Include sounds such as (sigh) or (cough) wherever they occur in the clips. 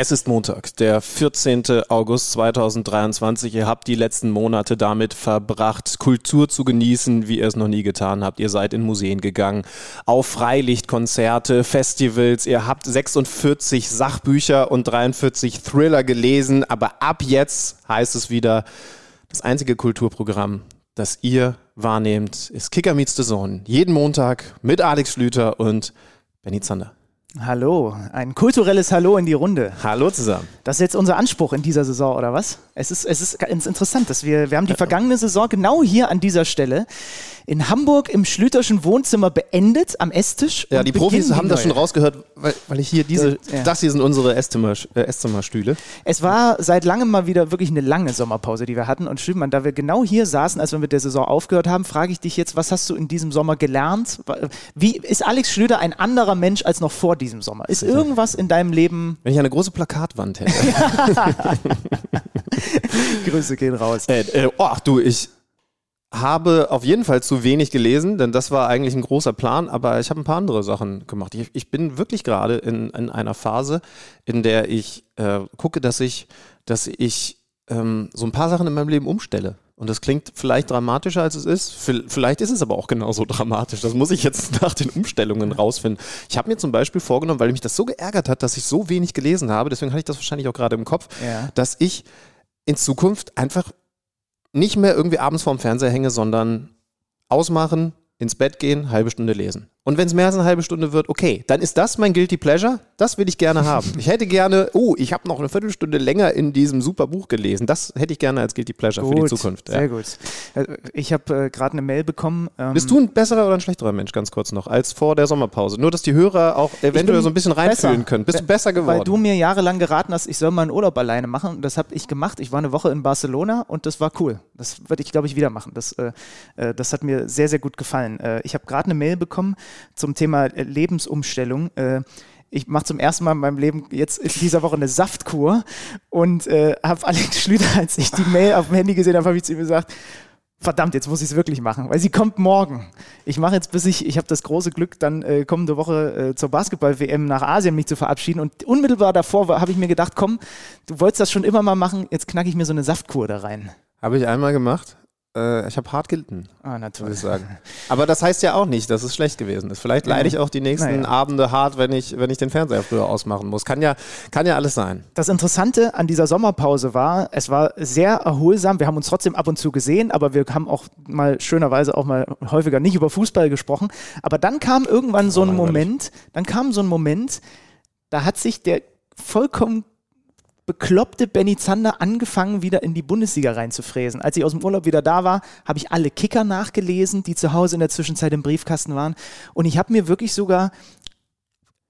Es ist Montag, der 14. August 2023. Ihr habt die letzten Monate damit verbracht, Kultur zu genießen, wie ihr es noch nie getan habt. Ihr seid in Museen gegangen, auf Freilichtkonzerte, Festivals. Ihr habt 46 Sachbücher und 43 Thriller gelesen. Aber ab jetzt heißt es wieder, das einzige Kulturprogramm, das ihr wahrnehmt, ist Kicker Meets the Zone. Jeden Montag mit Alex Schlüter und Benny Zander. Hallo, ein kulturelles Hallo in die Runde. Hallo zusammen. Das ist jetzt unser Anspruch in dieser Saison, oder was? Es ist, es ist ganz interessant, dass wir, wir haben die vergangene Saison genau hier an dieser Stelle in Hamburg im Schlüterschen Wohnzimmer beendet, am Esstisch. Ja, die Profis haben das schon rausgehört, weil, weil ich hier diese, Ja. das hier sind unsere Esszimmer, äh, Esszimmerstühle. Es war seit langem mal wieder wirklich eine lange Sommerpause, die wir hatten. Und Schümann, da wir genau hier saßen, als wir mit der Saison aufgehört haben, frage ich dich jetzt, was hast du in diesem Sommer gelernt? Wie ist Alex Schlüter ein anderer Mensch als noch vor diesem Sommer? Ist irgendwas in deinem Leben, Wenn ich eine große Plakatwand hätte. (laughs) Grüße gehen raus. äh, äh, oh, du, ich habe auf jeden Fall zu wenig gelesen, denn das war eigentlich ein großer Plan, aber ich habe ein paar andere Sachen gemacht. Ich, ich bin wirklich gerade in, in einer Phase, in der ich äh, gucke, dass ich, dass ich ähm, so ein paar Sachen in meinem Leben umstelle. Und das klingt vielleicht dramatischer, als es ist. Vielleicht ist es aber auch genauso (laughs) dramatisch. Das muss ich jetzt (laughs) nach den Umstellungen rausfinden. Ich habe mir zum Beispiel vorgenommen, weil mich das so geärgert hat, dass ich so wenig gelesen habe, deswegen hatte ich das wahrscheinlich auch gerade im Kopf, Ja. dass ich in Zukunft einfach nicht mehr irgendwie abends vorm Fernseher hänge, sondern ausmachen, ins Bett gehen, halbe Stunde lesen. Und wenn es mehr als eine halbe Stunde wird, okay, dann ist das mein Guilty Pleasure. Das will ich gerne haben. Ich hätte gerne, oh, ich habe noch eine Viertelstunde länger in diesem super Buch gelesen. Das hätte ich gerne als Guilty Pleasure für die Zukunft. Sehr Ja. gut. Äh, Ich habe äh, gerade eine Mail bekommen. ähm, Bist du ein besserer oder ein schlechterer Mensch, ganz kurz noch, als vor der Sommerpause? Nur, dass die Hörer auch eventuell so ein bisschen reinfühlen besser. können. Bist du besser geworden? Weil du mir jahrelang geraten hast, ich soll mal einen Urlaub alleine machen. Und das habe ich gemacht. Ich war eine Woche in Barcelona und das war cool. Das würde ich, glaube ich, wieder machen. Das, äh, äh, das hat mir sehr, sehr gut gefallen. Äh, ich habe gerade eine Mail bekommen zum Thema äh, Lebensumstellung. Äh, ich mache zum ersten Mal in meinem Leben jetzt in dieser Woche eine Saftkur und äh, habe Alex (laughs) Schlüter, als ich die Mail auf dem Handy gesehen habe, habe ich zu ihm gesagt, verdammt, jetzt muss ich es wirklich machen, weil sie kommt morgen. Ich mache jetzt bis ich, ich habe das große Glück, dann äh, kommende Woche äh, zur Basketball-WM nach Asien mich zu verabschieden und unmittelbar davor habe ich mir gedacht, komm, du wolltest das schon immer mal machen, jetzt knacke ich mir so eine Saftkur da rein. Habe ich einmal gemacht. Äh, ich habe hart gelitten. Ah, natürlich. ich sagen. Aber das heißt ja auch nicht, dass es schlecht gewesen ist. Vielleicht leide ich auch die nächsten Naja. Abende hart, wenn ich, wenn ich den Fernseher früher ausmachen muss. Kann ja, kann ja alles sein. Das Interessante an dieser Sommerpause war, es war sehr erholsam. Wir haben uns trotzdem ab und zu gesehen, aber wir haben auch mal schönerweise auch mal häufiger nicht über Fußball gesprochen. Aber dann kam irgendwann so ein. Moment, dann kam so ein Moment, da hat sich der vollkommen bekloppte Benny Zander angefangen, wieder in die Bundesliga reinzufräsen. Als ich aus dem Urlaub wieder da war, habe ich alle Kicker nachgelesen, die zu Hause in der Zwischenzeit im Briefkasten waren. Und ich habe mir wirklich sogar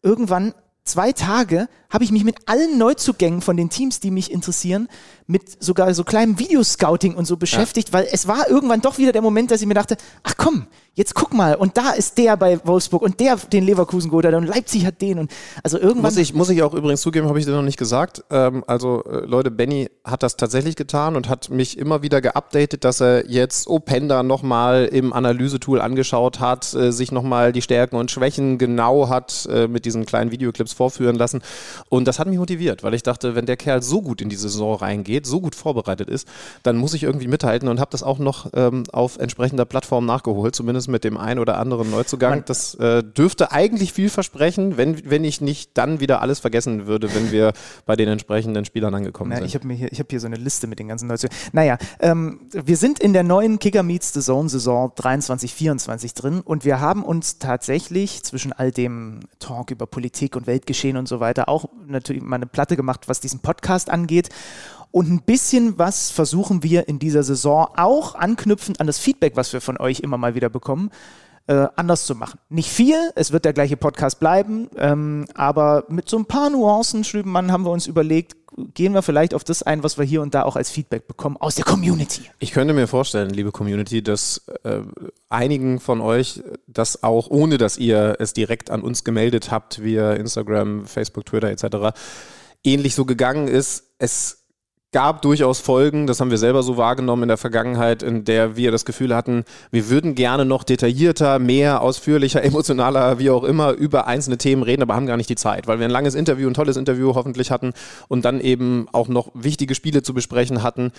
irgendwann zwei Tage habe ich mich mit allen Neuzugängen von den Teams, die mich interessieren, mit sogar so kleinem Videoscouting und so beschäftigt, weil es war irgendwann doch wieder der Moment, dass ich mir dachte, ach komm, jetzt guck mal und da ist der bei Wolfsburg und der den Leverkusen geholt hat und Leipzig hat den und also irgendwann Muss ich, muss ich auch übrigens zugeben, habe ich dir noch nicht gesagt. Ähm, also, äh, Leute, Benny hat das tatsächlich getan und hat mich immer wieder geupdatet, dass er jetzt Openda nochmal im Analysetool angeschaut hat, äh, sich nochmal die Stärken und Schwächen genau hat äh, mit diesen kleinen Videoclips vorführen lassen. Und das hat mich motiviert, weil ich dachte, wenn der Kerl so gut in die Saison reingeht, so gut vorbereitet ist, dann muss ich irgendwie mithalten und habe das auch noch ähm, auf entsprechender Plattform nachgeholt, zumindest mit dem ein oder anderen Neuzugang. Man- das äh, dürfte eigentlich viel versprechen, wenn, wenn ich nicht dann wieder alles vergessen würde, wenn wir bei den entsprechenden Spielern angekommen Ja, sind. ich habe hier, ich habe hier so eine Liste mit den ganzen Leuten. Naja, ähm, wir sind in der neuen Kicker Meets the Zone Saison 23, 24 drin und wir haben uns tatsächlich zwischen all dem Talk über Politik und Weltgeschehen und so weiter auch natürlich mal eine Platte gemacht, was diesen Podcast angeht. Und ein bisschen was versuchen wir in dieser Saison auch anknüpfend an das Feedback, was wir von euch immer mal wieder bekommen, äh, anders zu machen. Nicht viel, es wird der gleiche Podcast bleiben, ähm, aber mit so ein paar Nuancen, Schlübenmann, haben wir uns überlegt, gehen wir vielleicht auf das ein, was wir hier und da auch als Feedback bekommen aus der Community. Ich könnte mir vorstellen, liebe Community, dass äh, einigen von euch das auch, ohne dass ihr es direkt an uns gemeldet habt, via Instagram, Facebook, Twitter etc., ähnlich so gegangen ist. Es gab durchaus Folgen, das haben wir selber so wahrgenommen in der Vergangenheit, in der wir das Gefühl hatten, wir würden gerne noch detaillierter, mehr, ausführlicher, (laughs) emotionaler, wie auch immer, über einzelne Themen reden, aber haben gar nicht die Zeit, weil wir ein langes Interview, ein tolles Interview hoffentlich hatten und dann eben auch noch wichtige Spiele zu besprechen hatten.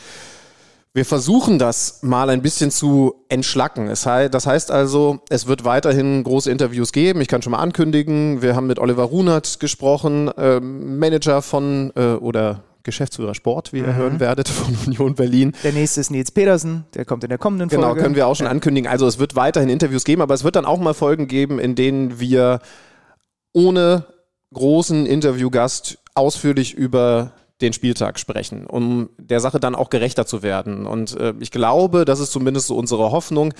Wir versuchen das mal ein bisschen zu entschlacken. das heißt also, es wird weiterhin große Interviews geben. Ich kann schon mal ankündigen, wir haben mit Oliver Runert gesprochen, äh, Manager von äh, oder Geschäftsführer Sport, wie ihr mhm. hören werdet, von (laughs) Union Berlin. Der nächste ist Nils Pedersen, der kommt in der kommenden genau, Folge. Genau, können wir auch schon ankündigen. Also es wird weiterhin Interviews geben, aber es wird dann auch mal Folgen geben, in denen wir ohne großen Interviewgast ausführlich über den Spieltag sprechen, um der Sache dann auch gerechter zu werden. Und äh, ich glaube, das ist zumindest so unsere Hoffnung,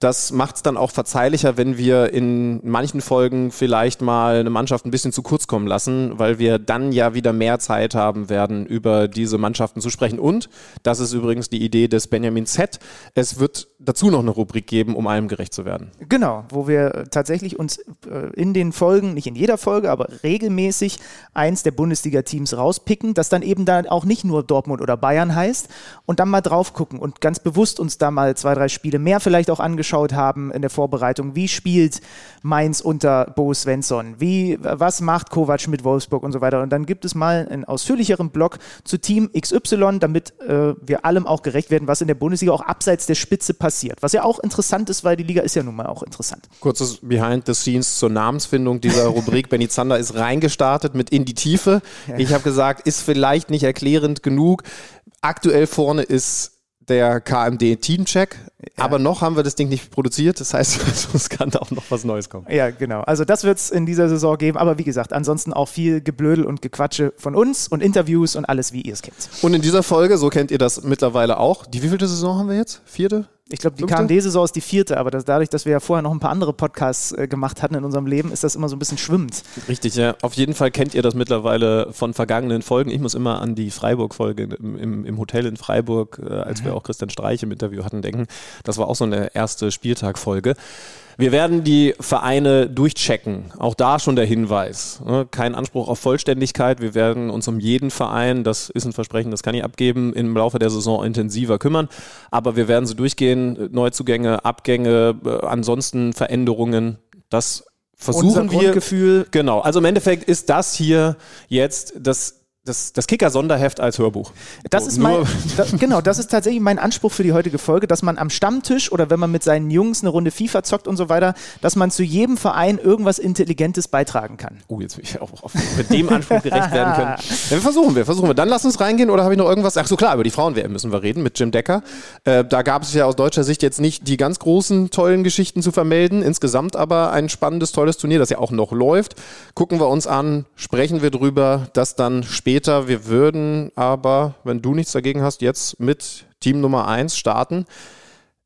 das macht es dann auch verzeihlicher, wenn wir in manchen Folgen vielleicht mal eine Mannschaft ein bisschen zu kurz kommen lassen, weil wir dann ja wieder mehr Zeit haben werden, über diese Mannschaften zu sprechen. Und, das ist übrigens die Idee des Benjamin Z, es wird dazu noch eine Rubrik geben, um allem gerecht zu werden. Genau, wo wir tatsächlich uns äh, in den Folgen, nicht in jeder Folge, aber regelmäßig eins der Bundesliga-Teams rauspicken, das dann eben dann auch nicht nur Dortmund oder Bayern heißt und dann mal drauf gucken und ganz bewusst uns da mal zwei, drei Spiele mehr vielleicht auch angeschaut angeschaut haben in der Vorbereitung, wie spielt Mainz unter Bo Svensson, wie, was macht Kovac mit Wolfsburg und so weiter. Und dann gibt es mal einen ausführlicheren Blog zu Team XY, damit äh, wir allem auch gerecht werden, was in der Bundesliga auch abseits der Spitze passiert. Was ja auch interessant ist, weil die Liga ist ja nun mal auch interessant. Kurzes Behind the Scenes zur Namensfindung dieser (laughs) Rubrik. Benny Zander ist reingestartet mit In die Tiefe. Ich habe gesagt, ist vielleicht nicht erklärend genug. Aktuell vorne ist der KMD Teamcheck. Ja. Aber noch haben wir das Ding nicht produziert. Das heißt, (laughs) es kann auch noch was Neues kommen. Ja, genau. Also das wird es in dieser Saison geben. Aber wie gesagt, ansonsten auch viel Geblödel und Gequatsche von uns und Interviews und alles, wie ihr es kennt. Und in dieser Folge, so kennt ihr das mittlerweile auch. Die wievielte Saison haben wir jetzt? Vierte? Ich glaube, die KMD-Saison ist die vierte, aber das, dadurch, dass wir ja vorher noch ein paar andere Podcasts äh, gemacht hatten in unserem Leben, ist das immer so ein bisschen schwimmend. Richtig, ja. Auf jeden Fall kennt ihr das mittlerweile von vergangenen Folgen. Ich muss immer an die Freiburg-Folge im, im, im, Hotel in Freiburg, äh, als mhm. wir auch Christian Streich im Interview hatten, denken. Das war auch so eine erste Spieltag-Folge. Wir werden die Vereine durchchecken. Auch da schon der Hinweis. Ne? Kein Anspruch auf Vollständigkeit. Wir werden uns um jeden Verein, das ist ein Versprechen, das kann ich abgeben, im Laufe der Saison intensiver kümmern. Aber wir werden sie durchgehen. Neuzugänge, Abgänge, äh, ansonsten Veränderungen. Das versuchen Unser wir. Grundgefühl. Genau. Also im Endeffekt ist das hier jetzt das das, das Kicker-Sonderheft als Hörbuch. Das so, ist mein, (laughs) das, genau, das ist tatsächlich mein Anspruch für die heutige Folge, dass man am Stammtisch oder wenn man mit seinen Jungs eine Runde FIFA zockt und so weiter, dass man zu jedem Verein irgendwas Intelligentes beitragen kann. Oh, jetzt will ich auch auf, mit dem Anspruch gerecht werden können. (laughs) Ja, wir versuchen wir, versuchen wir. Dann lass uns reingehen oder habe ich noch irgendwas? Ach so, klar, über die Frauen-WM müssen wir reden mit Jim Decker. Äh, da gab es ja aus deutscher Sicht jetzt nicht die ganz großen, tollen Geschichten zu vermelden. Insgesamt aber ein spannendes, tolles Turnier, das ja auch noch läuft. Gucken wir uns an, sprechen wir drüber, das dann später. Wir würden aber, wenn du nichts dagegen hast, jetzt mit Team Nummer 1 starten.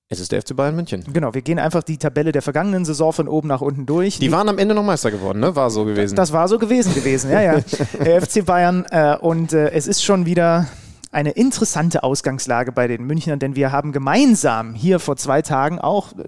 Es ist der FC Bayern München. Genau, wir gehen einfach die Tabelle der vergangenen Saison von oben nach unten durch. Die waren am Ende noch Meister geworden, ne? War so gewesen. Das, das war so gewesen gewesen, ja, ja. (laughs) der FC Bayern äh, und äh, es ist schon wieder eine interessante Ausgangslage bei den Münchnern, denn wir haben gemeinsam hier vor zwei Tagen auch äh,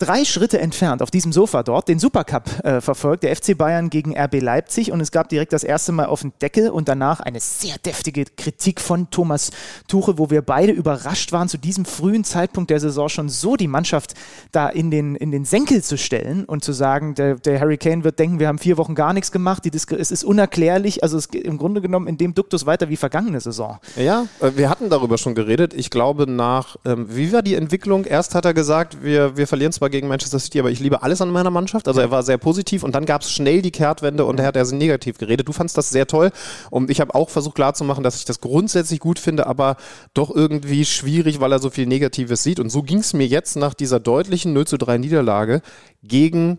drei Schritte entfernt auf diesem Sofa dort den Supercup äh, verfolgt, der FC Bayern gegen RB Leipzig und es gab direkt das erste Mal auf den Deckel und danach eine sehr deftige Kritik von Thomas Tuche, wo wir beide überrascht waren, zu diesem frühen Zeitpunkt der Saison schon so die Mannschaft da in den, in den Senkel zu stellen und zu sagen, der, der Harry Kane wird denken, wir haben vier Wochen gar nichts gemacht, die es ist unerklärlich, also es geht im Grunde genommen in dem Duktus weiter wie vergangene Saison. Ja, äh, wir hatten darüber schon geredet. Ich glaube nach, ähm, wie war die Entwicklung? Erst hat er gesagt, wir, wir verlieren zwar gegen Manchester City, aber ich liebe alles an meiner Mannschaft. Also er war sehr positiv und dann gab es schnell die Kehrtwende und er hat er sehr negativ geredet. Du fandst das sehr toll und ich habe auch versucht klarzumachen, dass ich das grundsätzlich gut finde, aber doch irgendwie schwierig, weil er so viel Negatives sieht. Und so ging es mir jetzt nach dieser deutlichen 0 zu 3 Niederlage gegen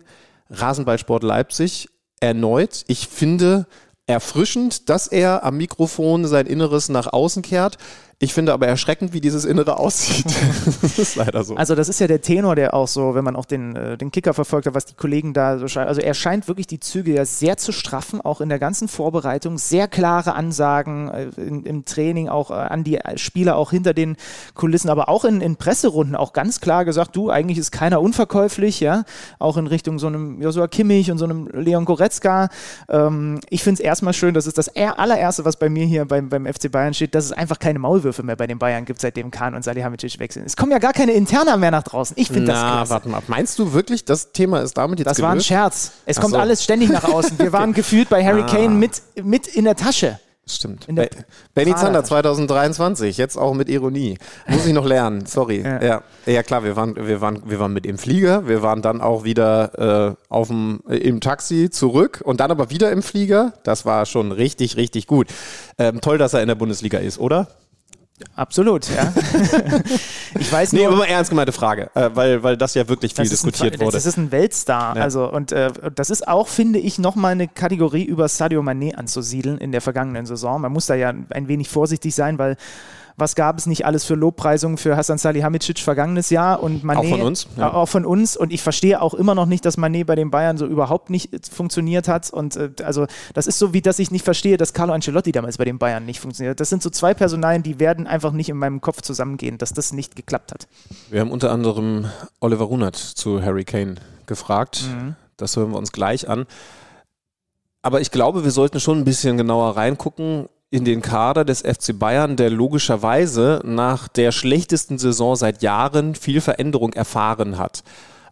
Rasenballsport Leipzig erneut. Ich finde erfrischend, dass er am Mikrofon sein Inneres nach außen kehrt Ich finde aber erschreckend, wie dieses Innere aussieht. (laughs) das ist leider so. Also das ist ja der Tenor, der auch so, wenn man auch den, äh, den Kicker verfolgt hat, was die Kollegen da so schreiben. Also er scheint wirklich die Züge ja sehr zu straffen, auch in der ganzen Vorbereitung. Sehr klare Ansagen äh, in, im Training, auch äh, an die Spieler, auch hinter den Kulissen, aber auch in, in Presserunden auch ganz klar gesagt, du, eigentlich ist keiner unverkäuflich, ja. Auch in Richtung so einem Joshua Kimmich und so einem Leon Goretzka. Ähm, ich finde es erstmal schön, das ist das allererste, was bei mir hier beim, beim FC Bayern steht, dass es einfach keine Maulwürfe Vorwürfe mehr bei den Bayern gibt, seitdem Kahn und Salihamidzic wechseln. Es kommen ja gar keine Interna mehr nach draußen. Ich finde das klasse. warte mal. Meinst du wirklich, das Thema ist damit jetzt Das gelöst? war ein Scherz. Es Ach kommt so. alles ständig nach außen. Wir (laughs) waren gefühlt bei Harry Ah. Kane mit, mit in der Tasche. Stimmt. Be Benny. Zander 2023, jetzt auch mit Ironie. Muss ich noch lernen, sorry. Ja. Ja. ja, klar, wir waren, wir, waren, wir waren mit im Flieger, wir waren dann auch wieder äh, auf'm, äh, im Taxi zurück und dann aber wieder im Flieger. Das war schon richtig, richtig gut. Ähm, toll, dass er in der Bundesliga ist, oder? Absolut, ja. (laughs) ich weiß Nee, nur, aber mal ernst gemeinte Frage, äh, weil, weil das ja wirklich viel ist ein- diskutiert wurde. Das ist ein Weltstar. Ja. Also, und äh, das ist auch, finde ich, nochmal eine Kategorie über Sadio Mané anzusiedeln in der vergangenen Saison. Man muss da ja ein wenig vorsichtig sein, weil was gab es nicht alles für Lobpreisungen für Hassan Salihamidzic vergangenes Jahr und Mané Auch von uns, ja. auch von uns und ich verstehe auch immer noch nicht, dass Mané bei den Bayern so überhaupt nicht äh, funktioniert hat und äh, also das ist so wie, dass ich nicht verstehe, dass Carlo Ancelotti damals bei den Bayern nicht funktioniert. Das sind so zwei Personalien, die werden einfach nicht in meinem Kopf zusammengehen, dass das nicht geklappt hat. Wir haben unter anderem Oliver Runert zu Harry Kane gefragt. Das hören wir uns gleich an. Aber ich glaube, wir sollten schon ein bisschen genauer reingucken in den Kader des FC Bayern, der logischerweise nach der schlechtesten Saison seit Jahren viel Veränderung erfahren hat.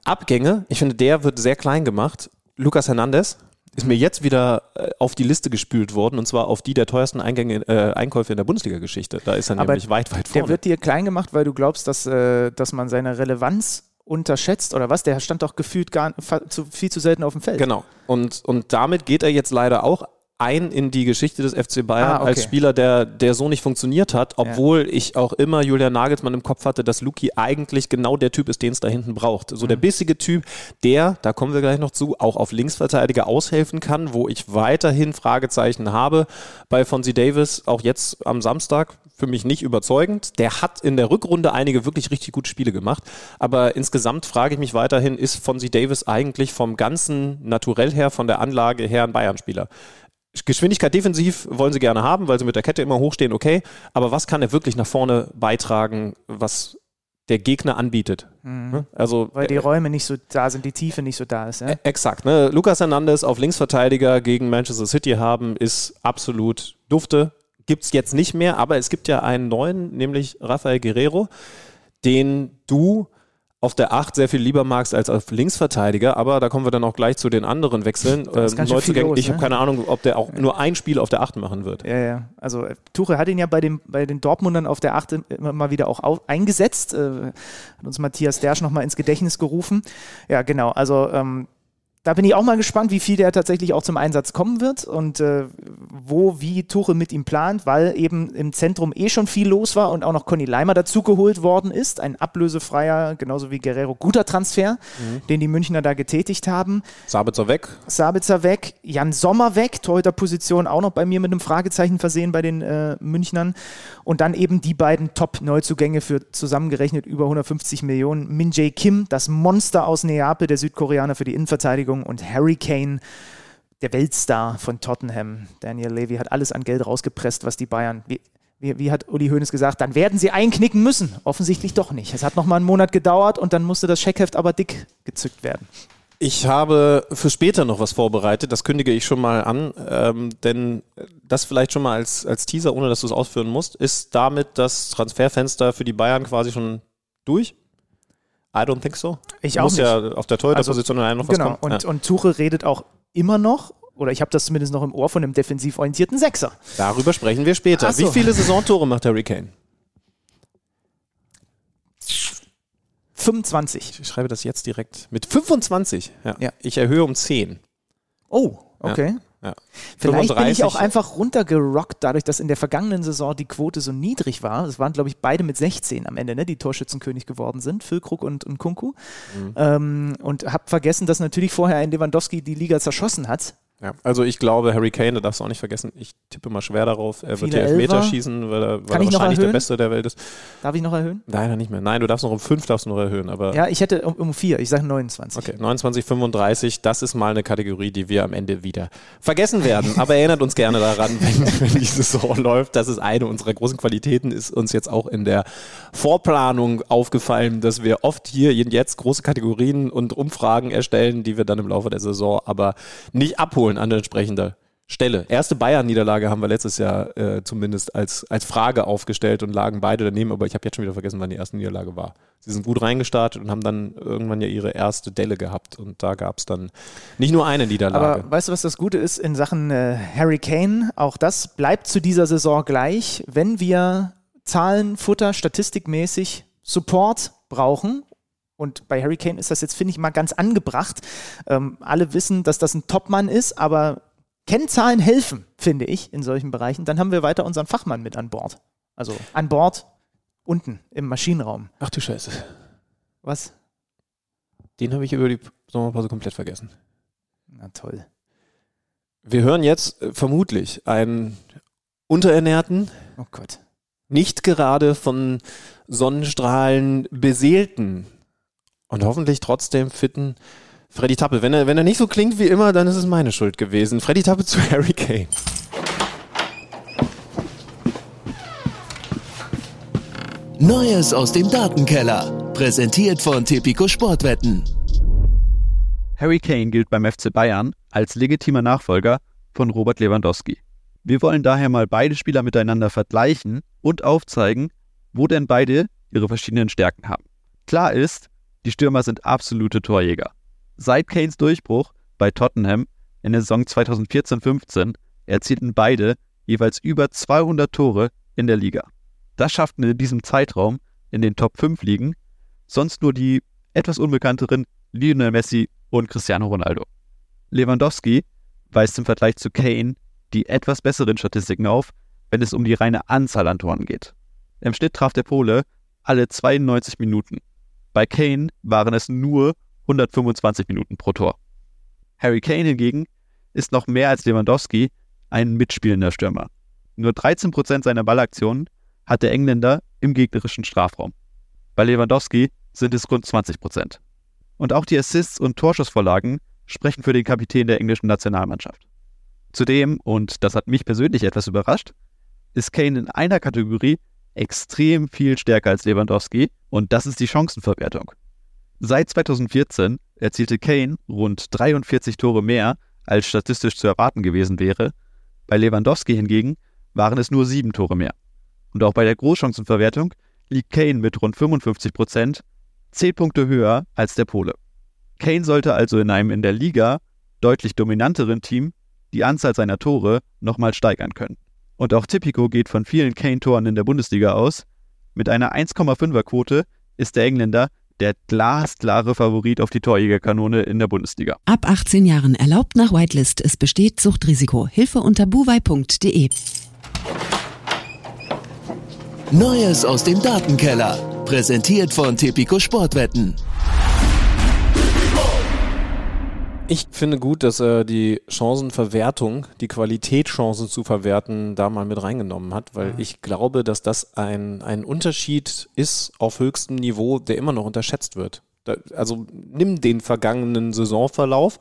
Abgänge, ich finde, der wird sehr klein gemacht. Lucas Hernandez ist mir jetzt wieder äh, auf die Liste gespült worden und zwar auf die der teuersten Eingänge, äh, Einkäufe in der Bundesliga-Geschichte. Da ist er Aber nämlich weit, weit vorne. Der wird dir klein gemacht, weil du glaubst, dass, äh, dass man seine Relevanz unterschätzt oder was? Der stand doch gefühlt gar, zu, viel zu selten auf dem Feld. Genau. Und, und damit geht er jetzt leider auch ein in die Geschichte des FC Bayern Ah, okay. als Spieler, der, der so nicht funktioniert hat, obwohl ich auch immer Julian Nagelsmann im Kopf hatte, dass Luki eigentlich genau der Typ ist, den es da hinten braucht. So der Mhm. bissige Typ, der, da kommen wir gleich noch zu, auch auf Linksverteidiger aushelfen kann, wo ich weiterhin Fragezeichen habe. Bei Fonzie Davis, auch jetzt am Samstag, für mich nicht überzeugend. Der hat in der Rückrunde einige wirklich richtig gute Spiele gemacht. Aber insgesamt frage ich mich weiterhin, ist Fonzie Davis eigentlich vom ganzen Naturell her, von der Anlage her ein Bayern-Spieler? Geschwindigkeit defensiv wollen sie gerne haben, weil sie mit der Kette immer hochstehen, okay. Aber was kann er wirklich nach vorne beitragen, was der Gegner anbietet? Ne? Also Mhm. Weil die Räume nicht so da sind, die Tiefe nicht so da ist. Ja? Ä- Exakt. Ne? Lukas Hernandez auf Linksverteidiger gegen Manchester City haben, ist absolut dufte. Gibt es jetzt nicht mehr, aber es gibt ja einen neuen, nämlich Rafael Guerrero, den du auf der 8 sehr viel lieber magst als auf Linksverteidiger, aber da kommen wir dann auch gleich zu den anderen Wechseln. Ähm, Neuzugängen. los, ich habe ne? keine Ahnung, ob der auch nur ein Spiel auf der 8 machen wird. Ja, ja. Also äh, Tuchel hat ihn ja bei, dem, bei den Dortmundern auf der Achte immer mal wieder auch au- eingesetzt. Äh, hat uns Matthias Dersch nochmal ins Gedächtnis gerufen. Ja, genau. Also ähm, da bin ich auch mal gespannt, wie viel der tatsächlich auch zum Einsatz kommen wird und äh, wo, wie Tuchel mit ihm plant, weil eben im Zentrum eh schon viel los war und auch noch Conny Leimer dazugeholt worden ist. Ein ablösefreier, genauso wie Guerrero, guter Transfer, den die Münchner da getätigt haben. Sabitzer weg. Sabitzer weg, Jan Sommer weg, Torhüterposition auch noch bei mir mit einem Fragezeichen versehen bei den äh, Münchnern. Und dann eben die beiden Top-Neuzugänge für zusammengerechnet über 150 Millionen. Min Jae Kim, das Monster aus Neapel, der Südkoreaner für die Innenverteidigung und Harry Kane, der Weltstar von Tottenham. Daniel Levy hat alles an Geld rausgepresst, was die Bayern... Wie, wie, wie hat Uli Hoeneß gesagt, dann werden sie einknicken müssen. Offensichtlich doch nicht. Es hat noch mal einen Monat gedauert und dann musste das Scheckheft aber dick gezückt werden. Ich habe für später noch was vorbereitet, das kündige ich schon mal an, ähm, denn das vielleicht schon mal als, als Teaser, ohne dass du es ausführen musst, ist damit das Transferfenster für die Bayern quasi schon durch? I don't think so. Ich auch Muss nicht. ja auf der Torhüterposition also, noch was Genau, kommen. und, ja. und Tuchel redet auch immer noch, oder ich habe das zumindest noch im Ohr von einem defensiv orientierten Sechser. Darüber sprechen wir später. So. Wie viele Saisontore macht Harry Kane? 25. Ich schreibe das jetzt direkt. Mit 25? Ja. Ja. Ich erhöhe um 10. Oh, okay. Ja. Vielleicht bin ich 35. auch einfach runtergerockt, dadurch, dass in der vergangenen Saison die Quote so niedrig war. Es waren, glaube ich, beide mit 16 am Ende, ne, die Torschützenkönig geworden sind, Füllkrug und, und Kunku. Mhm. Ähm, und habe vergessen, dass natürlich vorher ein Lewandowski die Liga zerschossen hat. Ja, also ich glaube, Harry Kane, da darfst du auch nicht vergessen, ich tippe mal schwer darauf, er wird hier Elfmeter Elfer. schießen, weil er, weil er wahrscheinlich der? Beste der Welt ist. Darf ich noch erhöhen? Leider nicht mehr. Nein, du darfst noch um fünf darfst du noch erhöhen, aber Ja, ich hätte um, um vier. Ich sage 29. Okay, 29,35, das ist mal eine Kategorie, die wir am Ende wieder vergessen werden. Aber erinnert uns gerne daran, (laughs) wenn, wenn die Saison läuft. Das ist eine unserer großen Qualitäten, ist uns jetzt auch in der Vorplanung aufgefallen, dass wir oft hier jetzt große Kategorien und Umfragen erstellen, die wir dann im Laufe der Saison aber nicht abholen an entsprechender Stelle. Erste Bayern-Niederlage haben wir letztes Jahr äh, zumindest als, als Frage aufgestellt und lagen beide daneben, aber ich habe jetzt schon wieder vergessen, wann die erste Niederlage war. Sie sind gut reingestartet und haben dann irgendwann ja ihre erste Delle gehabt und da gab es dann nicht nur eine Niederlage. Aber weißt du, was das Gute ist in Sachen äh, Harry Kane? Auch das bleibt zu dieser Saison gleich. Wenn wir Zahlen, Futter, statistikmäßig Support brauchen, und bei Harry Kane ist das jetzt, finde ich, mal ganz angebracht. Ähm, alle wissen, dass das ein Topmann ist, aber Kennzahlen helfen, finde ich, in solchen Bereichen. Dann haben wir weiter unseren Fachmann mit an Bord. Also an Bord unten im Maschinenraum. Ach du Scheiße. Was? Den habe ich über die Sommerpause komplett vergessen. Na toll. Wir hören jetzt äh, vermutlich einen unterernährten, Oh Gott. nicht gerade von Sonnenstrahlen beseelten und hoffentlich trotzdem fitten Freddy Tappe. Wenn er, wenn er nicht so klingt wie immer, dann ist es meine Schuld gewesen. Freddy Tappe zu (laughs) Harry Kane. Neues aus dem Datenkeller. Präsentiert von Tipico Sportwetten. Harry Kane gilt beim FC Bayern als legitimer Nachfolger von Robert Lewandowski. Wir wollen daher mal beide Spieler miteinander vergleichen und aufzeigen, wo denn beide ihre verschiedenen Stärken haben. Klar ist, die Stürmer sind absolute Torjäger. Seit Kanes Durchbruch bei Tottenham in der Saison 2014-15 erzielten beide jeweils über 200 Tore in der Liga. Das schafften in diesem Zeitraum in den Top 5 Ligen sonst nur die etwas unbekannteren Lionel Messi und Cristiano Ronaldo. Lewandowski weist im Vergleich zu Kane die etwas besseren Statistiken auf, wenn es um die reine Anzahl an Toren geht. Im Schnitt traf der Pole alle 92 Minuten. Bei Kane waren es nur 125 Minuten pro Tor. Harry Kane hingegen ist noch mehr als Lewandowski ein mitspielender Stürmer. Nur 13% seiner Ballaktionen hat der Engländer im gegnerischen Strafraum. Bei Lewandowski sind es rund 20%. Und auch die Assists und Torschussvorlagen sprechen für den Kapitän der englischen Nationalmannschaft. Zudem, und das hat mich persönlich etwas überrascht, ist Kane in einer Kategorie extrem viel stärker als Lewandowski und das ist die Chancenverwertung. Seit 2014 erzielte Kane rund 43 Tore mehr, als statistisch zu erwarten gewesen wäre. Bei Lewandowski hingegen waren es nur sieben Tore mehr. Und auch bei der Großchancenverwertung liegt Kane mit rund 55 Prozent zehn Punkte höher als der Pole. Kane sollte also in einem in der Liga deutlich dominanteren Team die Anzahl seiner Tore nochmal steigern können. Und auch Tipico geht von vielen Kane-Toren in der Bundesliga aus. Mit einer 1,5er Quote ist der Engländer der glasklare Favorit auf die Torjägerkanone in der Bundesliga. Ab 18 Jahren erlaubt nach Whitelist. Es besteht Suchtrisiko. Hilfe unter buwei.de. Neues aus dem Datenkeller. Präsentiert von Tipico Sportwetten. Ich finde gut, dass er die Chancenverwertung, die Qualität Chancen zu verwerten, da mal mit reingenommen hat, weil ich glaube, dass das ein, ein Unterschied ist auf höchstem Niveau, der immer noch unterschätzt wird. Da, also nimm den vergangenen Saisonverlauf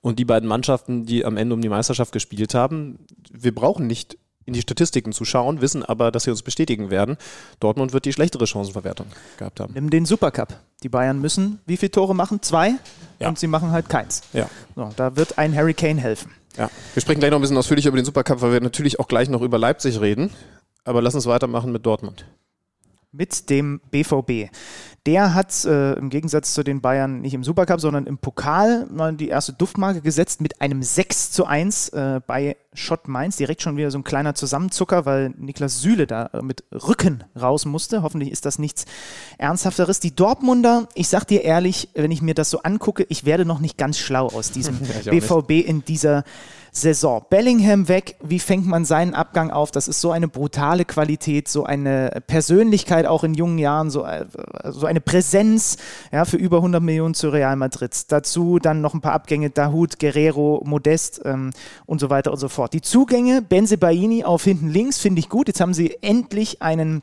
und die beiden Mannschaften, die am Ende um die Meisterschaft gespielt haben. Wir brauchen nicht in die Statistiken zu schauen, wissen aber, dass sie uns bestätigen werden. Dortmund wird die schlechtere Chancenverwertung gehabt haben. Nimm den Supercup. Die Bayern müssen wie viele Tore machen? Zwei? Ja. Und sie machen halt keins. Ja. So, da wird ein Harry Kane helfen. Ja, wir sprechen gleich noch ein bisschen ausführlicher über den Supercup, weil wir natürlich auch gleich noch über Leipzig reden. Aber lass uns weitermachen mit Dortmund. Mit dem BVB. Der hat äh, im Gegensatz zu den Bayern nicht im Supercup, sondern im Pokal mal die erste Duftmarke gesetzt mit einem 6 zu 1 äh, bei Schott Mainz direkt schon wieder so ein kleiner Zusammenzucker, weil Niklas Süle da äh, mit Rücken raus musste. Hoffentlich ist das nichts Ernsthafteres. Die Dortmunder, ich sag dir ehrlich, wenn ich mir das so angucke, ich werde noch nicht ganz schlau aus diesem (laughs) BVB in dieser Saison. Bellingham weg, wie fängt man seinen Abgang auf? Das ist so eine brutale Qualität, so eine Persönlichkeit auch in jungen Jahren, so, äh, so eine Präsenz ja, für über 100 Millionen zu Real Madrid. Dazu dann noch ein paar Abgänge, Dahut, Guerrero, Modest ähm, und so weiter und so fort. Die Zugänge, Benzebaini auf hinten links, finde ich gut. Jetzt haben sie endlich einen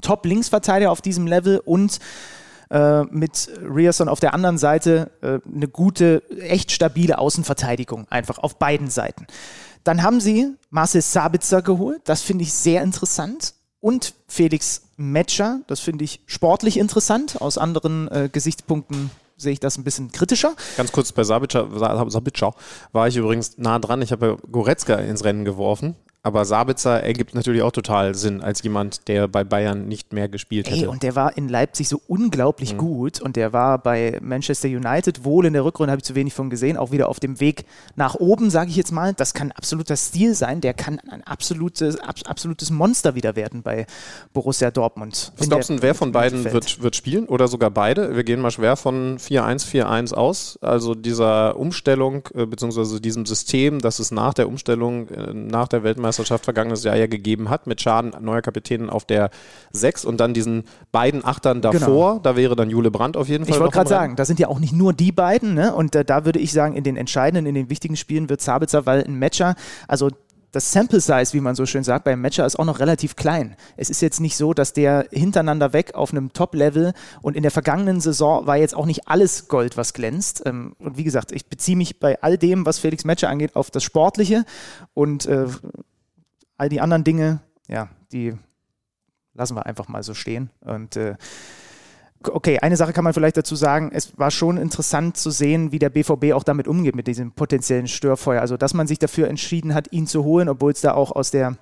Top-Linksverteidiger auf diesem Level und äh, mit Rierson auf der anderen Seite äh, eine gute, echt stabile Außenverteidigung, einfach auf beiden Seiten. Dann haben sie Marcel Sabitzer geholt, das finde ich sehr interessant. Und Felix Metscher, das finde ich sportlich interessant. Aus anderen äh, Gesichtspunkten sehe ich das ein bisschen kritischer. Ganz kurz bei Sabitzer, Sabitzer war ich übrigens nah dran. Ich habe Goretzka ins Rennen geworfen. Aber Sabitzer ergibt natürlich auch total Sinn als jemand, der bei Bayern nicht mehr gespielt hätte. Ey, und der war in Leipzig so unglaublich mhm. gut und der war bei Manchester United wohl in der Rückrunde, habe ich zu wenig von gesehen, auch wieder auf dem Weg nach oben, sage ich jetzt mal. Das kann absoluter Stil sein. Der kann ein absolutes, ab, absolutes Monster wieder werden bei Borussia Dortmund. Was glaubst du, wer von beiden wird, wird spielen oder sogar beide? Wir gehen mal schwer von 4-1-4-1 aus. Also dieser Umstellung äh, beziehungsweise diesem System, das es nach der Umstellung, äh, nach der Weltmeisterschaft Weltmeisterschaft vergangenes Jahr ja gegeben hat, mit Schaden neuer Kapitän auf der 6 und dann diesen beiden Achtern davor, genau. da wäre dann Jule Brandt auf jeden Fall. Ich wollte gerade sagen, da sind ja auch nicht nur die beiden, ne? und äh, da würde ich sagen, in den entscheidenden, in den wichtigen Spielen wird Sabitzer, weil ein Matcher, also das Sample Size, wie man so schön sagt, beim Matcher ist auch noch relativ klein. Es ist jetzt nicht so, dass der hintereinander weg auf einem Top-Level und in der vergangenen Saison war jetzt auch nicht alles Gold, was glänzt. Ähm, und wie gesagt, ich beziehe mich bei all dem, was Felix Matcher angeht, auf das Sportliche und äh, all die anderen Dinge, ja, die lassen wir einfach mal so stehen. Und äh, okay, eine Sache kann man vielleicht dazu sagen, es war schon interessant zu sehen, wie der BVB auch damit umgeht, mit diesem potenziellen Störfeuer. Also, dass man sich dafür entschieden hat, ihn zu holen, obwohl es da auch aus der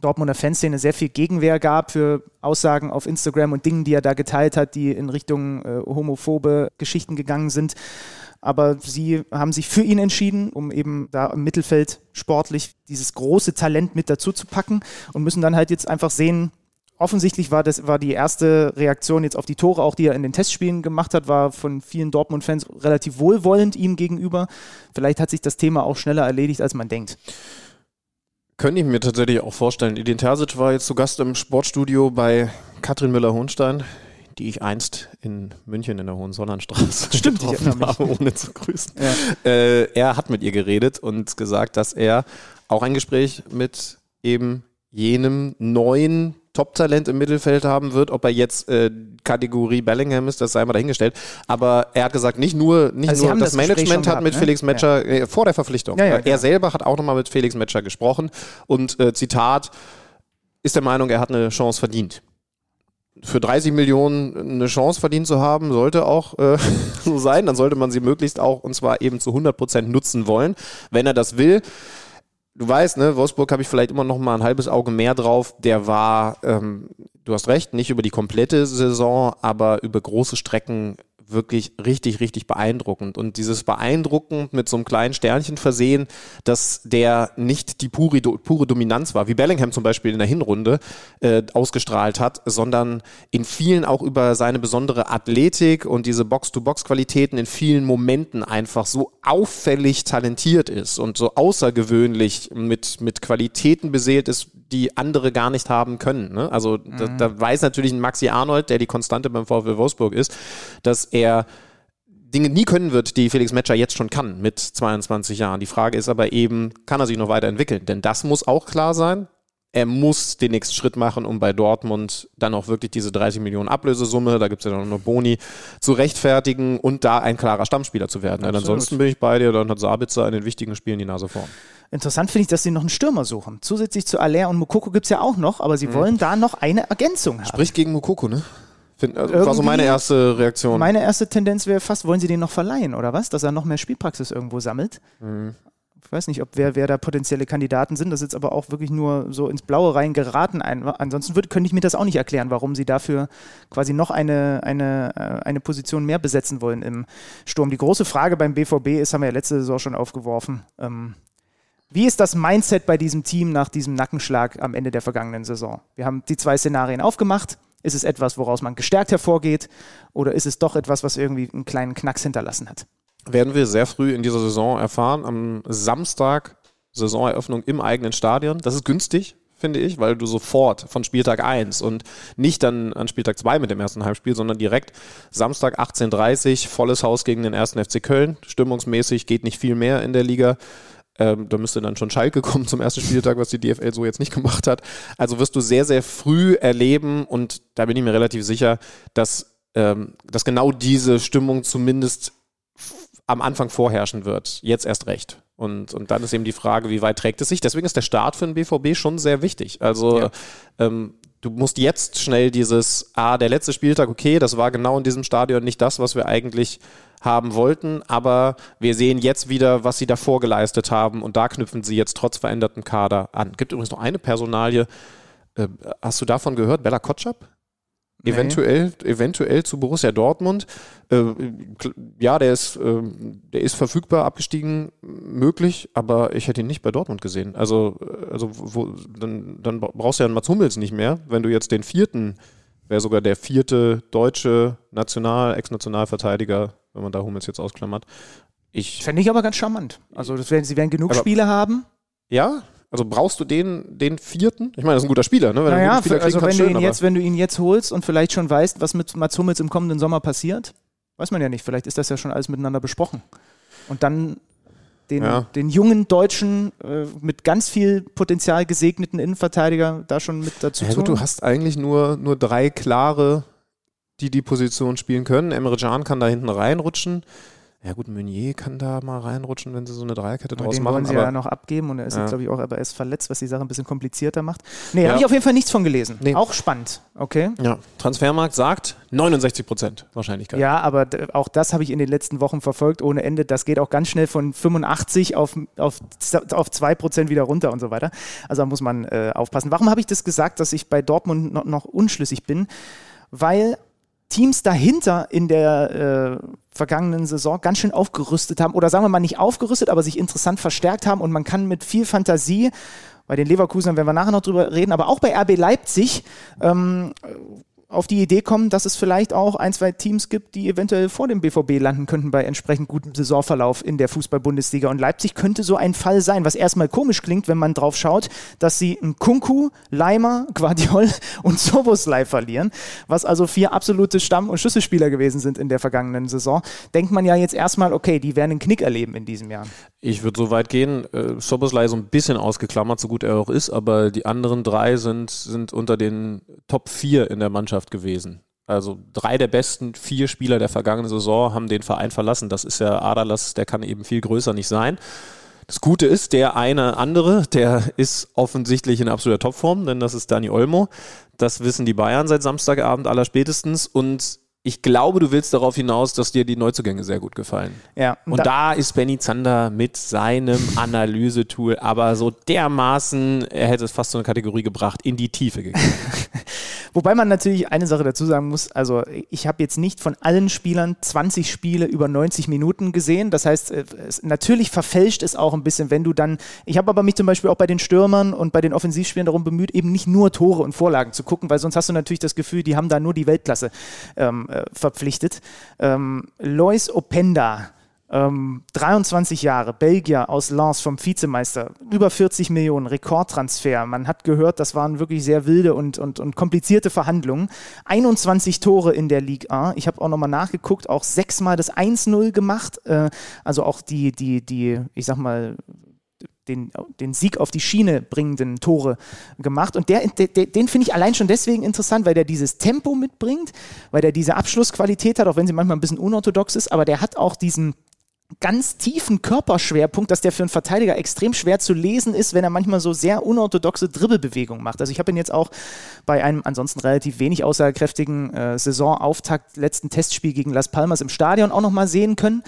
Dortmunder Fanszene sehr viel Gegenwehr gab für Aussagen auf Instagram und Dingen, die er da geteilt hat, die in Richtung äh, homophobe Geschichten gegangen sind aber sie haben sich für ihn entschieden, um eben da im Mittelfeld sportlich dieses große Talent mit dazu zu packen und müssen dann halt jetzt einfach sehen, offensichtlich war das war die erste Reaktion jetzt auf die Tore, auch die er in den Testspielen gemacht hat, war von vielen Dortmund-Fans relativ wohlwollend ihm gegenüber. Vielleicht hat sich das Thema auch schneller erledigt, als man denkt. Könnte ich mir tatsächlich auch vorstellen. Edin Terzic war jetzt zu Gast im Sportstudio bei Katrin Müller-Hohenstein die ich einst in München in der Hohenzollernstraße (laughs) Stimmt, getroffen habe, ohne zu grüßen. Ja. Äh, er hat mit ihr geredet und gesagt, dass er auch ein Gespräch mit eben jenem neuen Top-Talent im Mittelfeld haben wird. Ob er jetzt äh, Kategorie Bellingham ist, das sei mal dahingestellt. Aber er hat gesagt, nicht nur, nicht also nur das, das Management hat mit ne? Felix Metscher ja. äh, vor der Verpflichtung. Ja, ja, er genau. selber hat auch nochmal mit Felix Metscher gesprochen und äh, Zitat, ist der Meinung, er hat eine Chance verdient für 30 Millionen eine Chance verdient zu haben, sollte auch äh, (laughs) so sein. Dann sollte man sie möglichst auch und zwar eben zu 100 Prozent nutzen wollen, wenn er das will. Du weißt, ne, Wolfsburg habe ich vielleicht immer noch mal ein halbes Auge mehr drauf. Der war, ähm, du hast recht, nicht über die komplette Saison, aber über große Strecken wirklich richtig, richtig beeindruckend. Und dieses beeindruckend mit so einem kleinen Sternchen versehen, dass der nicht die pure, pure Dominanz war, wie Bellingham zum Beispiel in der Hinrunde äh, ausgestrahlt hat, sondern in vielen auch über seine besondere Athletik und diese Box-to-Box-Qualitäten in vielen Momenten einfach so auffällig talentiert ist und so außergewöhnlich mit, mit Qualitäten beseelt ist, die andere gar nicht haben können. Ne? Also mhm. da, da weiß natürlich ein Maxi Arnold, der die Konstante beim VfL Wolfsburg ist, dass er Dinge nie können wird, die Felix Metscher jetzt schon kann mit 22 Jahren. Die Frage ist aber eben, kann er sich noch weiterentwickeln? Denn das muss auch klar sein. Er muss den nächsten Schritt machen, um bei Dortmund dann auch wirklich diese 30 Millionen Ablösesumme, da gibt es ja noch eine Boni, zu rechtfertigen und da ein klarer Stammspieler zu werden. Denn ansonsten bin ich bei dir, dann hat Sabitzer in den wichtigen Spielen die Nase vorn. Interessant finde ich, dass sie noch einen Stürmer suchen. Zusätzlich zu Aller und Mukoko gibt es ja auch noch, aber sie mhm. wollen da noch eine Ergänzung haben. Sprich gegen Mukoko, ne? Find, also war so meine erste Reaktion. Meine erste Tendenz wäre fast, wollen sie den noch verleihen oder was? Dass er noch mehr Spielpraxis irgendwo sammelt. Mhm. Ich weiß nicht, ob wer, wer da potenzielle Kandidaten sind. Das ist jetzt aber auch wirklich nur so ins Blaue rein geraten. ansonsten würde, könnte ich mir das auch nicht erklären, warum sie dafür quasi noch eine, eine, äh, eine Position mehr besetzen wollen im Sturm. Die große Frage beim BVB ist, haben wir ja letzte Saison schon aufgeworfen. Ähm, Wie ist das Mindset bei diesem Team nach diesem Nackenschlag am Ende der vergangenen Saison? Wir haben die zwei Szenarien aufgemacht. Ist es etwas, woraus man gestärkt hervorgeht? Oder ist es doch etwas, was irgendwie einen kleinen Knacks hinterlassen hat? Werden wir sehr früh in dieser Saison erfahren. Am Samstag Saisoneröffnung im eigenen Stadion. Das ist günstig, finde ich, weil du sofort von Spieltag 1 und nicht dann an Spieltag 2 mit dem ersten Heimspiel, sondern direkt Samstag 18.30 Uhr, volles Haus gegen den ersten FC Köln. Stimmungsmäßig geht nicht viel mehr in der Liga. Ähm, da müsste dann schon Schalke (laughs) kommen zum ersten Spieltag, was die DFL so jetzt nicht gemacht hat. Also wirst du sehr, sehr früh erleben und da bin ich mir relativ sicher, dass, ähm, dass genau diese Stimmung zumindest am Anfang vorherrschen wird. Jetzt erst recht. Und, und dann ist eben die Frage, wie weit trägt es sich? Deswegen ist der Start für den BVB schon sehr wichtig. Also ja. ähm, du musst jetzt schnell dieses, ah, der letzte Spieltag, okay, das war genau in diesem Stadion nicht das, was wir eigentlich haben wollten, aber wir sehen jetzt wieder, was sie davor geleistet haben und da knüpfen sie jetzt trotz verändertem Kader an. Gibt übrigens noch eine Personalie, äh, hast du davon gehört, Bella Kotschap? Nee. Eventuell, eventuell zu Borussia Dortmund. Äh, ja, der ist, äh, der ist verfügbar, abgestiegen, möglich, aber ich hätte ihn nicht bei Dortmund gesehen. Also, äh, also wo, dann, dann brauchst du ja einen Mats Hummels nicht mehr, wenn du jetzt den vierten, wäre sogar der vierte deutsche National-, Ex-Nationalverteidiger, wenn man da Hummels jetzt ausklammert. Ich Fände ich aber ganz charmant. Also das werden, sie werden genug Spiele haben. Ja, also brauchst du den, den vierten? Ich meine, das ist ein guter Spieler, ne? Wenn naja, Spieler also wenn, schön, du ihn jetzt, wenn du ihn jetzt holst und vielleicht schon weißt, was mit Mats Hummels im kommenden Sommer passiert, weiß man ja nicht. Vielleicht ist das ja schon alles miteinander besprochen. Und dann den, ja. den jungen Deutschen äh, mit ganz viel Potenzial gesegneten Innenverteidiger da schon mit dazu ja, gut, Du hast eigentlich nur, nur drei klare, die die Position spielen können. Emre Can kann da hinten reinrutschen. Ja gut, Meunier kann da mal reinrutschen, wenn sie so eine Dreierkette draus den machen. wollen sie ja noch abgeben und er ist ja. jetzt, glaube ich, auch aber er ist verletzt, was die Sache ein bisschen komplizierter macht. Nee, ja. habe ich auf jeden Fall nichts von gelesen. Nee. Auch spannend, okay? Ja, Transfermarkt sagt 69 Prozent Wahrscheinlichkeit. Ja, aber auch das habe ich in den letzten Wochen verfolgt ohne Ende. Das geht auch ganz schnell von 85 auf, auf, auf 2 Prozent wieder runter und so weiter. Also da muss man äh, aufpassen. Warum habe ich das gesagt, dass ich bei Dortmund noch, noch unschlüssig bin? Weil Teams dahinter in der äh, vergangenen Saison ganz schön aufgerüstet haben oder sagen wir mal nicht aufgerüstet, aber sich interessant verstärkt haben und man kann mit viel Fantasie bei den Leverkusen werden wir nachher noch drüber reden, aber auch bei RB Leipzig ähm, auf die Idee kommen, dass es vielleicht auch ein, zwei Teams gibt, die eventuell vor dem BVB landen könnten bei entsprechend gutem Saisonverlauf in der Fußball-Bundesliga. Und Leipzig könnte so ein Fall sein, was erstmal komisch klingt, wenn man drauf schaut, dass sie einen Kunku, Leimer, Guardiol (laughs) und Soboslai verlieren, was also vier absolute Stamm- und Schlüsselspieler gewesen sind in der vergangenen Saison. Denkt man ja jetzt erstmal, okay, die werden einen Knick erleben in diesem Jahr. Ich würde so weit gehen, äh, Soboslai so ein bisschen ausgeklammert, so gut er auch ist, aber die anderen drei sind, sind unter den Top 4 in der Mannschaft gewesen. Also drei der besten vier Spieler der vergangenen Saison haben den Verein verlassen. Das ist ja Adalas, der kann eben viel größer nicht sein. Das Gute ist, der eine andere, der ist offensichtlich in absoluter Topform, denn das ist Dani Olmo. Das wissen die Bayern seit Samstagabend aller spätestens und ich glaube, du willst darauf hinaus, dass dir die Neuzugänge sehr gut gefallen. Ja. Und, und da, da, ist Benny Zander mit seinem Analysetool aber so dermaßen, er hätte es fast so eine Kategorie gebracht, in die Tiefe gegangen. (laughs) Wobei man natürlich eine Sache dazu sagen muss, also ich habe jetzt nicht von allen Spielern 20 Spiele über 90 Minuten gesehen. Das heißt, äh, es, natürlich verfälscht es auch ein bisschen, wenn du dann, ich habe aber mich zum Beispiel auch bei den Stürmern und bei den Offensivspielern darum bemüht, eben nicht nur Tore und Vorlagen zu gucken, weil sonst hast du natürlich das Gefühl, die haben da nur die Weltklasse ähm, äh, verpflichtet. Ähm, Lois Openda ähm, 23 Jahre, Belgier aus Lens vom Vizemeister, über 40 Millionen, Rekordtransfer. Man hat gehört, das waren wirklich sehr wilde und, und, und komplizierte Verhandlungen. 21 Tore in der Ligue 1. Ich habe auch nochmal nachgeguckt, auch sechsmal das 1-0 gemacht. Äh, also auch die, die, die, ich sag mal, den, den Sieg auf die Schiene bringenden Tore gemacht. Und der, der den finde ich allein schon deswegen interessant, weil der dieses Tempo mitbringt, weil der diese Abschlussqualität hat, auch wenn sie manchmal ein bisschen unorthodox ist, aber der hat auch diesen ganz tiefen Körperschwerpunkt, dass der für einen Verteidiger extrem schwer zu lesen ist, wenn er manchmal so sehr unorthodoxe Dribbelbewegungen macht. Also ich habe ihn jetzt auch bei einem ansonsten relativ wenig aussagekräftigen äh, Saisonauftakt, letzten Testspiel gegen Las Palmas im Stadion auch nochmal sehen können.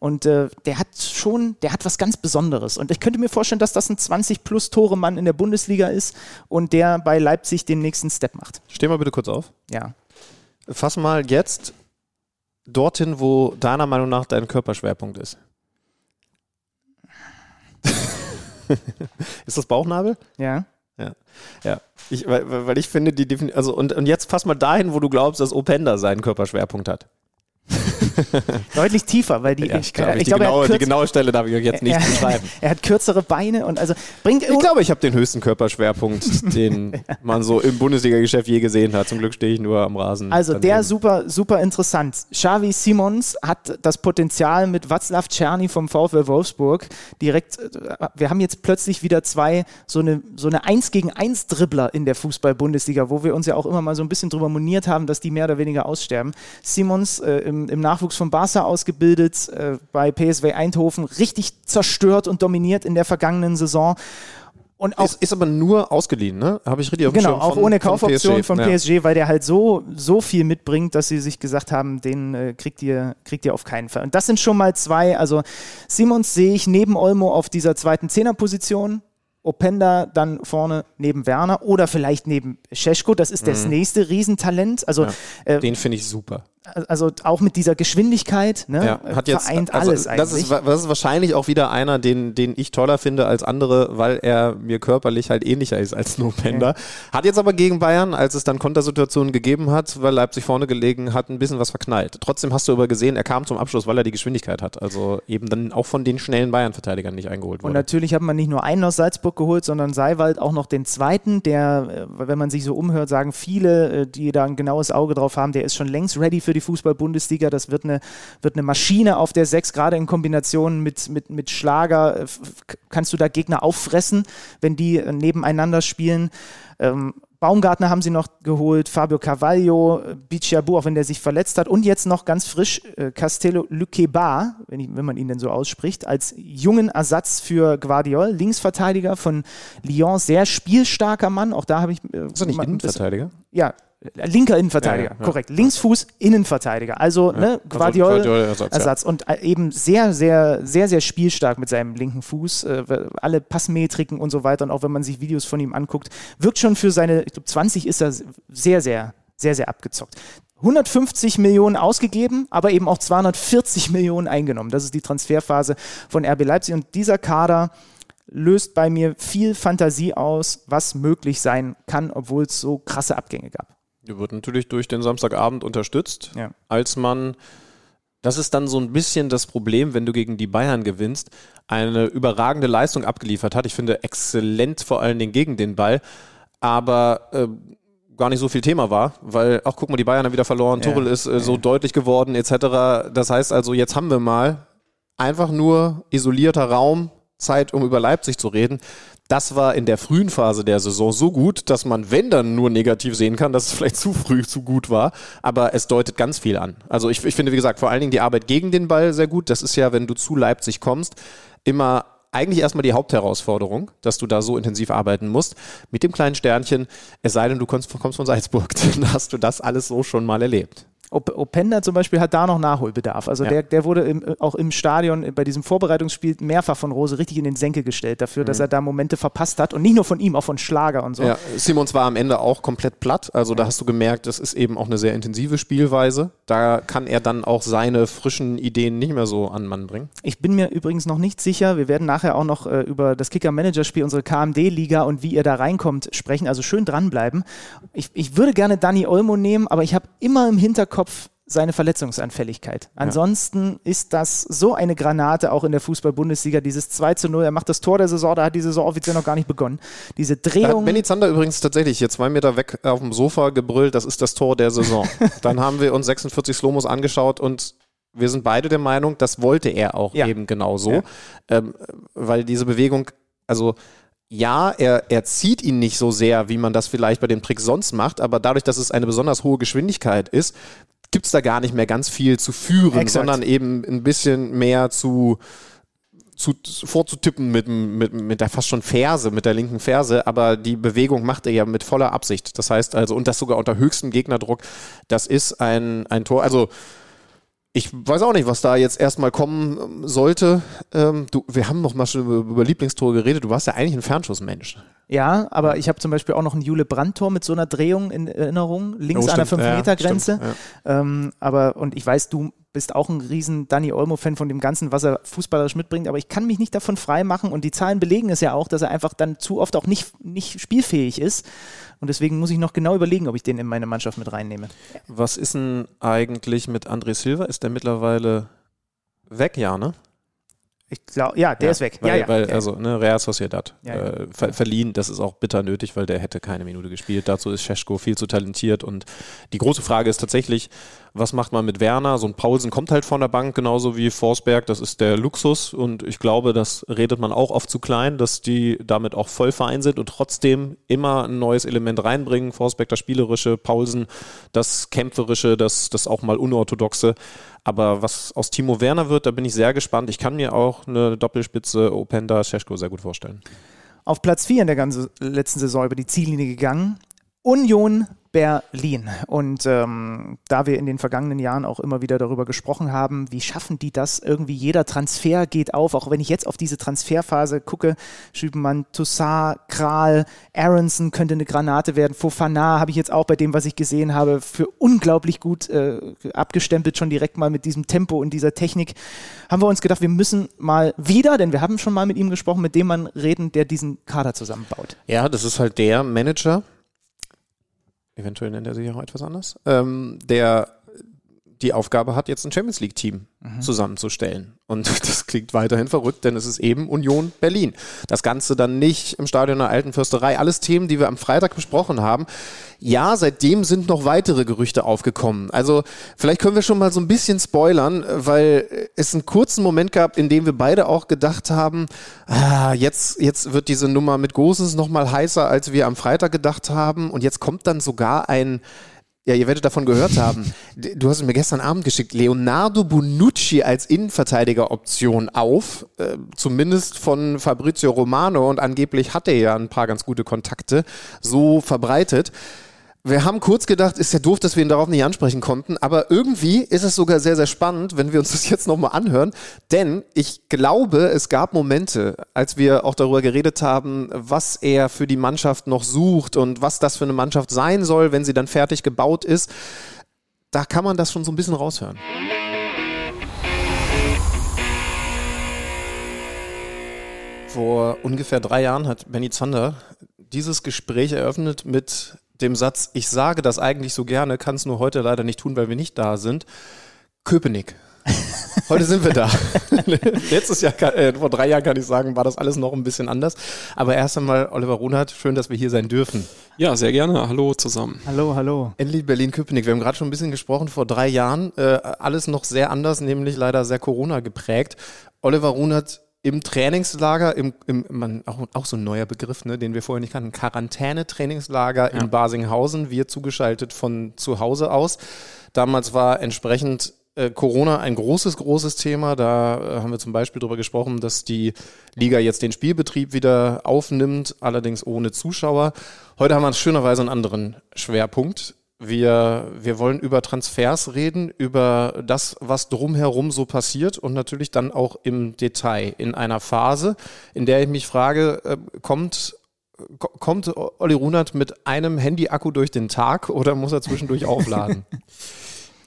Und äh, der hat schon, der hat was ganz Besonderes. Und ich könnte mir vorstellen, dass das ein 20-plus-Tore-Mann in der Bundesliga ist und der bei Leipzig den nächsten Step macht. Steh mal bitte kurz auf. Ja. Fass mal jetzt dorthin, wo deiner Meinung nach dein Körperschwerpunkt ist? (laughs) Ist das Bauchnabel? Ja. Ja. Ja. Ich, weil, weil ich finde, die Definition, also und, und jetzt fass mal dahin, wo du glaubst, dass Openda seinen Körperschwerpunkt hat. (laughs) (laughs) Deutlich tiefer, weil die. Ja, ich glaube, ich die, glaube, genaue, die genaue Stelle darf ich euch jetzt nicht er, beschreiben. (laughs) er hat kürzere Beine und also bringt Ich glaube, ich habe den höchsten Körperschwerpunkt, (laughs) den man so im Bundesliga-Geschäft je gesehen hat. Zum Glück stehe ich nur am Rasen. Also daneben. der super, super interessant. Xavi Simons hat das Potenzial mit Václav Czerny vom VfL Wolfsburg direkt, äh, wir haben jetzt plötzlich wieder zwei, so eine, so eine 1 gegen 1 Dribbler in der Fußball-Bundesliga, wo wir uns ja auch immer mal so ein bisschen drüber moniert haben, dass die mehr oder weniger aussterben. Simons äh, im, im Nachwuchs von Barca ausgebildet, äh, bei PSV Eindhoven richtig zerstört und dominiert in der vergangenen Saison. Und auch Ist, ist aber nur ausgeliehen, ne? Habe ich richtig auf dem Genau, auch von- ohne von Kaufoption PSG. von Ja. PSG, weil der halt so, so viel mitbringt, dass sie sich gesagt haben, den äh, kriegt, ihr, kriegt ihr auf keinen Fall. Und das sind schon mal zwei. Also Simons sehe ich neben Olmo auf dieser zweiten Zehnerposition. Openda dann vorne neben Werner oder vielleicht neben Scheschko. Das ist das nächste Riesentalent. Also, äh, Den finde ich super. also auch mit dieser Geschwindigkeit ne, Ja, hat jetzt, vereint also alles das eigentlich. ist, das ist wahrscheinlich auch wieder einer, den, den ich toller finde als andere, weil er mir körperlich halt ähnlicher ist als Nopender. Hat jetzt aber gegen Bayern, als es dann Kontersituationen gegeben hat, weil Leipzig vorne gelegen hat, ein bisschen was verknallt. Trotzdem hast du aber gesehen, er kam zum Abschluss, weil er die Geschwindigkeit hat. Also eben dann auch von den schnellen Bayern-Verteidigern nicht eingeholt Und wurde. natürlich hat man nicht nur einen aus Salzburg geholt, sondern Seiwald auch noch den zweiten, der, äh, wenn man sich so umhört, sagen viele, äh, die da ein genaues Auge drauf haben, der ist schon längst ready für die Fußball-Bundesliga. Das wird eine, wird eine Maschine auf der Sechs, gerade in Kombination mit, mit, mit Schlager. äh, Kannst du da Gegner auffressen, wenn die nebeneinander spielen. Ähm, Baumgartner haben sie noch geholt, Fabio Carvalho, äh, Bichiabu, auch wenn der sich verletzt hat. Und jetzt noch ganz frisch äh, Castello Luqueba, wenn, wenn man ihn denn so ausspricht, als jungen Ersatz für Guardiol, Linksverteidiger von Lyon, sehr spielstarker Mann. Auch da habe ich. Äh, ist er nicht bisschen- Innenverteidiger? Ja, linker Innenverteidiger, Ja, ja, ja. korrekt. Linksfuß, Innenverteidiger. Also, ne, Guardiol, Guardiola-Ersatz, ja. Ersatz. Und äh, eben sehr, sehr, sehr, sehr spielstark mit seinem linken Fuß. Äh, alle Passmetriken und so weiter. Und auch wenn man sich Videos von ihm anguckt, wirkt schon für seine, ich glaube, 20 ist er sehr, sehr, sehr, sehr abgezockt. 150 Millionen ausgegeben, aber eben auch 240 Millionen eingenommen. Das ist die Transferphase von RB Leipzig. Und dieser Kader löst bei mir viel Fantasie aus, was möglich sein kann, obwohl es so krasse Abgänge gab. Die wird natürlich durch den Samstagabend unterstützt, Ja. als man, das ist dann so ein bisschen das Problem, wenn du gegen die Bayern gewinnst, eine überragende Leistung abgeliefert hat. Ich finde exzellent vor allen Dingen gegen den Ball, aber äh, gar nicht so viel Thema war, weil, ach guck mal, die Bayern haben wieder verloren, Ja. Tuchel ist äh, so deutlich geworden etc. Das heißt also, jetzt haben wir mal einfach nur isolierter Raum, Zeit, um über Leipzig zu reden. Das war in der frühen Phase der Saison so gut, dass man, wenn dann nur negativ sehen kann, dass es vielleicht zu früh zu gut war. Aber es deutet ganz viel an. Also ich, ich finde, wie gesagt, vor allen Dingen die Arbeit gegen den Ball sehr gut. Das ist ja, wenn du zu Leipzig kommst, immer eigentlich erstmal die Hauptherausforderung, dass du da so intensiv arbeiten musst. Mit dem kleinen Sternchen, es sei denn, du kommst, kommst von Salzburg, (laughs) dann hast du das alles so schon mal erlebt. Op Openda zum Beispiel hat da noch Nachholbedarf. Also Ja. der, der wurde im, auch im Stadion bei diesem Vorbereitungsspiel mehrfach von Rose richtig in den Senkel gestellt dafür, dass er da Momente verpasst hat. Und nicht nur von ihm, auch von Schlager und so. Mhm. Ja, Simons war am Ende auch komplett platt. Also da hast du gemerkt, das ist eben auch eine sehr intensive Spielweise. Da kann er dann auch seine frischen Ideen nicht mehr so an Mann bringen. Ich bin mir übrigens noch nicht sicher. Wir werden nachher auch noch äh, über das Kicker-Manager-Spiel, unsere KMD-Liga und wie ihr da reinkommt, sprechen. Also schön dranbleiben. Ich, ich würde gerne Dani Olmo nehmen, aber ich habe immer im Hinterkopf seine Verletzungsanfälligkeit. Ansonsten ist das so eine Granate auch in der Fußball-Bundesliga, dieses 2 zu 0. Er macht das Tor der Saison, da hat die Saison offiziell noch gar nicht begonnen. Diese Drehung. Benny Zander übrigens tatsächlich hier zwei Meter weg auf dem Sofa gebrüllt, das ist das Tor der Saison. (laughs) dann haben wir uns 46 Slomos angeschaut und wir sind beide der Meinung, das wollte er auch Ja. eben genau so. Ja. Ähm, weil diese Bewegung, also ja, er, er zieht ihn nicht so sehr, wie man das vielleicht bei dem Trick sonst macht, aber dadurch, dass es eine besonders hohe Geschwindigkeit ist, gibt es da gar nicht mehr ganz viel zu führen, Exakt. sondern eben ein bisschen mehr zu, zu, vorzutippen mit, mit, mit der fast schon Ferse, mit der linken Ferse, aber die Bewegung macht er ja mit voller Absicht. Das heißt also, und das sogar unter höchstem Gegnerdruck, das ist ein, ein Tor. Also ich weiß auch nicht, was da jetzt erstmal kommen ähm, sollte. Ähm, du, wir haben noch mal schon über, Lieblingstore geredet. Du warst ja eigentlich ein Fernschussmensch. Ja, aber ich habe zum Beispiel auch noch ein Jule Brandt-Tor mit so einer Drehung in Erinnerung, links Oh, an der stimmt. Ja, 5-Meter-Grenze. stimmt, ähm, aber, und ich weiß, du bist auch ein riesen Danny Olmo-Fan von dem Ganzen, was er fußballerisch mitbringt, aber ich kann mich nicht davon frei machen und die Zahlen belegen es ja auch, dass er einfach dann zu oft auch nicht, nicht spielfähig ist. Und deswegen muss ich noch genau überlegen, ob ich den in meine Mannschaft mit reinnehme. Was ist denn eigentlich mit André Silva? Ist der mittlerweile weg, ja, ne? Ich glaube, ja, der ja, ist weg. Weil, ja, ja. weil also ne, Real Sociedad Ja, äh, ver verliehen, das ist auch bitter nötig, weil der hätte keine Minute gespielt. Dazu ist Scheschko viel zu talentiert und die große Frage ist tatsächlich, was macht man mit Werner? So ein Paulsen kommt halt von der Bank, genauso wie Forsberg, das ist der Luxus und ich glaube, das redet man auch oft zu klein, dass die damit auch voll vereint sind und trotzdem immer ein neues Element reinbringen. Forsberg das Spielerische, Paulsen das Kämpferische, das, das auch mal Unorthodoxe. Aber was aus Timo Werner wird, da bin ich sehr gespannt. Ich kann mir auch eine Doppelspitze Openda Scheschko sehr gut vorstellen. Auf Platz 4 in der ganzen letzten Saison über die Ziellinie gegangen. Union Berlin. Und ähm, da wir in den vergangenen Jahren auch immer wieder darüber gesprochen haben, wie schaffen die das? Irgendwie jeder Transfer geht auf. Auch wenn ich jetzt auf diese Transferphase gucke, Schübenmann, Toussaint, Kral, Aronson könnte eine Granate werden. Fofana habe ich jetzt auch bei dem, was ich gesehen habe, für unglaublich gut äh, abgestempelt, schon direkt mal mit diesem Tempo und dieser Technik. Haben wir uns gedacht, wir müssen mal wieder, denn wir haben schon mal mit ihm gesprochen, mit dem Mann reden, der diesen Kader zusammenbaut. Ja, das ist halt der Manager, eventuell nennt er sich auch etwas anders, ähm, der die Aufgabe hat, jetzt ein Champions League-Team mhm. zusammenzustellen. Und (laughs) das klingt weiterhin verrückt, denn es ist eben Union Berlin. Das Ganze dann nicht im Stadion der Alten Fürsterei. Alles Themen, die wir am Freitag besprochen haben. Ja, seitdem sind noch weitere Gerüchte aufgekommen. Also vielleicht können wir schon mal so ein bisschen spoilern, weil es einen kurzen Moment gab, in dem wir beide auch gedacht haben, ah, jetzt, jetzt wird diese Nummer mit Gosens noch mal heißer, als wir am Freitag gedacht haben. Und jetzt kommt dann sogar ein ja, ihr werdet davon gehört haben. Du hast mir gestern Abend geschickt. Leonardo Bonucci als Innenverteidiger-Option auf, äh, zumindest von Fabrizio Romano und angeblich hat er ja ein paar ganz gute Kontakte so verbreitet. Wir haben kurz gedacht, ist ja doof, dass wir ihn darauf nicht ansprechen konnten, aber irgendwie ist es sogar sehr, sehr spannend, wenn wir uns das (laughs) jetzt nochmal anhören, denn ich glaube, es gab Momente, als wir auch darüber geredet haben, was er für die Mannschaft noch sucht und was das für eine Mannschaft sein soll, wenn sie dann fertig gebaut ist. Da kann man das schon so ein bisschen raushören. Vor ungefähr drei Jahren hat Benny Zander dieses Gespräch eröffnet mit dem Satz, ich sage das eigentlich so gerne, kann es nur heute leider nicht tun, weil wir nicht da sind. Köpenick. Heute sind wir da. (laughs) Letztes Jahr, äh, vor drei Jahren kann ich sagen, war das alles noch ein bisschen anders. Aber erst einmal, Oliver Runert, schön, dass wir hier sein dürfen. Ja, sehr gerne. Hallo zusammen. Hallo, hallo. Endlich Berlin-Köpenick. Wir haben gerade schon ein bisschen gesprochen, vor drei Jahren. Äh, alles noch sehr anders, nämlich leider sehr Corona geprägt. Oliver Runert im Trainingslager, im, im man, auch, auch so ein neuer Begriff, ne, den wir vorher nicht kannten, Quarantäne-Trainingslager ja. in Basinghausen, wir zugeschaltet von zu Hause aus. Damals war entsprechend äh, Corona ein großes, großes Thema. Da äh, haben wir zum Beispiel darüber gesprochen, dass die Liga jetzt den Spielbetrieb wieder aufnimmt, allerdings ohne Zuschauer. Heute haben wir schönerweise einen anderen Schwerpunkt. Wir, wir wollen über Transfers reden, über das, was drumherum so passiert und natürlich dann auch im Detail in einer Phase, in der ich mich frage, äh, kommt kommt Olli Runert mit einem Handy-Akku durch den Tag oder muss er zwischendurch aufladen? (laughs)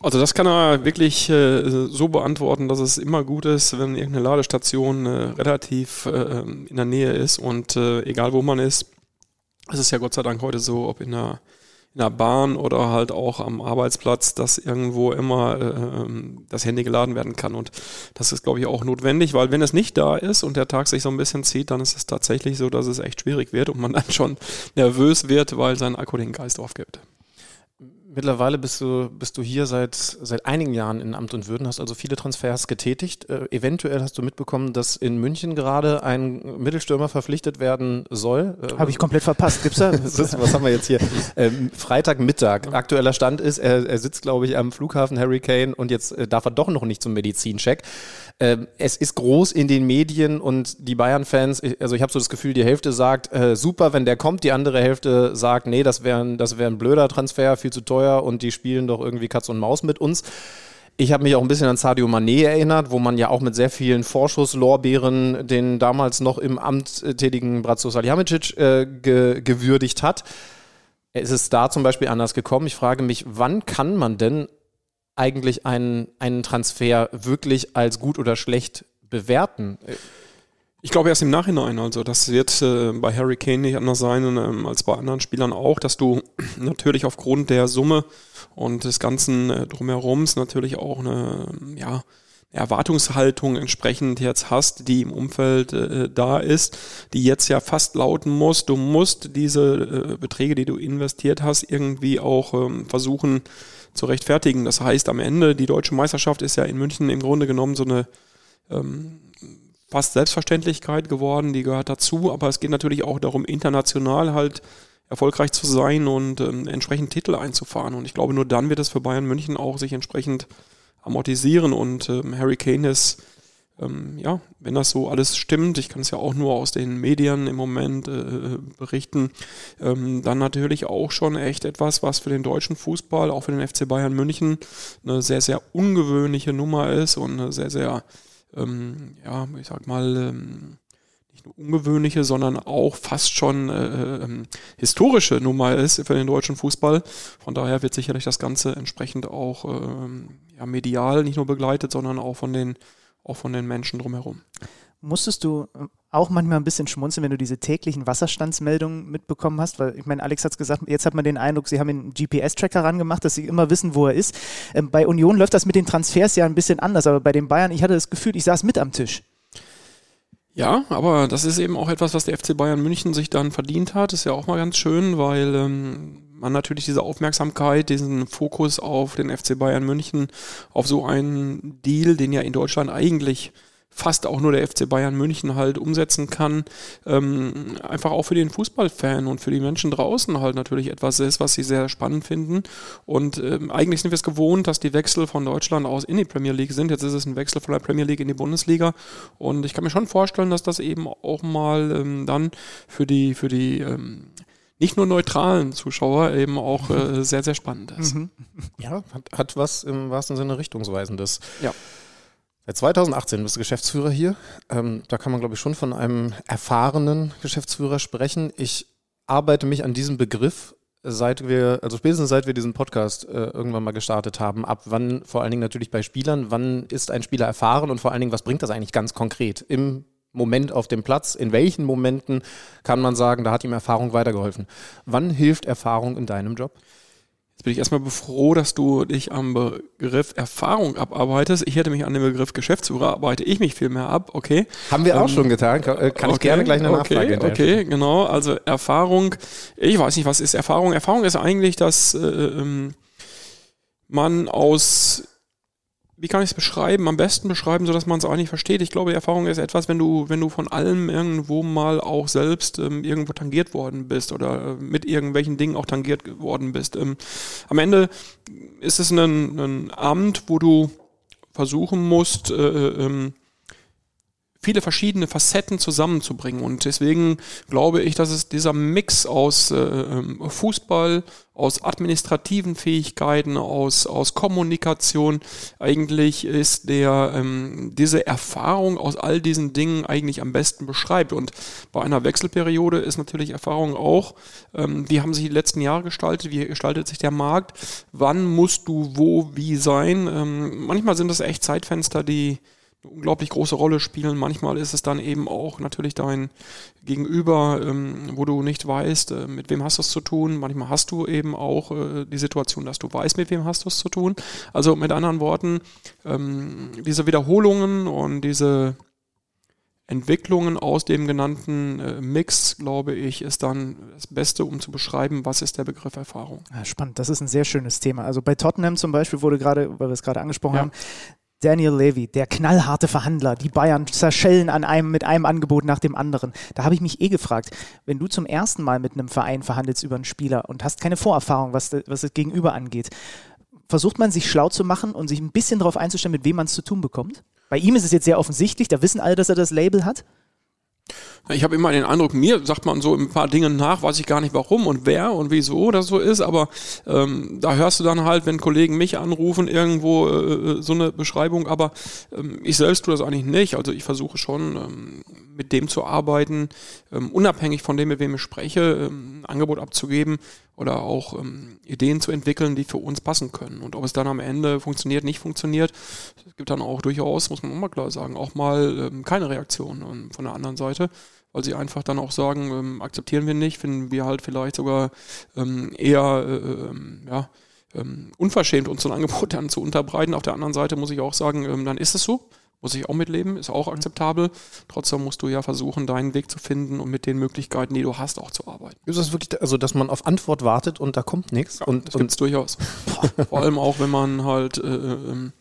Also das kann er wirklich äh, so beantworten, dass es immer gut ist, wenn irgendeine Ladestation äh, relativ äh, in der Nähe ist und äh, egal wo man ist. Es ist ja Gott sei Dank heute so, ob in der in der Bahn oder halt auch am Arbeitsplatz, dass irgendwo immer äh, das Handy geladen werden kann. Und das ist, glaube ich, auch notwendig, weil wenn es nicht da ist und der Tag sich so ein bisschen zieht, dann ist es tatsächlich so, dass es echt schwierig wird und man dann schon nervös wird, weil sein Akku den Geist aufgibt. Mittlerweile bist du, bist du hier seit, seit einigen Jahren in Amt und Würden, hast also viele Transfers getätigt. Äh, eventuell hast du mitbekommen, dass in München gerade ein Mittelstürmer verpflichtet werden soll. Äh, Habe ich komplett verpasst. Gibt's da? (laughs) ist, was haben wir jetzt hier? Ähm, Freitagmittag. Aktueller Stand ist, er, er sitzt, glaube ich, am Flughafen Harry Kane und jetzt äh, darf er doch noch nicht zum Medizincheck. Ähm, es ist groß in den Medien und die Bayern-Fans, also ich habe so das Gefühl, die Hälfte sagt, äh, super, wenn der kommt, die andere Hälfte sagt, nee, das wäre das wär ein blöder Transfer, viel zu teuer und die spielen doch irgendwie Katz und Maus mit uns. Ich habe mich auch ein bisschen an Sadio Mané erinnert, wo man ja auch mit sehr vielen Vorschusslorbeeren den damals noch im Amt tätigen Bratzo Salihamidzic äh, ge gewürdigt hat. Es ist da zum Beispiel anders gekommen. Ich frage mich, wann kann man denn eigentlich einen, einen Transfer wirklich als gut oder schlecht bewerten? Ich glaube erst im Nachhinein. Also das wird äh, bei Harry Kane nicht anders sein ähm, als bei anderen Spielern auch, dass du (clears throat) natürlich aufgrund der Summe und des ganzen äh, drumherums natürlich auch eine ja, Erwartungshaltung entsprechend jetzt hast, die im Umfeld äh, da ist, die jetzt ja fast lauten muss, du musst diese äh, Beträge, die du investiert hast, irgendwie auch ähm, versuchen zu rechtfertigen. Das heißt, am Ende, die deutsche Meisterschaft ist ja in München im Grunde genommen so eine ähm, fast Selbstverständlichkeit geworden, die gehört dazu, aber es geht natürlich auch darum, international halt erfolgreich zu sein und ähm, entsprechend Titel einzufahren. Und ich glaube, nur dann wird es für Bayern München auch sich entsprechend amortisieren. Und ähm, Harry Kane ist, ähm, ja, wenn das so alles stimmt, ich kann es ja auch nur aus den Medien im Moment äh, berichten, ähm, dann natürlich auch schon echt etwas, was für den deutschen Fußball, auch für den FC Bayern München, eine sehr, sehr ungewöhnliche Nummer ist und eine sehr, sehr, ähm, ja, ich sag mal, ähm, nicht nur ungewöhnliche, sondern auch fast schon äh, ähm, historische Nummer ist für den deutschen Fußball. Von daher wird sicherlich das Ganze entsprechend auch ähm, ja, medial nicht nur begleitet, sondern auch von den, auch von den Menschen drumherum. Musstest du äh, auch manchmal ein bisschen schmunzeln, wenn du diese täglichen Wasserstandsmeldungen mitbekommen hast? Weil ich meine, Alex hat es gesagt, jetzt hat man den Eindruck, sie haben einen GPS-Tracker rangemacht, dass sie immer wissen, wo er ist. Ähm, bei Union läuft das mit den Transfers ja ein bisschen anders, aber bei den Bayern, ich hatte das Gefühl, ich saß mit am Tisch. Ja, aber das ist eben auch etwas, was der FC Bayern München sich dann verdient hat. Ist ja auch mal ganz schön, weil ähm, man natürlich diese Aufmerksamkeit, diesen Fokus auf den FC Bayern München, auf so einen Deal, den ja in Deutschland eigentlich fast auch nur der FC Bayern München halt umsetzen kann, ähm, einfach auch für den Fußballfan und für die Menschen draußen halt natürlich etwas ist, was sie sehr spannend finden. Und ähm, eigentlich sind wir es gewohnt, dass die Wechsel von Deutschland aus in die Premier League sind. Jetzt ist es ein Wechsel von der Premier League in die Bundesliga. Und ich kann mir schon vorstellen, dass das eben auch mal ähm, dann für die, für die ähm, nicht nur neutralen Zuschauer eben auch äh, sehr, sehr spannend ist. Mhm. Ja, hat, hat was im wahrsten Sinne Richtungsweisendes. Ja. Seit 2018 bist du Geschäftsführer hier. Ähm, da kann man, glaube ich, schon von einem erfahrenen Geschäftsführer sprechen. Ich arbeite mich an diesem Begriff, seit wir, also spätestens seit wir diesen Podcast äh, irgendwann mal gestartet haben, ab wann, vor allen Dingen natürlich bei Spielern, wann ist ein Spieler erfahren und vor allen Dingen, was bringt das eigentlich ganz konkret im Moment auf dem Platz? In welchen Momenten kann man sagen, da hat ihm Erfahrung weitergeholfen? Wann hilft Erfahrung in deinem Job? Jetzt bin ich erstmal froh, dass du dich am Begriff Erfahrung abarbeitest. Ich hätte mich an dem Begriff Geschäftsführer arbeite ich mich viel mehr ab, okay. Haben wir auch ähm, schon getan, kann, äh, kann okay, ich gerne gleich eine okay, Nachfrage Okay, okay, genau. Also Erfahrung, ich weiß nicht, was ist Erfahrung? Erfahrung ist eigentlich, dass äh, ähm, man aus wie kann ich es beschreiben? Am besten beschreiben, sodass man es auch nicht versteht. Ich glaube, Erfahrung ist etwas, wenn du, wenn du von allem irgendwo mal auch selbst ähm, irgendwo tangiert worden bist oder äh, mit irgendwelchen Dingen auch tangiert worden bist. Ähm, am Ende ist es ein, ein Amt, wo du versuchen musst, äh, äh ähm, viele verschiedene Facetten zusammenzubringen. Und deswegen glaube ich, dass es dieser Mix aus äh, ähm, Fußball, aus administrativen Fähigkeiten, aus, aus Kommunikation eigentlich ist, der ähm, diese Erfahrung aus all diesen Dingen eigentlich am besten beschreibt. Und bei einer Wechselperiode ist natürlich Erfahrung auch, ähm, wie haben sich die letzten Jahre gestaltet, wie gestaltet sich der Markt, wann musst du wo, wie sein. Ähm, manchmal sind das echt Zeitfenster, die eine unglaublich große Rolle spielen. Manchmal ist es dann eben auch natürlich dein Gegenüber, ähm, wo du nicht weißt, äh, mit wem hast du es zu tun. Manchmal hast du eben auch äh, die Situation, dass du weißt, mit wem hast du es zu tun. Also mit anderen Worten, ähm, diese Wiederholungen und diese Entwicklungen aus dem genannten äh, Mix, glaube ich, ist dann das Beste, um zu beschreiben, was ist der Begriff Erfahrung. Ja, spannend, das ist ein sehr schönes Thema. Also bei Tottenham zum Beispiel wurde gerade, weil wir es gerade angesprochen ja. haben, Daniel Levy, der knallharte Verhandler, die Bayern zerschellen an einem mit einem Angebot nach dem anderen. Da habe ich mich eh gefragt, wenn du zum ersten Mal mit einem Verein verhandelst über einen Spieler und hast keine Vorerfahrung, was, was das Gegenüber angeht, versucht man sich schlau zu machen und sich ein bisschen darauf einzustellen, mit wem man es zu tun bekommt? Bei ihm ist es jetzt sehr offensichtlich, da wissen alle, dass er das Label hat. Ich habe immer den Eindruck, mir sagt man so ein paar Dinge nach, weiß ich gar nicht warum und wer und wieso das so ist, aber ähm, da hörst du dann halt, wenn Kollegen mich anrufen, irgendwo äh, so eine Beschreibung, aber ähm, ich selbst tue das eigentlich nicht. Also ich versuche schon ähm, mit dem zu arbeiten, ähm, unabhängig von dem, mit wem ich spreche, ähm, ein Angebot abzugeben, oder auch ähm, Ideen zu entwickeln, die für uns passen können. Und ob es dann am Ende funktioniert, nicht funktioniert, es gibt dann auch durchaus, muss man auch mal klar sagen, auch mal ähm, keine Reaktion ähm, von der anderen Seite, weil sie einfach dann auch sagen, ähm, akzeptieren wir nicht, finden wir halt vielleicht sogar ähm, eher äh, ähm, ja, unverschämt, uns so ein Angebot (laughs) dann zu unterbreiten. Auf der anderen Seite muss ich auch sagen, dann ist es so muss ich auch mitleben, ist auch akzeptabel. Trotzdem musst du ja versuchen, deinen Weg zu finden und mit den Möglichkeiten, die du hast, auch zu arbeiten. Ist das wirklich, also dass man auf Antwort wartet und da kommt nichts? Ja, und, das gibt es durchaus. (laughs) Vor allem auch, wenn man halt, äh, ähm,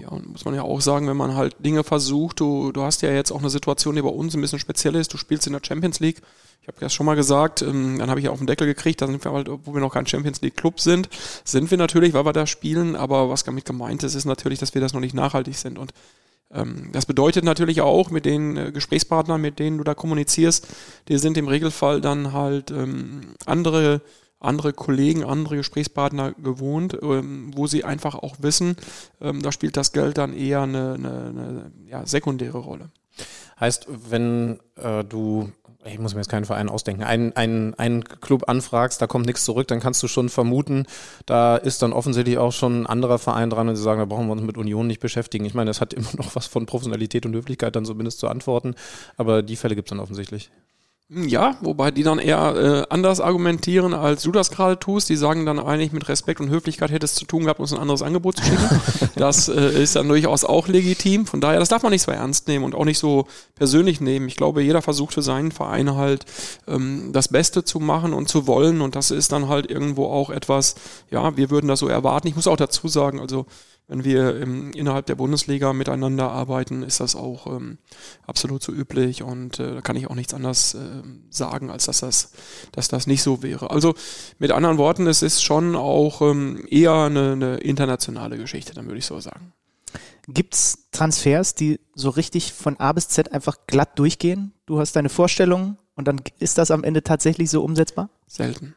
ja, muss man ja auch sagen, wenn man halt Dinge versucht, du, du hast ja jetzt auch eine Situation, die bei uns ein bisschen speziell ist, du spielst in der Champions League. Ich habe das schon mal gesagt, ähm, dann habe ich ja auf den Deckel gekriegt, da sind wir halt, obwohl wir noch kein Champions League Club sind, sind wir natürlich, weil wir da spielen, aber was damit gemeint ist, ist natürlich, dass wir das noch nicht nachhaltig sind und das bedeutet natürlich auch mit den äh, Gesprächspartnern, mit denen du da kommunizierst, die sind im Regelfall dann halt ähm, andere, andere Kollegen, andere Gesprächspartner gewohnt, ähm, wo sie einfach auch wissen, da spielt das Geld dann eher eine, eine, eine ja, sekundäre Rolle. Heißt, wenn äh, du ich muss mir jetzt keinen Verein ausdenken, einen, einen, einen Club anfragst, da kommt nichts zurück, dann kannst du schon vermuten, da ist dann offensichtlich auch schon ein anderer Verein dran und sie sagen, da brauchen wir uns mit Union nicht beschäftigen. Ich meine, das hat (laughs) immer noch was von Professionalität und Höflichkeit dann zumindest zu antworten, aber die Fälle gibt es dann offensichtlich. Ja, wobei die dann eher äh, anders argumentieren, als du das gerade tust. Die sagen dann eigentlich, mit Respekt und Höflichkeit hättest du zu tun gehabt, uns ein anderes Angebot zu schicken. (laughs) das äh, ist dann durchaus auch legitim. Von daher, das darf man nicht so ernst nehmen und auch nicht so persönlich nehmen. Ich glaube, jeder versucht für seinen Verein halt ähm, das Beste zu machen und zu wollen. Und das ist dann halt irgendwo auch etwas, ja, wir würden das so erwarten. Ich muss auch dazu sagen, also wenn wir im, innerhalb der Bundesliga miteinander arbeiten, ist das auch ähm, absolut so üblich und äh, da kann ich auch nichts anderes äh, sagen, als dass das, dass das nicht so wäre. Also mit anderen Worten, es ist schon auch ähm, eher eine, eine internationale Geschichte, dann würde ich so sagen. Gibt es Transfers, die so richtig von A bis Z einfach glatt durchgehen? Du hast deine Vorstellung und dann ist das am Ende tatsächlich so umsetzbar? Selten.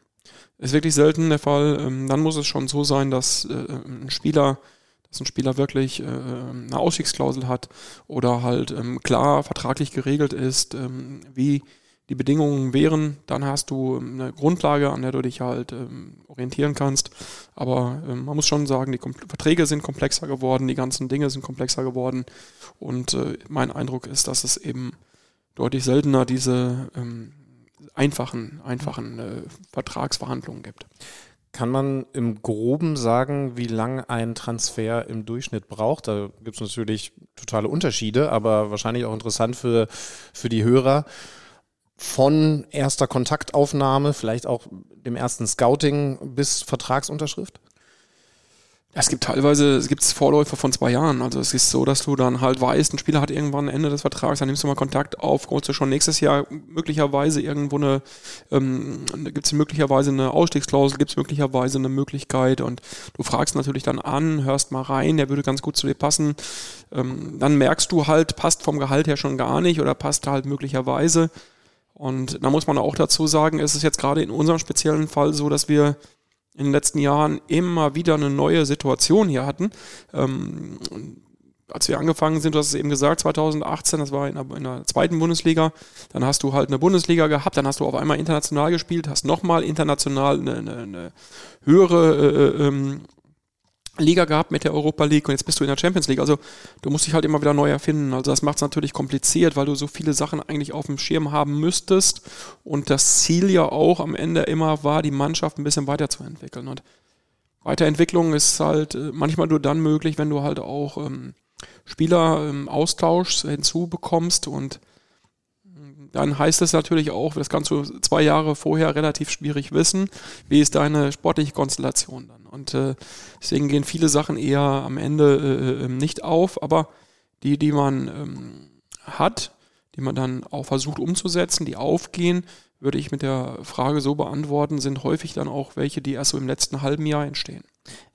Ist wirklich selten der Fall. Ähm, dann muss es schon so sein, dass äh, ein Spieler dass ein Spieler wirklich äh, eine Ausstiegsklausel hat oder halt ähm, klar vertraglich geregelt ist, ähm, wie die Bedingungen wären, dann hast du ähm, eine Grundlage, an der du dich halt ähm, orientieren kannst. Aber ähm, man muss schon sagen, die Kom Verträge sind komplexer geworden, die ganzen Dinge sind komplexer geworden. Und äh, mein Eindruck ist, dass es eben deutlich seltener diese ähm, einfachen, einfachen äh, Vertragsverhandlungen gibt. Kann man im Groben sagen, wie lang ein Transfer im Durchschnitt braucht? Da gibt es natürlich totale Unterschiede, aber wahrscheinlich auch interessant für, für die Hörer. Von erster Kontaktaufnahme, vielleicht auch dem ersten Scouting bis Vertragsunterschrift? Es gibt teilweise, es gibt Vorläufer von zwei Jahren. Also es ist so, dass du dann halt weißt, ein Spieler hat irgendwann Ende des Vertrags, dann nimmst du mal Kontakt auf, holst du schon nächstes Jahr möglicherweise irgendwo eine, ähm, gibt es möglicherweise eine Ausstiegsklausel, gibt es möglicherweise eine Möglichkeit und du fragst natürlich dann an, hörst mal rein, der würde ganz gut zu dir passen. Ähm, dann merkst du halt, passt vom Gehalt her schon gar nicht oder passt halt möglicherweise. Und da muss man auch dazu sagen, ist es jetzt gerade in unserem speziellen Fall so, dass wir in den letzten Jahren immer wieder eine neue Situation hier hatten. Ähm, als wir angefangen sind, du hast es eben gesagt, 2018, das war in der, in der, zweiten Bundesliga, dann hast du halt eine Bundesliga gehabt, dann hast du auf einmal international gespielt, hast nochmal international eine, eine, eine höhere äh, ähm, Liga gehabt mit der Europa League und jetzt bist du in der Champions League. Also du musst dich halt immer wieder neu erfinden. Also das macht es natürlich kompliziert, weil du so viele Sachen eigentlich auf dem Schirm haben müsstest und das Ziel ja auch am Ende immer war, die Mannschaft ein bisschen weiterzuentwickeln. Und Weiterentwicklung ist halt äh, manchmal nur dann möglich, wenn du halt auch ähm, Spieler ähm, austauschst, hinzubekommst und dann heißt es natürlich auch, das kannst du zwei Jahre vorher relativ schwierig wissen, wie ist deine sportliche Konstellation dann. Und äh, deswegen gehen viele Sachen eher am Ende äh, ähm, nicht auf, aber die, die man ähm, hat, die man dann auch versucht umzusetzen, die aufgehen, würde ich mit der Frage so beantworten, sind häufig dann auch welche, die erst so im letzten halben Jahr entstehen.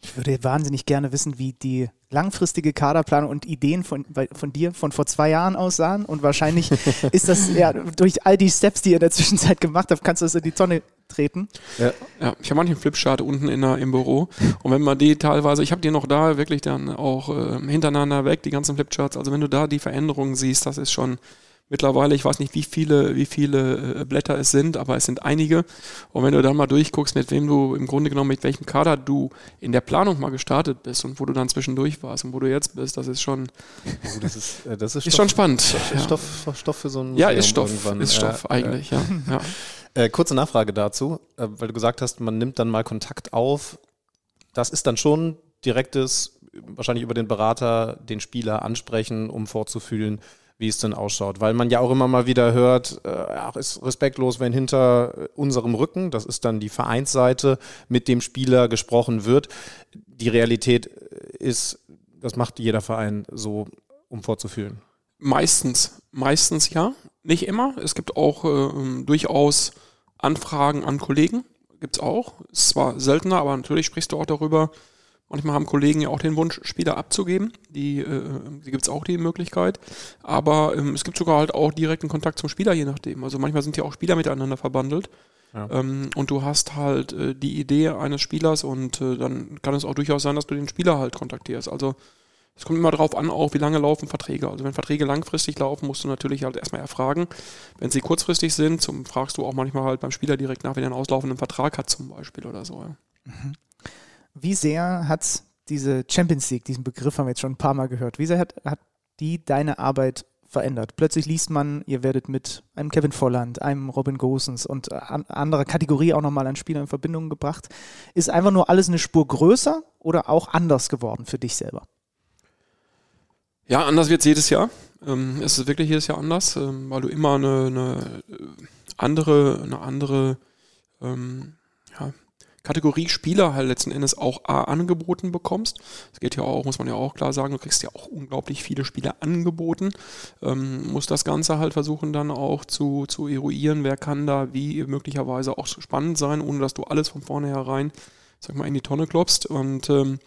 Ich würde wahnsinnig gerne wissen, wie die langfristige Kaderplanung und Ideen von, von dir von vor zwei Jahren aussahen. Und wahrscheinlich (laughs) ist das ja durch all die Steps, die ihr in der Zwischenzeit gemacht habt, kannst du das in die Tonne treten. Ja, ja ich habe manchen Flipchart unten in der, im Büro. Und wenn man die teilweise, ich habe die noch da wirklich dann auch äh, hintereinander weg, die ganzen Flipcharts. Also wenn du da die Veränderungen siehst, das ist schon mittlerweile, ich weiß nicht, wie viele, wie viele äh, Blätter es sind, aber es sind einige. Und wenn du dann mal durchguckst, mit wem du im Grunde genommen, mit welchem Kader du in der Planung mal gestartet bist und wo du dann zwischendurch warst und wo du jetzt bist, das ist schon, Oh, das ist, äh, das ist, (laughs) ist Stoff, schon spannend. Stoff, Ja. Stoff, Stoff für so ein Ja, ist Stoff, irgendwann. ist Stoff Äh, eigentlich, ja. ja. (laughs) Äh, kurze Nachfrage dazu, äh, weil du gesagt hast, man nimmt dann mal Kontakt auf. Das ist dann schon direktes, wahrscheinlich über den Berater, den Spieler ansprechen, um vorzufühlen, wie es denn ausschaut. Weil man ja auch immer mal wieder hört, äh, ach, ist respektlos, wenn hinter äh, unserem Rücken, das ist dann die Vereinsseite, mit dem Spieler gesprochen wird. Die Realität äh, ist, das macht jeder Verein so, um vorzufühlen. Meistens, meistens ja. Nicht immer. Es gibt auch äh, durchaus Anfragen an Kollegen. Gibt es auch. Ist zwar seltener, aber natürlich sprichst du auch darüber. Manchmal haben Kollegen ja auch den Wunsch, Spieler abzugeben. Die, äh, die gibt es auch die Möglichkeit. Aber ähm, es gibt sogar halt auch direkten Kontakt zum Spieler, je nachdem. Also manchmal sind ja auch Spieler miteinander verbandelt. Ja. Ähm, und du hast halt äh, die Idee eines Spielers und äh, dann kann es auch durchaus sein, dass du den Spieler halt kontaktierst. Also es kommt immer darauf an, auch wie lange laufen Verträge. Also wenn Verträge langfristig laufen, musst du natürlich halt erstmal erfragen. Wenn sie kurzfristig sind, zum, fragst du auch manchmal halt beim Spieler direkt nach, wenn er einen auslaufenden Vertrag hat zum Beispiel oder so. Ja. Wie sehr hat diese Champions League, diesen Begriff haben wir jetzt schon ein paar Mal gehört, wie sehr hat, hat die deine Arbeit verändert? Plötzlich liest man, ihr werdet mit einem Kevin Volland, einem Robin Gosens und an anderer Kategorie auch nochmal an Spieler in Verbindung gebracht. Ist einfach nur alles eine Spur größer oder auch anders geworden für dich selber? Ja, anders wird es jedes Jahr. Ähm, es ist wirklich jedes Jahr anders, ähm, weil du immer eine, eine äh, andere, eine andere ähm, ja, Kategorie Spieler halt letzten Endes auch A, angeboten bekommst. Es geht ja auch, muss man ja auch klar sagen, du kriegst ja auch unglaublich viele Spieler angeboten. Ähm, musst das Ganze halt versuchen dann auch zu, zu eruieren, wer kann da wie möglicherweise auch spannend sein, ohne dass du alles von vornherein, sag mal, in die Tonne klopfst. Und ähm,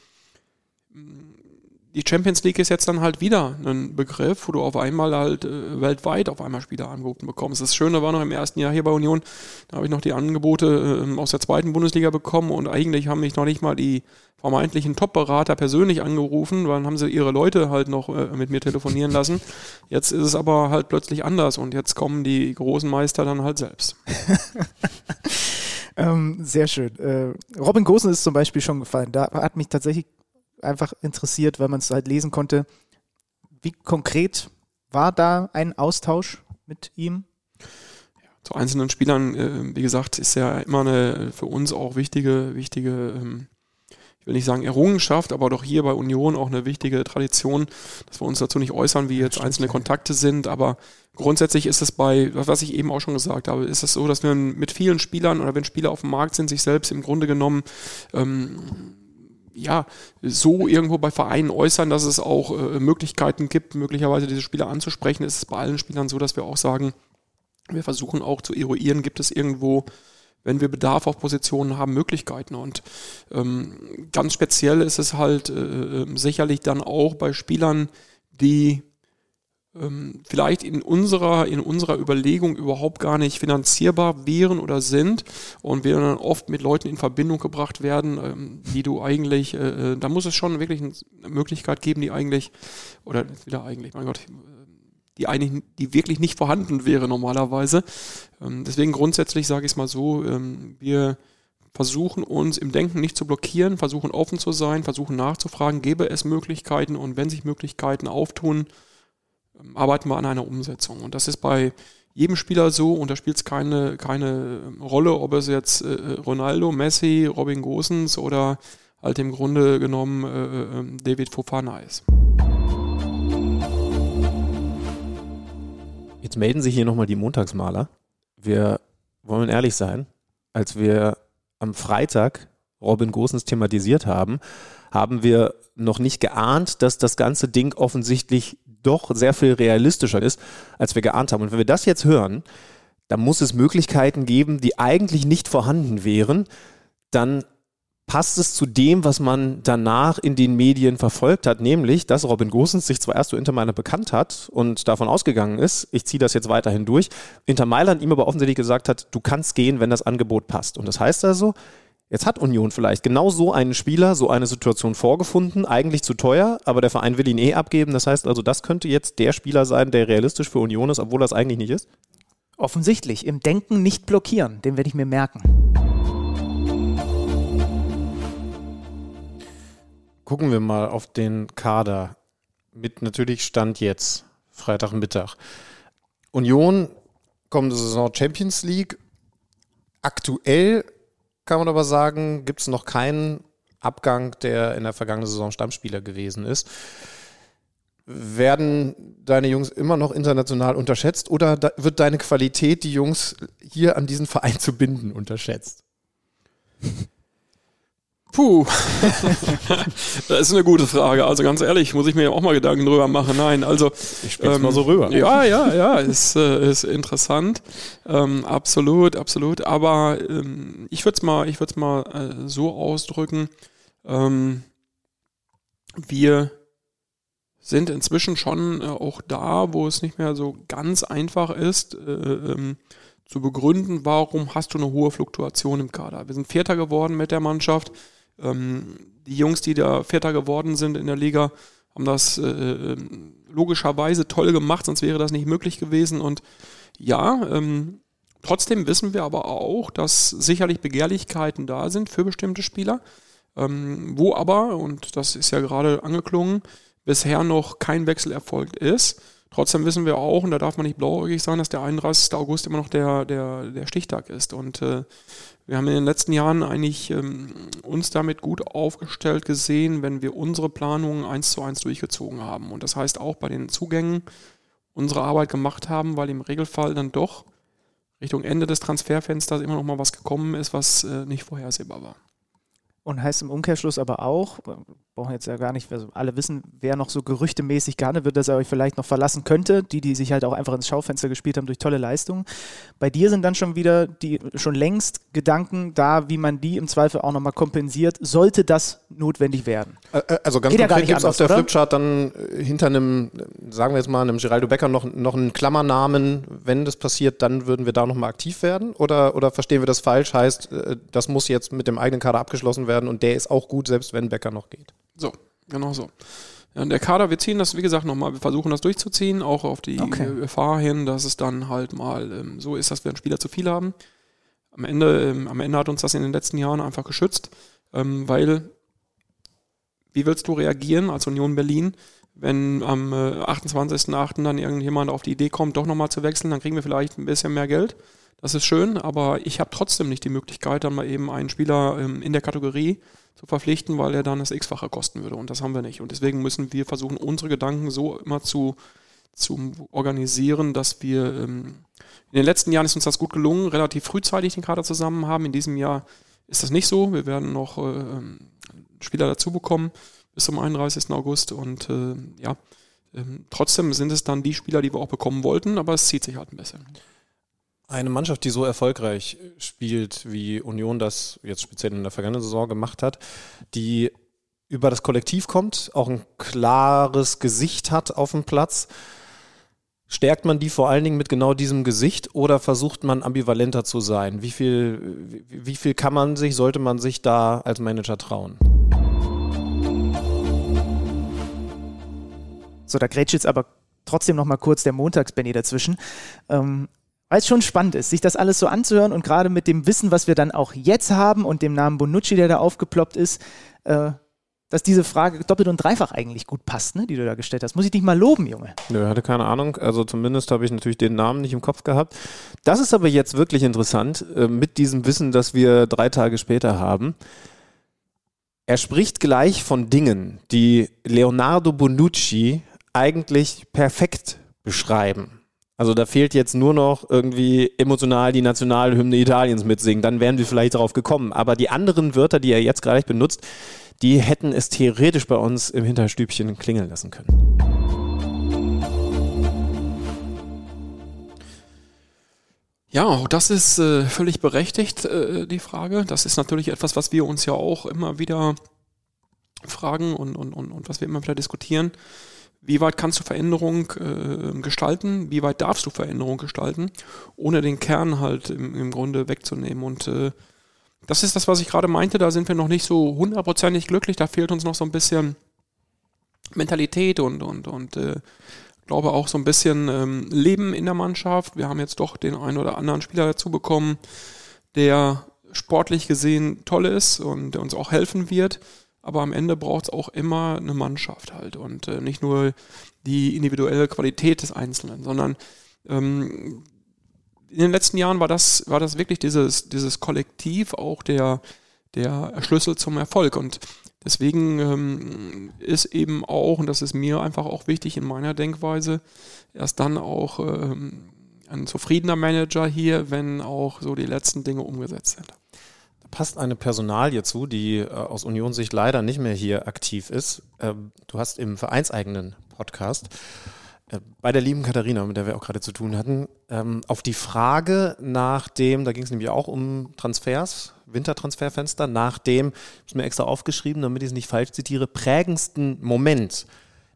die Champions League ist jetzt dann halt wieder ein Begriff, wo du auf einmal halt äh, weltweit auf einmal Spieler angeboten bekommst. Das Schöne war noch im ersten Jahr hier bei Union, da habe ich noch die Angebote äh, aus der zweiten Bundesliga bekommen und eigentlich haben mich noch nicht mal die vermeintlichen Top-Berater persönlich angerufen, weil dann haben sie ihre Leute halt noch äh, mit mir telefonieren lassen. Jetzt ist es aber halt plötzlich anders und jetzt kommen die großen Meister dann halt selbst. (laughs) Ähm, sehr schön. Äh, Robin Gosen ist zum Beispiel schon gefallen. Da hat mich tatsächlich einfach interessiert, weil man es halt lesen konnte. Wie konkret war da ein Austausch mit ihm? zu einzelnen Spielern, äh, wie gesagt, ist ja immer eine für uns auch wichtige, wichtige, ähm, ich will nicht sagen Errungenschaft, aber doch hier bei Union auch eine wichtige Tradition, dass wir uns dazu nicht äußern, wie jetzt einzelne Kontakte sind, aber grundsätzlich ist es bei, was ich eben auch schon gesagt habe, ist es so, dass wir mit vielen Spielern oder wenn Spieler auf dem Markt sind, sich selbst im Grunde genommen ähm, ja, so irgendwo bei Vereinen äußern, dass es auch äh, Möglichkeiten gibt, möglicherweise diese Spieler anzusprechen. ist es bei allen Spielern so, dass wir auch sagen, wir versuchen auch zu eruieren, gibt es irgendwo, wenn wir Bedarf auf Positionen haben, Möglichkeiten. Und ähm, ganz speziell ist es halt äh, äh, sicherlich dann auch bei Spielern, die ähm, vielleicht in unserer, in unserer Überlegung überhaupt gar nicht finanzierbar wären oder sind und wir dann oft mit Leuten in Verbindung gebracht werden, ähm, die du eigentlich, äh, äh, da muss es schon wirklich eine Möglichkeit geben, die eigentlich, oder wieder eigentlich, mein Gott, die eigentlich, die wirklich nicht vorhanden wäre normalerweise. Ähm, deswegen grundsätzlich sage ich es mal so, ähm, wir versuchen uns im Denken nicht zu blockieren, versuchen offen zu sein, versuchen nachzufragen, gäbe es Möglichkeiten und wenn sich Möglichkeiten auftun, arbeiten wir an einer Umsetzung. Und das ist bei jedem Spieler so und da spielt es keine, keine Rolle, ob es jetzt äh, Ronaldo, Messi, Robin Gosens oder halt im Grunde genommen äh, äh, David Fofana ist. Jetzt melden sich hier nochmal die Montagsmaler. Wir wollen ehrlich sein, als wir am Freitag Robin Gosens thematisiert haben, haben wir noch nicht geahnt, dass das ganze Ding offensichtlich doch sehr viel realistischer ist, als wir geahnt haben. Und wenn wir das jetzt hören, dann muss es Möglichkeiten geben, die eigentlich nicht vorhanden wären. Dann passt es zu dem, was man danach in den Medien verfolgt hat, nämlich, dass Robin Gosens sich zwar erst so Inter Mailand bekannt hat und davon ausgegangen ist, ich ziehe das jetzt weiterhin durch, Inter Mailand ihm aber offensichtlich gesagt hat, du kannst gehen, wenn das Angebot passt. Und das heißt also, Jetzt hat Union vielleicht genau so einen Spieler, so eine Situation vorgefunden, eigentlich zu teuer, aber der Verein will ihn eh abgeben. Das heißt also, das könnte jetzt der Spieler sein, der realistisch für Union ist, obwohl das eigentlich nicht ist. Offensichtlich. Im Denken nicht blockieren. Den werde ich mir merken. Gucken wir mal auf den Kader. Mit natürlich Stand jetzt, Freitagmittag. Union, kommende Saison Champions League. Aktuell kann man aber sagen, gibt es noch keinen Abgang, der in der vergangenen Saison Stammspieler gewesen ist. Werden deine Jungs immer noch international unterschätzt oder wird deine Qualität, die Jungs hier an diesen Verein zu binden, unterschätzt? Puh, (laughs) das ist eine gute Frage. Also ganz ehrlich, muss ich mir auch mal Gedanken drüber machen. Nein, also ich spiele ähm, mal so rüber. Ja, ja, ja, ist, äh, ist interessant. Ähm, absolut, absolut. Aber ähm, ich würde es mal, ich würde mal äh, so ausdrücken. Ähm, wir sind inzwischen schon äh, auch da, wo es nicht mehr so ganz einfach ist. Äh, ähm, zu begründen, warum hast du eine hohe Fluktuation im Kader. Wir sind Vierter geworden mit der Mannschaft. Ähm, die Jungs, die da Vierter geworden sind in der Liga, haben das äh, ähm, logischerweise toll gemacht, sonst wäre das nicht möglich gewesen. Und ja, ähm, trotzdem wissen wir aber auch, dass sicherlich Begehrlichkeiten da sind für bestimmte Spieler, ähm, wo aber, und das ist ja gerade angeklungen, bisher noch kein Wechsel erfolgt ist. Trotzdem wissen wir auch, und da darf man nicht blauäugig sein, dass der 31. August immer noch der, der, der Stichtag ist. Und äh, wir haben in den letzten Jahren eigentlich ähm, uns damit gut aufgestellt gesehen, wenn wir unsere Planungen eins zu eins durchgezogen haben. Und das heißt auch bei den Zugängen unsere Arbeit gemacht haben, weil im Regelfall dann doch Richtung Ende des Transferfensters immer noch mal was gekommen ist, was äh, nicht vorhersehbar war. Und heißt im Umkehrschluss aber auch, brauchen jetzt ja gar nicht, also alle wissen, wer noch so gerüchtemäßig gehandelt wird, dass er euch vielleicht noch verlassen könnte, die, die sich halt auch einfach ins Schaufenster gespielt haben durch tolle Leistungen. Bei dir sind dann schon wieder die schon längst Gedanken da, wie man die im Zweifel auch nochmal kompensiert, sollte das notwendig werden. Also ganz Geht konkret gibt es auf der oder? Flipchart dann äh, hinter einem, sagen wir jetzt mal, einem Geraldo Becker noch, noch einen Klammernamen, wenn das passiert, dann würden wir da nochmal aktiv werden? Oder, oder verstehen wir das falsch? Heißt, äh, das muss jetzt mit dem eigenen Kader abgeschlossen werden und der ist auch gut, selbst wenn Becker noch geht. So, genau so. Ja, der Kader, wir ziehen das, wie gesagt, nochmal, wir versuchen das durchzuziehen, auch auf die okay. Gefahr hin, dass es dann halt mal ähm, so ist, dass wir einen Spieler zu viel haben. Am Ende, ähm, am Ende hat uns das in den letzten Jahren einfach geschützt, ähm, weil, wie willst du reagieren als Union Berlin, wenn am äh, 28.08. dann irgendjemand auf die Idee kommt, doch nochmal zu wechseln, dann kriegen wir vielleicht ein bisschen mehr Geld. Das ist schön, aber ich habe trotzdem nicht die Möglichkeit, dann mal eben einen Spieler ähm, in der Kategorie zu verpflichten, weil er dann das X-fache kosten würde. Und das haben wir nicht. Und deswegen müssen wir versuchen, unsere Gedanken so immer zu, zu organisieren, dass wir ähm, in den letzten Jahren ist uns das gut gelungen, relativ frühzeitig den Kader zusammen haben. In diesem Jahr ist das nicht so. Wir werden noch äh, ähm, Spieler dazu bekommen bis zum 31. August. Und äh, ja, ähm, trotzdem sind es dann die Spieler, die wir auch bekommen wollten, aber es zieht sich halt ein bisschen. Eine Mannschaft, die so erfolgreich spielt, wie Union das jetzt speziell in der vergangenen Saison gemacht hat, die über das Kollektiv kommt, auch ein klares Gesicht hat auf dem Platz. Stärkt man die vor allen Dingen mit genau diesem Gesicht oder versucht man ambivalenter zu sein? Wie viel, wie viel kann man sich, sollte man sich da als Manager trauen? So, da grätscht jetzt aber trotzdem noch mal kurz der Montagsbenny dazwischen. Ähm, weil es schon spannend ist, sich das alles so anzuhören und gerade mit dem Wissen, was wir dann auch jetzt haben und dem Namen Bonucci, der da aufgeploppt ist, äh, dass diese Frage doppelt und dreifach eigentlich gut passt, ne, die du da gestellt hast. Muss ich dich mal loben, Junge? Nö, hatte keine Ahnung. Also zumindest habe ich natürlich den Namen nicht im Kopf gehabt. Das ist aber jetzt wirklich interessant, äh, mit diesem Wissen, das wir drei Tage später haben. Er spricht gleich von Dingen, die Leonardo Bonucci eigentlich perfekt beschreiben. Also da fehlt jetzt nur noch irgendwie emotional die Nationalhymne Italiens mitsingen. Dann wären wir vielleicht darauf gekommen. Aber die anderen Wörter, die er jetzt gleich benutzt, die hätten es theoretisch bei uns im Hinterstübchen klingeln lassen können. Ja, das ist äh, völlig berechtigt, äh, die Frage. Das ist natürlich etwas, was wir uns ja auch immer wieder fragen und, und, und, und was wir immer wieder diskutieren. Wie weit kannst du Veränderung äh, gestalten? Wie weit darfst du Veränderung gestalten, ohne den Kern halt im, im Grunde wegzunehmen? Und äh, das ist das, was ich gerade meinte. Da sind wir noch nicht so hundertprozentig glücklich. Da fehlt uns noch so ein bisschen Mentalität und, und, und äh, glaube auch so ein bisschen ähm, Leben in der Mannschaft. Wir haben jetzt doch den einen oder anderen Spieler dazu bekommen, der sportlich gesehen toll ist und der uns auch helfen wird. Aber am Ende braucht es auch immer eine Mannschaft halt und äh, nicht nur die individuelle Qualität des Einzelnen, sondern ähm, in den letzten Jahren war das, war das wirklich dieses, dieses Kollektiv auch der, der Schlüssel zum Erfolg. Und deswegen ähm, ist eben auch, und das ist mir einfach auch wichtig in meiner Denkweise, erst dann auch ähm, ein zufriedener Manager hier, wenn auch so die letzten Dinge umgesetzt sind. Passt eine Personalie zu, die äh, aus Unionssicht leider nicht mehr hier aktiv ist. Ähm, du hast im vereinseigenen Podcast äh, bei der lieben Katharina, mit der wir auch gerade zu tun hatten, ähm, auf die Frage nach dem, da ging es nämlich auch um Transfers, Wintertransferfenster, nach dem, ich habe mir extra aufgeschrieben, damit ich es nicht falsch zitiere, prägendsten Moment.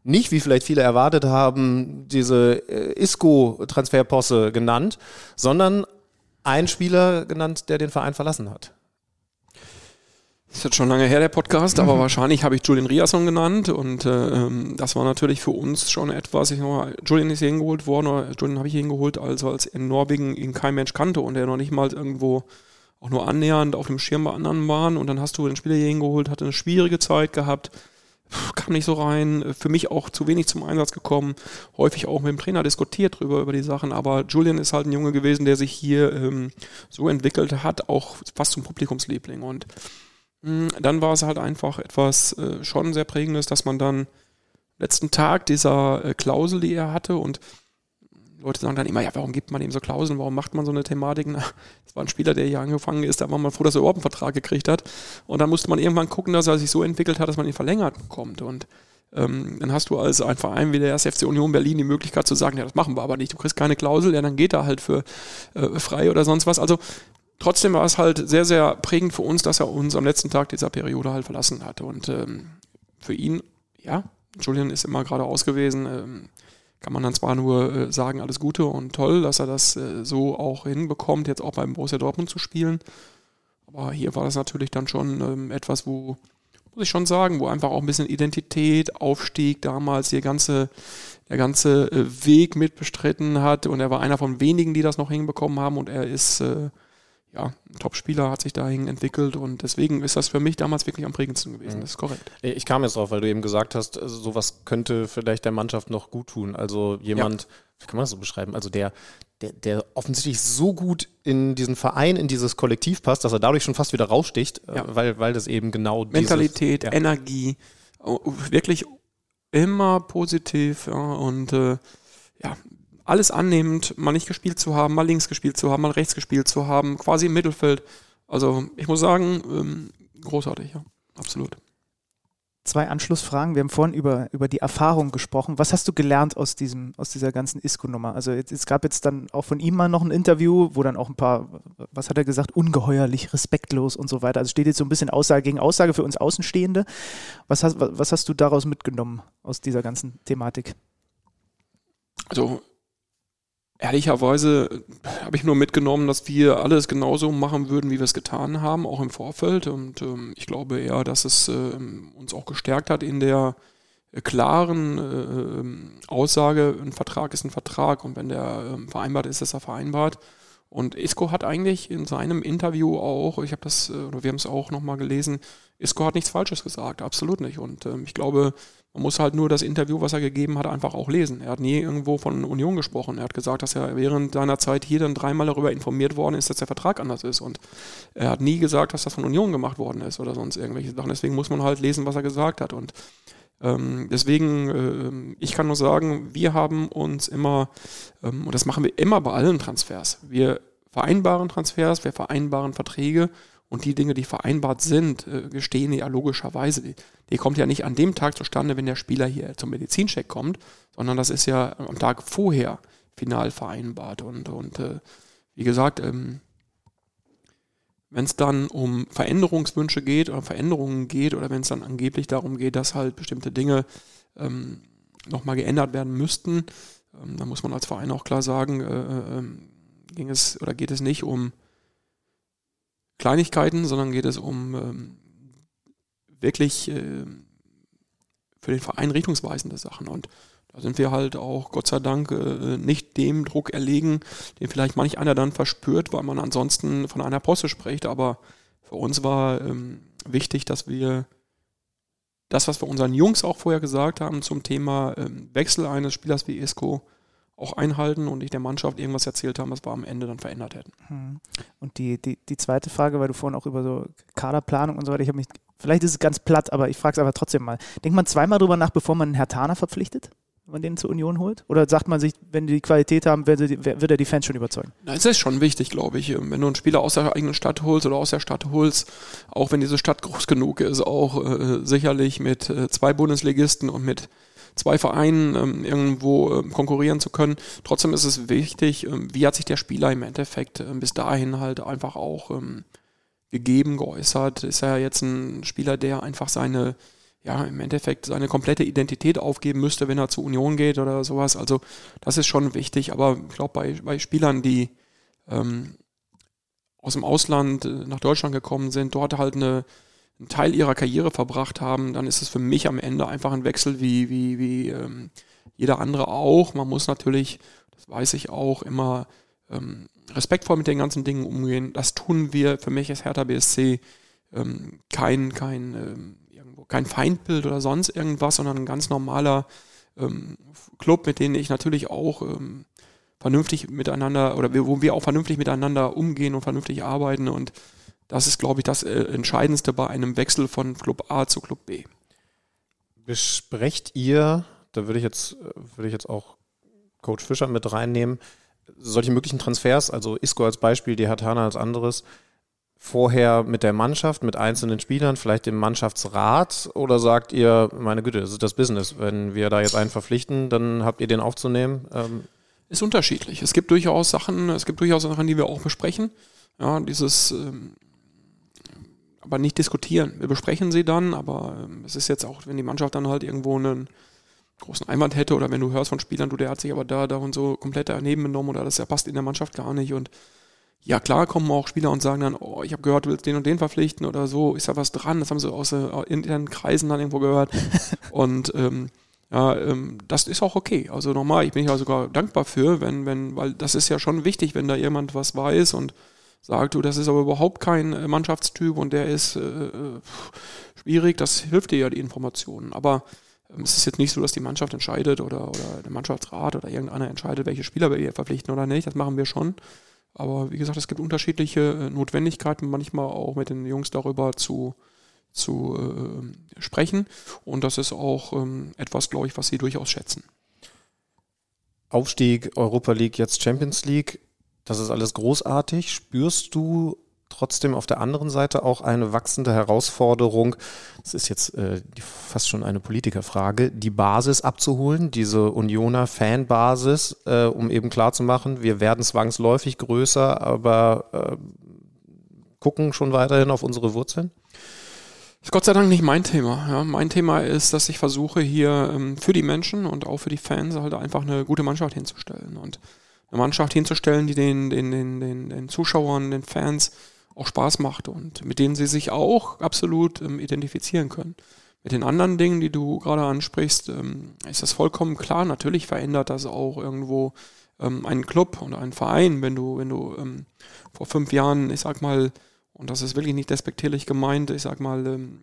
Nicht, wie vielleicht viele erwartet haben, diese äh, Isco-Transferposse genannt, sondern ein Spieler genannt, der den Verein verlassen hat. Das ist jetzt schon lange her, der Podcast, aber mhm. wahrscheinlich habe ich Julian Riasson genannt und äh, ähm, das war natürlich für uns schon etwas. Ich noch, Julian ist hier hingeholt worden, oder Julian habe ich hier hingeholt, also als in Norwegen ihn kein Mensch kannte und der noch nicht mal irgendwo auch nur annähernd auf dem Schirm bei anderen waren und dann hast du den Spieler hier hingeholt, hatte eine schwierige Zeit gehabt, kam nicht so rein, für mich auch zu wenig zum Einsatz gekommen, häufig auch mit dem Trainer diskutiert drüber über die Sachen, aber Julian ist halt ein Junge gewesen, der sich hier ähm, so entwickelt hat, auch fast zum Publikumsliebling und dann war es halt einfach etwas äh, schon sehr prägendes, dass man dann letzten Tag dieser äh, Klausel, die er hatte und Leute sagen dann immer, ja, warum gibt man ihm so Klauseln, warum macht man so eine Thematik? Das (laughs) war ein Spieler, der hier angefangen ist, da war man froh, dass er überhaupt einen Vertrag gekriegt hat. Und dann musste man irgendwann gucken, dass er sich so entwickelt hat, dass man ihn verlängert bekommt. Und ähm, dann hast du als ein Verein wie der FC Union Berlin die Möglichkeit zu sagen, ja, das machen wir aber nicht. Du kriegst keine Klausel, ja, dann geht er halt für äh, frei oder sonst was. Also trotzdem war es halt sehr, sehr prägend für uns, dass er uns am letzten Tag dieser Periode halt verlassen hat. Und ähm, für ihn, ja, Julian ist immer geradeaus gewesen. Ähm, kann man dann zwar nur äh, sagen, alles Gute und toll, dass er das äh, so auch hinbekommt, jetzt auch beim Borussia Dortmund zu spielen. Aber hier war das natürlich dann schon ähm, etwas, wo, muss ich schon sagen, wo einfach auch ein bisschen Identität, Aufstieg damals, der ganze, der ganze äh, Weg mitbestritten hat. Und er war einer von wenigen, die das noch hinbekommen haben. Und er ist äh, ja, ein Top-Spieler hat sich dahin entwickelt und deswegen ist das für mich damals wirklich am prägendsten gewesen. Mhm. Das ist korrekt. Ich kam jetzt drauf, weil du eben gesagt hast, also sowas könnte vielleicht der Mannschaft noch gut tun. Also jemand, ja. wie kann man das so beschreiben? Also der, der, der offensichtlich so gut in diesen Verein, in dieses Kollektiv passt, dass er dadurch schon fast wieder raussticht, äh, ja. weil, weil das eben genau Mentalität, dieses, ja. Energie, wirklich immer positiv und äh, ja, alles annehmend, mal nicht gespielt zu haben, mal links gespielt zu haben, mal rechts gespielt zu haben, quasi im Mittelfeld. Also ich muss sagen, ähm, großartig, ja, absolut. Zwei Anschlussfragen. Wir haben vorhin über, über die Erfahrung gesprochen. Was hast du gelernt aus, diesem, aus dieser ganzen ISCO-Nummer? Also jetzt, es gab jetzt dann auch von ihm mal noch ein Interview, wo dann auch ein paar, was hat er gesagt, ungeheuerlich, respektlos und so weiter. Also steht jetzt so ein bisschen Aussage gegen Aussage für uns Außenstehende. Was hast, was hast du daraus mitgenommen aus dieser ganzen Thematik? Also Ehrlicherweise habe ich nur mitgenommen, dass wir alles genauso machen würden, wie wir es getan haben, auch im Vorfeld. Und ähm, ich glaube eher, dass es äh, uns auch gestärkt hat in der äh, klaren äh, ähm, Aussage, ein Vertrag ist ein Vertrag und wenn der ähm, vereinbart ist, ist er vereinbart. Und Isco hat eigentlich in seinem Interview auch, ich habe das, äh, oder wir haben es auch nochmal gelesen, Isco hat nichts Falsches gesagt, absolut nicht. Und ähm, ich glaube, man muss halt nur das Interview, was er gegeben hat, einfach auch lesen. Er hat nie irgendwo von Union gesprochen. Er hat gesagt, dass er während seiner Zeit hier dann dreimal darüber informiert worden ist, dass der Vertrag anders ist. Und er hat nie gesagt, dass das von Union gemacht worden ist oder sonst irgendwelche Sachen. Deswegen muss man halt lesen, was er gesagt hat. Und ähm, deswegen, äh, ich kann nur sagen, wir haben uns immer, ähm, und das machen wir immer bei allen Transfers, wir vereinbaren Transfers, wir vereinbaren Verträge und die Dinge, die vereinbart sind, äh, gestehen ja logischerweise. Die, die kommt ja nicht an dem Tag zustande, wenn der Spieler hier zum Medizincheck kommt, sondern das ist ja am Tag vorher final vereinbart. Und, und äh, wie gesagt, ähm, wenn es dann um Veränderungswünsche geht oder Veränderungen geht oder wenn es dann angeblich darum geht, dass halt bestimmte Dinge ähm, nochmal geändert werden müssten, ähm, dann muss man als Verein auch klar sagen, äh, äh, ging es oder geht es nicht um Kleinigkeiten, sondern geht es um ähm, wirklich äh, für den Verein richtungsweisende Sachen. Und da sind wir halt auch, Gott sei Dank, äh, nicht dem Druck erlegen, den vielleicht manch einer dann verspürt, weil man ansonsten von einer Posse spricht. Aber für uns war ähm, wichtig, dass wir das, was wir unseren Jungs auch vorher gesagt haben zum Thema ähm, Wechsel eines Spielers wie Isco, auch einhalten und nicht der Mannschaft irgendwas erzählt haben, was wir am Ende dann verändert hätten. Hm. Und die, die, die zweite Frage, weil du vorhin auch über so Kaderplanung und so weiter, ich habe mich, vielleicht ist es ganz platt, aber ich frage es aber trotzdem mal. Denkt man zweimal drüber nach, bevor man einen Herr Tana verpflichtet? wenn man den zur Union holt? Oder sagt man sich, wenn die die Qualität haben, wird er die Fans schon überzeugen? Na, es ist schon wichtig, glaube ich. Wenn du einen Spieler aus der eigenen Stadt holst oder aus der Stadt holst, auch wenn diese Stadt groß genug ist, auch äh, sicherlich mit äh, zwei Bundesligisten und mit zwei Vereinen ähm, irgendwo ähm, konkurrieren zu können. Trotzdem ist es wichtig, ähm, wie hat sich der Spieler im Endeffekt ähm, bis dahin halt einfach auch ähm, gegeben, geäußert. Ist er jetzt ein Spieler, der einfach seine ja, im Endeffekt seine komplette Identität aufgeben müsste, wenn er zur Union geht oder sowas. Also das ist schon wichtig, aber ich glaube, bei, bei Spielern, die ähm, aus dem Ausland äh, nach Deutschland gekommen sind, dort halt eine, einen Teil ihrer Karriere verbracht haben, dann ist es für mich am Ende einfach ein Wechsel wie, wie, wie ähm, jeder andere auch. Man muss natürlich, das weiß ich auch, immer ähm, respektvoll mit den ganzen Dingen umgehen. Das tun wir. Für mich ist Hertha BSC ähm, kein, kein ähm, kein Feindbild oder sonst irgendwas, sondern ein ganz normaler ähm, Club, mit dem ich natürlich auch ähm, vernünftig miteinander oder wo wir auch vernünftig miteinander umgehen und vernünftig arbeiten und das ist, glaube ich, das äh, Entscheidendste bei einem Wechsel von Club A zu Club B. Besprecht ihr, da würde ich jetzt, würde ich jetzt auch Coach Fischer mit reinnehmen, solche möglichen Transfers, also Isco als Beispiel, die Hatana als anderes, vorher mit der Mannschaft, mit einzelnen Spielern, vielleicht dem Mannschaftsrat oder sagt ihr, meine Güte, das ist das Business. Wenn wir da jetzt einen verpflichten, dann habt ihr den aufzunehmen? Ähm ist unterschiedlich. Es gibt durchaus Sachen, es gibt durchaus Sachen, die wir auch besprechen. Ja, dieses, ähm, aber nicht diskutieren. Wir besprechen sie dann, aber ähm, es ist jetzt auch, wenn die Mannschaft dann halt irgendwo einen großen Einwand hätte oder wenn du hörst von Spielern, du, der hat sich aber da, da und so komplett daneben genommen oder das passt in der Mannschaft gar nicht und ja, klar kommen auch Spieler und sagen dann, oh, ich habe gehört, du willst den und den verpflichten oder so, ist da was dran? Das haben sie aus äh, internen Kreisen dann irgendwo gehört. (laughs) und ähm, ja, ähm, das ist auch okay. Also nochmal, ich bin ja sogar dankbar für, wenn, wenn, weil das ist ja schon wichtig, wenn da jemand was weiß und sagt, du, das ist aber überhaupt kein äh, Mannschaftstyp und der ist äh, äh, schwierig, das hilft dir ja die Informationen. Aber ähm, es ist jetzt nicht so, dass die Mannschaft entscheidet oder, oder der Mannschaftsrat oder irgendeiner entscheidet, welche Spieler wir verpflichten oder nicht. Das machen wir schon. Aber wie gesagt, es gibt unterschiedliche äh, Notwendigkeiten, manchmal auch mit den Jungs darüber zu, zu äh, sprechen. Und das ist auch ähm, etwas, glaube ich, was sie durchaus schätzen. Aufstieg, Europa League, jetzt Champions League, das ist alles großartig. Spürst du trotzdem auf der anderen Seite auch eine wachsende Herausforderung, das ist jetzt äh, fast schon eine Politikerfrage, die Basis abzuholen, diese Unioner Fanbasis, äh, um eben klarzumachen, wir werden zwangsläufig größer, aber äh, gucken schon weiterhin auf unsere Wurzeln? Das ist Gott sei Dank nicht mein Thema. Ja, mein Thema ist, dass ich versuche hier ähm, für die Menschen und auch für die Fans halt einfach eine gute Mannschaft hinzustellen und eine Mannschaft hinzustellen, die den, den, den, den, den Zuschauern, den Fans auch Spaß macht und mit denen sie sich auch absolut ähm, identifizieren können. Mit den anderen Dingen, die du gerade ansprichst, ähm, ist das vollkommen klar. Natürlich verändert das auch irgendwo ähm, einen Club oder einen Verein, wenn du, wenn du ähm, vor fünf Jahren, ich sag mal, und das ist wirklich nicht despektierlich gemeint, ich sag mal, ähm,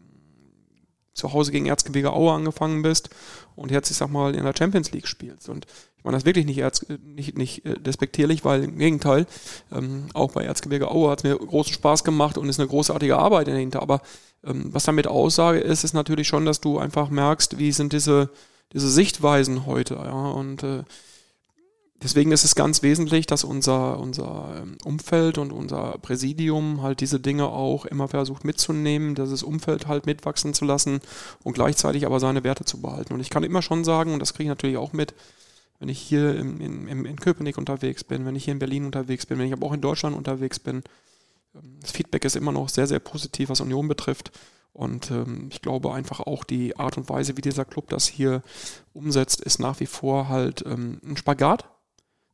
zu Hause gegen Erzgebirge Aue angefangen bist und jetzt, ich sag mal, in der Champions League spielst. Und meine das wirklich nicht, Erz, nicht, nicht äh, despektierlich, weil im Gegenteil, ähm, auch bei Erzgebirge Aue hat es mir großen Spaß gemacht und ist eine großartige Arbeit dahinter. Aber ähm, was damit Aussage ist, ist natürlich schon, dass du einfach merkst, wie sind diese, diese Sichtweisen heute. Ja? Und äh, deswegen ist es ganz wesentlich, dass unser, unser ähm, Umfeld und unser Präsidium halt diese Dinge auch immer versucht mitzunehmen, dieses Umfeld halt mitwachsen zu lassen und gleichzeitig aber seine Werte zu behalten. Und ich kann immer schon sagen, und das kriege ich natürlich auch mit, wenn ich hier in, in, in Köpenick unterwegs bin, wenn ich hier in Berlin unterwegs bin, wenn ich aber auch in Deutschland unterwegs bin, ähm, das Feedback ist immer noch sehr, sehr positiv, was Union betrifft. Und ähm, ich glaube einfach auch die Art und Weise, wie dieser Club das hier umsetzt, ist nach wie vor halt ähm, ein Spagat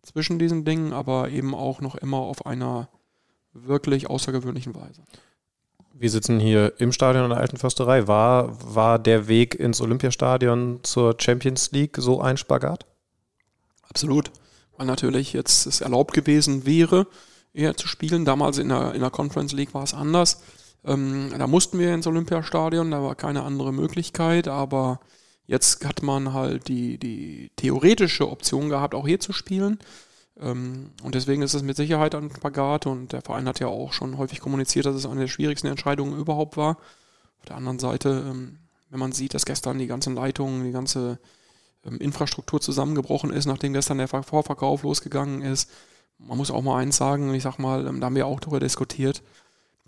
zwischen diesen Dingen, aber eben auch noch immer auf einer wirklich außergewöhnlichen Weise. Wir sitzen hier im Stadion der Alten Försterei. War, war der Weg ins Olympiastadion zur Champions League so ein Spagat? Absolut. Weil natürlich jetzt es erlaubt gewesen wäre, eher zu spielen. Damals in der, in der Conference League war es anders. Ähm, da mussten wir ins Olympiastadion, da war keine andere Möglichkeit, aber jetzt hat man halt die, die theoretische Option gehabt, auch hier zu spielen. Ähm, und deswegen ist es mit Sicherheit ein Spagat und der Verein hat ja auch schon häufig kommuniziert, dass es eine der schwierigsten Entscheidungen überhaupt war. Auf der anderen Seite, ähm, wenn man sieht, dass gestern die ganzen Leitungen, die ganze Infrastruktur zusammengebrochen ist, nachdem gestern der Vorverkauf losgegangen ist, man muss auch mal eins sagen, ich sag mal, da haben wir auch darüber diskutiert,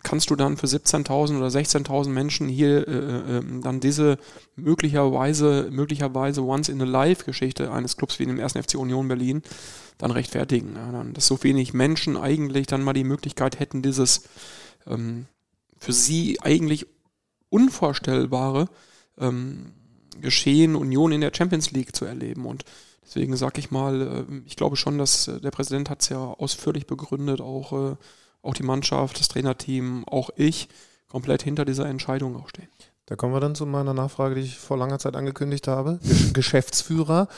kannst du dann für 17.000 oder 16.000 Menschen hier äh, äh, dann diese möglicherweise, möglicherweise Once-in-a-Life-Geschichte eines Clubs wie dem 1. FC Union Berlin dann rechtfertigen. Ja, dann, dass so wenig Menschen eigentlich dann mal die Möglichkeit hätten, dieses ähm, für sie eigentlich unvorstellbare ähm, Geschehen Union in der Champions League zu erleben. Und deswegen sage ich mal, äh, ich glaube schon, dass äh, der Präsident hat es ja ausführlich begründet, auch, äh, auch die Mannschaft, das Trainerteam, auch ich komplett hinter dieser Entscheidung auch stehen. Da kommen wir dann zu meiner Nachfrage, die ich vor langer Zeit angekündigt habe. (laughs) Geschäftsführer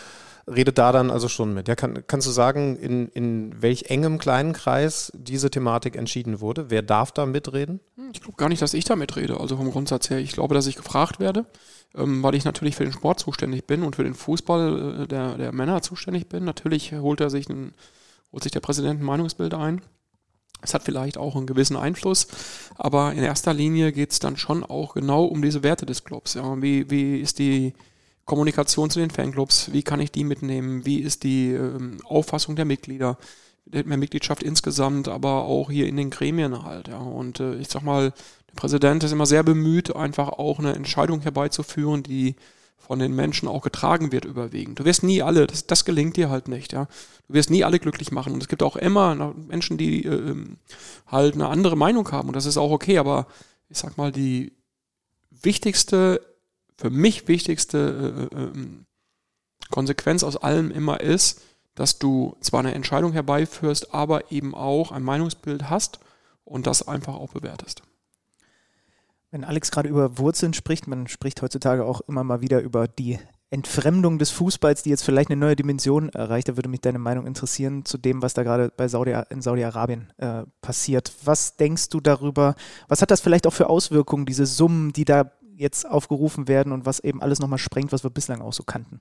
redet da dann also schon mit. Ja, kann, kannst du sagen, in, in welch engem kleinen Kreis diese Thematik entschieden wurde? Wer darf da mitreden? Hm, ich glaube gar nicht, dass ich da mitrede, also vom Grundsatz her. Ich glaube, dass ich gefragt werde, ähm, weil ich natürlich für den Sport zuständig bin und für den Fußball äh, der, der Männer zuständig bin. Natürlich holt er sich ein, holt sich der Präsident ein Meinungsbild ein. Es hat vielleicht auch einen gewissen Einfluss, aber in erster Linie geht es dann schon auch genau um diese Werte des Clubs. Ja. Wie, wie ist die Kommunikation zu den Fanclubs, wie kann ich die mitnehmen, wie ist die ähm, Auffassung der Mitglieder, der Mitgliedschaft insgesamt, aber auch hier in den Gremien halt. Ja. Und äh, ich sag mal, der Präsident ist immer sehr bemüht, einfach auch eine Entscheidung herbeizuführen, die von den Menschen auch getragen wird überwiegend. Du wirst nie alle, das, das gelingt dir halt nicht, ja. Du wirst nie alle glücklich machen. Und es gibt auch immer Menschen, die äh, ähm, halt eine andere Meinung haben. Und das ist auch okay, aber ich sag mal, die wichtigste für mich wichtigste äh, äh, ähm, Konsequenz aus allem immer ist, dass du zwar eine Entscheidung herbeiführst, aber eben auch ein Meinungsbild hast und das einfach auch bewertest. Wenn Alex gerade über Wurzeln spricht, man spricht heutzutage auch immer mal wieder über die Entfremdung des Fußballs, die jetzt vielleicht eine neue Dimension erreicht. Da würde mich deine Meinung interessieren zu dem, was da gerade bei Saudi, in Saudi-Arabien äh, passiert. Was denkst du darüber? Was hat das vielleicht auch für Auswirkungen, diese Summen, die da jetzt aufgerufen werden und was eben alles nochmal sprengt, was wir bislang auch so kannten.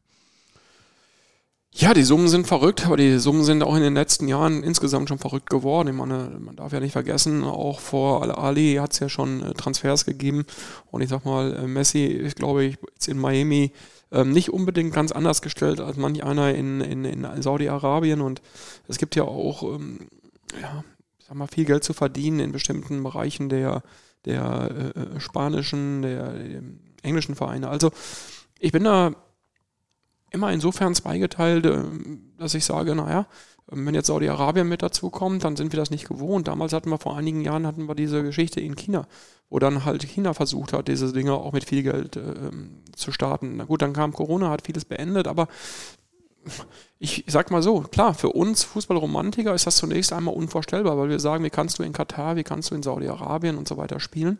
Ja, die Summen sind verrückt, aber die Summen sind auch in den letzten Jahren insgesamt schon verrückt geworden. Ich meine, man darf ja nicht vergessen, auch vor Al-Ali hat es ja schon äh, Transfers gegeben. Und ich sag mal, äh, Messi ist, glaube ich, jetzt in Miami ähm, nicht unbedingt ganz anders gestellt als manch einer in, in, in Saudi-Arabien. Und es gibt ja auch, ähm, ja, ich sag mal, viel Geld zu verdienen in bestimmten Bereichen der der äh, äh, spanischen, der, der englischen Vereine. Also ich bin da immer insofern zweigeteilt, äh, dass ich sage, naja, wenn jetzt Saudi-Arabien mit dazu kommt, dann sind wir das nicht gewohnt. Damals hatten wir vor einigen Jahren hatten wir diese Geschichte in China, wo dann halt China versucht hat, diese Dinge auch mit viel Geld äh, zu starten. Na gut, dann kam Corona, hat vieles beendet, aber ich sag mal so, klar, für uns Fußballromantiker ist das zunächst einmal unvorstellbar, weil wir sagen, wie kannst du in Katar, wie kannst du in Saudi-Arabien und so weiter spielen.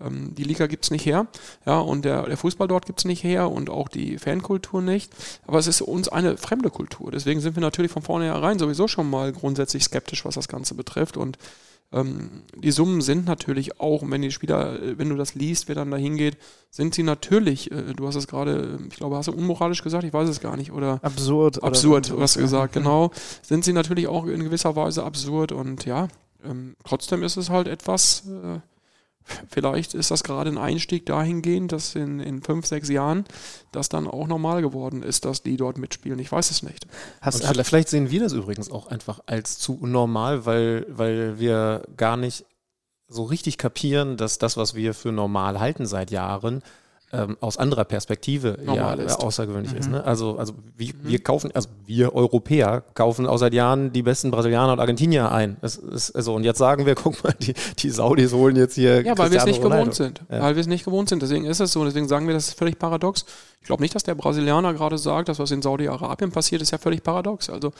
Ähm, die Liga gibt es nicht her, ja, und der, der Fußball dort gibt es nicht her und auch die Fankultur nicht. Aber es ist uns eine fremde Kultur. Deswegen sind wir natürlich von vornherein sowieso schon mal grundsätzlich skeptisch, was das Ganze betrifft. Und ähm, die Summen sind natürlich auch, wenn die Spieler, äh, wenn du das liest, wer dann da hingeht, sind sie natürlich, äh, du hast es gerade, ich glaube, hast du unmoralisch gesagt, ich weiß es gar nicht, oder absurd. Absurd, oder was gesagt, genau. Sind sie natürlich auch in gewisser Weise absurd und ja, ähm, trotzdem ist es halt etwas, äh, Vielleicht ist das gerade ein Einstieg dahingehend, dass in, in fünf, sechs Jahren das dann auch normal geworden ist, dass die dort mitspielen. Ich weiß es nicht. Hast, vielleicht, vielleicht sehen wir das übrigens auch einfach als zu normal, weil, weil wir gar nicht so richtig kapieren, dass das, was wir für normal halten seit Jahren, ähm, aus anderer Perspektive Normal ja, ist. außergewöhnlich Mhm. ist. Ne? Also, also wie, wir kaufen, also wir Europäer kaufen auch seit Jahren die besten Brasilianer und Argentinier ein. Es ist, also, und jetzt sagen wir, (laughs) guck mal, die, die Saudis holen jetzt hier. Ja, weil wir es nicht gewohnt Ronaldo. sind. Ja. Weil wir es nicht gewohnt sind. Deswegen ist es so. Deswegen sagen wir, das ist völlig paradox. Ich glaube nicht, dass der Brasilianer gerade sagt, dass was in Saudi-Arabien passiert, ist ja völlig paradox. Also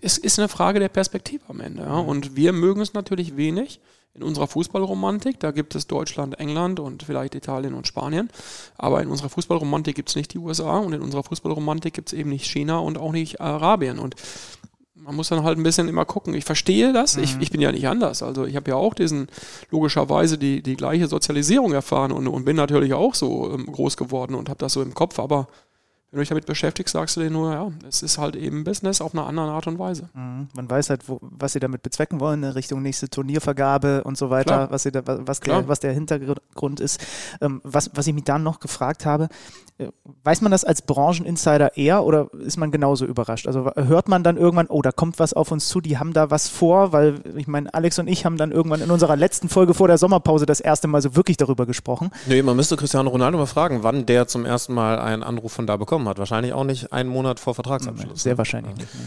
es ist eine Frage der Perspektive am Ende. Ja? Und wir mögen es natürlich wenig in unserer Fußballromantik. Da gibt es Deutschland, England und vielleicht Italien und Spanien. Aber in unserer Fußballromantik gibt es nicht die USA und in unserer Fußballromantik gibt es eben nicht China und auch nicht Arabien. Und man muss dann halt ein bisschen immer gucken. Ich verstehe das. Ich, ich bin ja nicht anders. Also ich habe ja auch diesen, logischerweise die, die gleiche Sozialisierung erfahren und, und bin natürlich auch so ähm, groß geworden und habe das so im Kopf. Aber wenn du dich damit beschäftigst, sagst du dir nur, ja, es ist halt eben Business auf eine andere Art und Weise. Mhm. Man weiß halt, wo, was sie damit bezwecken wollen, in Richtung nächste Turniervergabe und so weiter, Klar. was, sie da, was, der, was der Hintergrund ist. Ähm, was, was ich mich dann noch gefragt habe, äh, weiß man das als Brancheninsider eher oder ist man genauso überrascht? Also hört man dann irgendwann, oh, da kommt was auf uns zu, die haben da was vor, weil ich meine, Alex und ich haben dann irgendwann in unserer letzten Folge vor der Sommerpause das erste Mal so wirklich darüber gesprochen. Nee, man müsste Cristiano Ronaldo mal fragen, wann der zum ersten Mal einen Anruf von da bekommen hat. Wahrscheinlich auch nicht einen Monat vor Vertragsabschluss. Sehr wahrscheinlich nicht. Ne?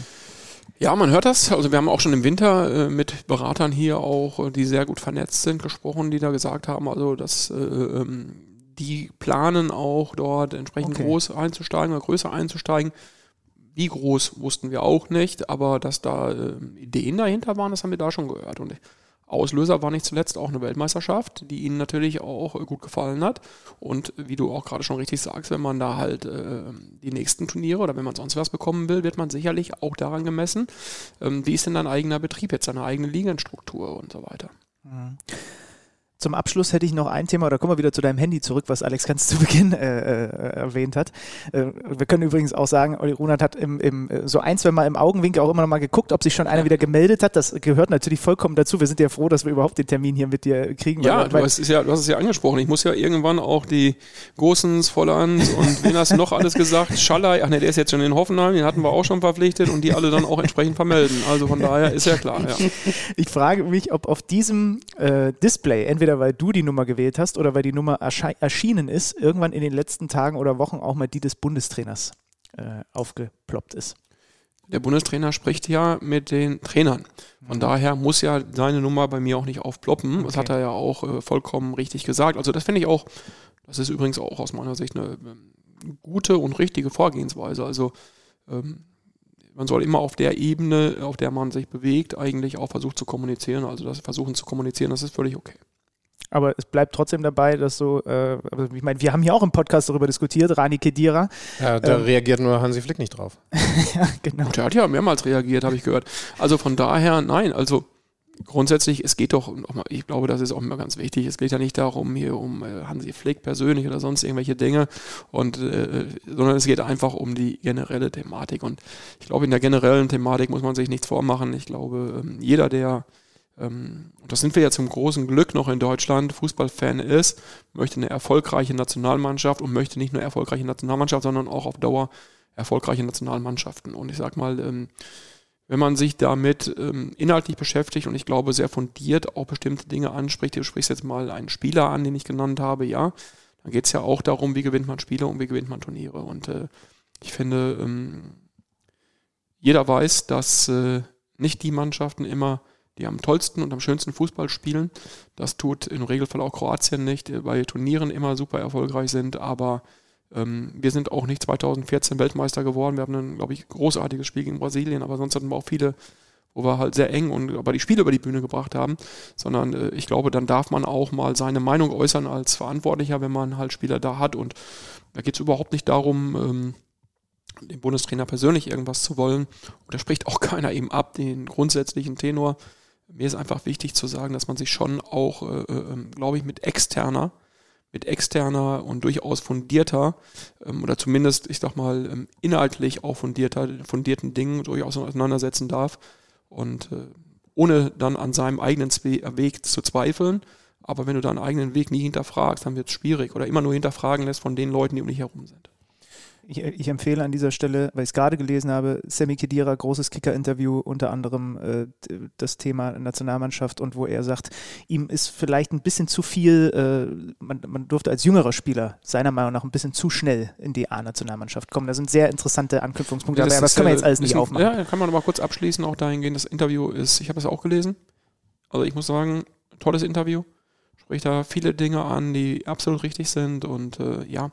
Ja, man hört das. Also wir haben auch schon im Winter äh, mit Beratern hier auch, äh, die sehr gut vernetzt sind, gesprochen, die da gesagt haben, also dass äh, ähm, die planen auch dort entsprechend Okay. groß einzusteigen oder größer einzusteigen. Wie groß wussten wir auch nicht, aber dass da äh, Ideen dahinter waren, das haben wir da schon gehört. Und Auslöser war nicht zuletzt auch eine Weltmeisterschaft, die ihnen natürlich auch äh, gut gefallen hat. Und wie du auch gerade schon richtig sagst, wenn man da halt äh, die nächsten Turniere oder wenn man sonst was bekommen will, wird man sicherlich auch daran gemessen, ähm, wie ist denn dein eigener Betrieb jetzt, deine eigene Ligenstruktur und so weiter. Zum Abschluss hätte ich noch ein Thema, oder kommen wir wieder zu deinem Handy zurück, was Alex ganz zu Beginn äh, äh, erwähnt hat. Äh, wir können übrigens auch sagen, Olli Runert hat im, im, so ein, zwei Mal im Augenwinkel auch immer noch mal geguckt, ob sich schon einer wieder gemeldet hat. Das gehört natürlich vollkommen dazu. Wir sind ja froh, dass wir überhaupt den Termin hier mit dir kriegen. Ja, du hast, es ja, du hast es ja angesprochen. Ich muss ja irgendwann auch die Gosens, Vollands und wen hast du noch alles gesagt? Schallei, ach ne, der ist jetzt schon in Hoffenheim, den hatten wir auch schon verpflichtet und die alle dann auch entsprechend vermelden. Also von daher ist ja klar, ja. ich frage mich, ob auf diesem äh, Display, entweder weil du die Nummer gewählt hast oder weil die Nummer erschi- erschienen ist, irgendwann in den letzten Tagen oder Wochen auch mal die des Bundestrainers äh, aufgeploppt ist. Der Bundestrainer spricht ja mit den Trainern. Von daher muss ja seine Nummer bei mir auch nicht aufploppen. Das Okay. hat er ja auch äh, vollkommen richtig gesagt. Also das finde ich auch, das ist übrigens auch aus meiner Sicht eine ähm, gute und richtige Vorgehensweise. Also ähm, man soll immer auf der Ebene, auf der man sich bewegt, eigentlich auch versucht zu kommunizieren. Also das versuchen zu kommunizieren, das ist völlig okay. Aber es bleibt trotzdem dabei, dass so, äh, also ich meine, wir haben hier auch im Podcast darüber diskutiert, Rani Kedira. Ja, da Ähm. reagiert nur Hansi Flick nicht drauf. (laughs) ja, genau. Und er hat ja mehrmals reagiert, habe ich gehört. Also von daher, nein, also grundsätzlich, es geht doch, ich glaube, das ist auch immer ganz wichtig, es geht ja nicht darum, hier um äh, Hansi Flick persönlich oder sonst irgendwelche Dinge, und, äh, sondern es geht einfach um die generelle Thematik. Und ich glaube, in der generellen Thematik muss man sich nichts vormachen. Ich glaube, ähm, jeder, der, ähm, und das sind wir ja zum großen Glück noch in Deutschland, Fußballfan ist, möchte eine erfolgreiche Nationalmannschaft und möchte nicht nur erfolgreiche Nationalmannschaft, sondern auch auf Dauer erfolgreiche Nationalmannschaften. Und ich sag mal, ähm, wenn man sich damit ähm, inhaltlich beschäftigt und ich glaube sehr fundiert auch bestimmte Dinge anspricht, du sprichst jetzt mal einen Spieler an, den ich genannt habe, ja, dann geht es ja auch darum, wie gewinnt man Spiele und wie gewinnt man Turniere. Und äh, ich finde, ähm, jeder weiß, dass äh, nicht die Mannschaften immer die am tollsten und am schönsten Fußball spielen. Das tut im Regelfall auch Kroatien nicht, bei Turnieren immer super erfolgreich sind, aber ähm, wir sind auch nicht 2014 Weltmeister geworden. Wir haben ein, glaube ich, großartiges Spiel gegen Brasilien, aber sonst hatten wir auch viele, wo wir halt sehr eng und aber die Spiele über die Bühne gebracht haben. Sondern äh, ich glaube, dann darf man auch mal seine Meinung äußern als Verantwortlicher, wenn man halt Spieler da hat. Und da geht es überhaupt nicht darum, ähm, dem Bundestrainer persönlich irgendwas zu wollen. Und da spricht auch (laughs) keiner eben ab, den grundsätzlichen Tenor. Mir ist einfach wichtig zu sagen, dass man sich schon auch, äh, äh, glaube ich, mit externer, mit externer und durchaus fundierter ähm, oder zumindest, ich sag mal, ähm, inhaltlich auch fundierter, fundierten Dingen durchaus auseinandersetzen darf und äh, ohne dann an seinem eigenen Zwe Weg zu zweifeln. Aber wenn du deinen eigenen Weg nie hinterfragst, dann wird es schwierig oder immer nur hinterfragen lässt von den Leuten, die um dich herum sind. Ich, ich, empfehle an dieser Stelle, weil ich es gerade gelesen habe, Sammy Kedira, großes Kicker-Interview, unter anderem äh, das Thema Nationalmannschaft und wo er sagt, ihm ist vielleicht ein bisschen zu viel, äh, man, man, durfte als jüngerer Spieler seiner Meinung nach ein bisschen zu schnell in die A-Nationalmannschaft kommen. Da sind sehr interessante Anknüpfungspunkte, ja, das aber das können wir jetzt alles nicht ein, aufmachen. Ja, kann man aber kurz abschließen, auch dahingehend, das Interview ist, ich habe es auch gelesen, also ich muss sagen, tolles Interview, spricht da viele Dinge an, die absolut richtig sind und äh, ja,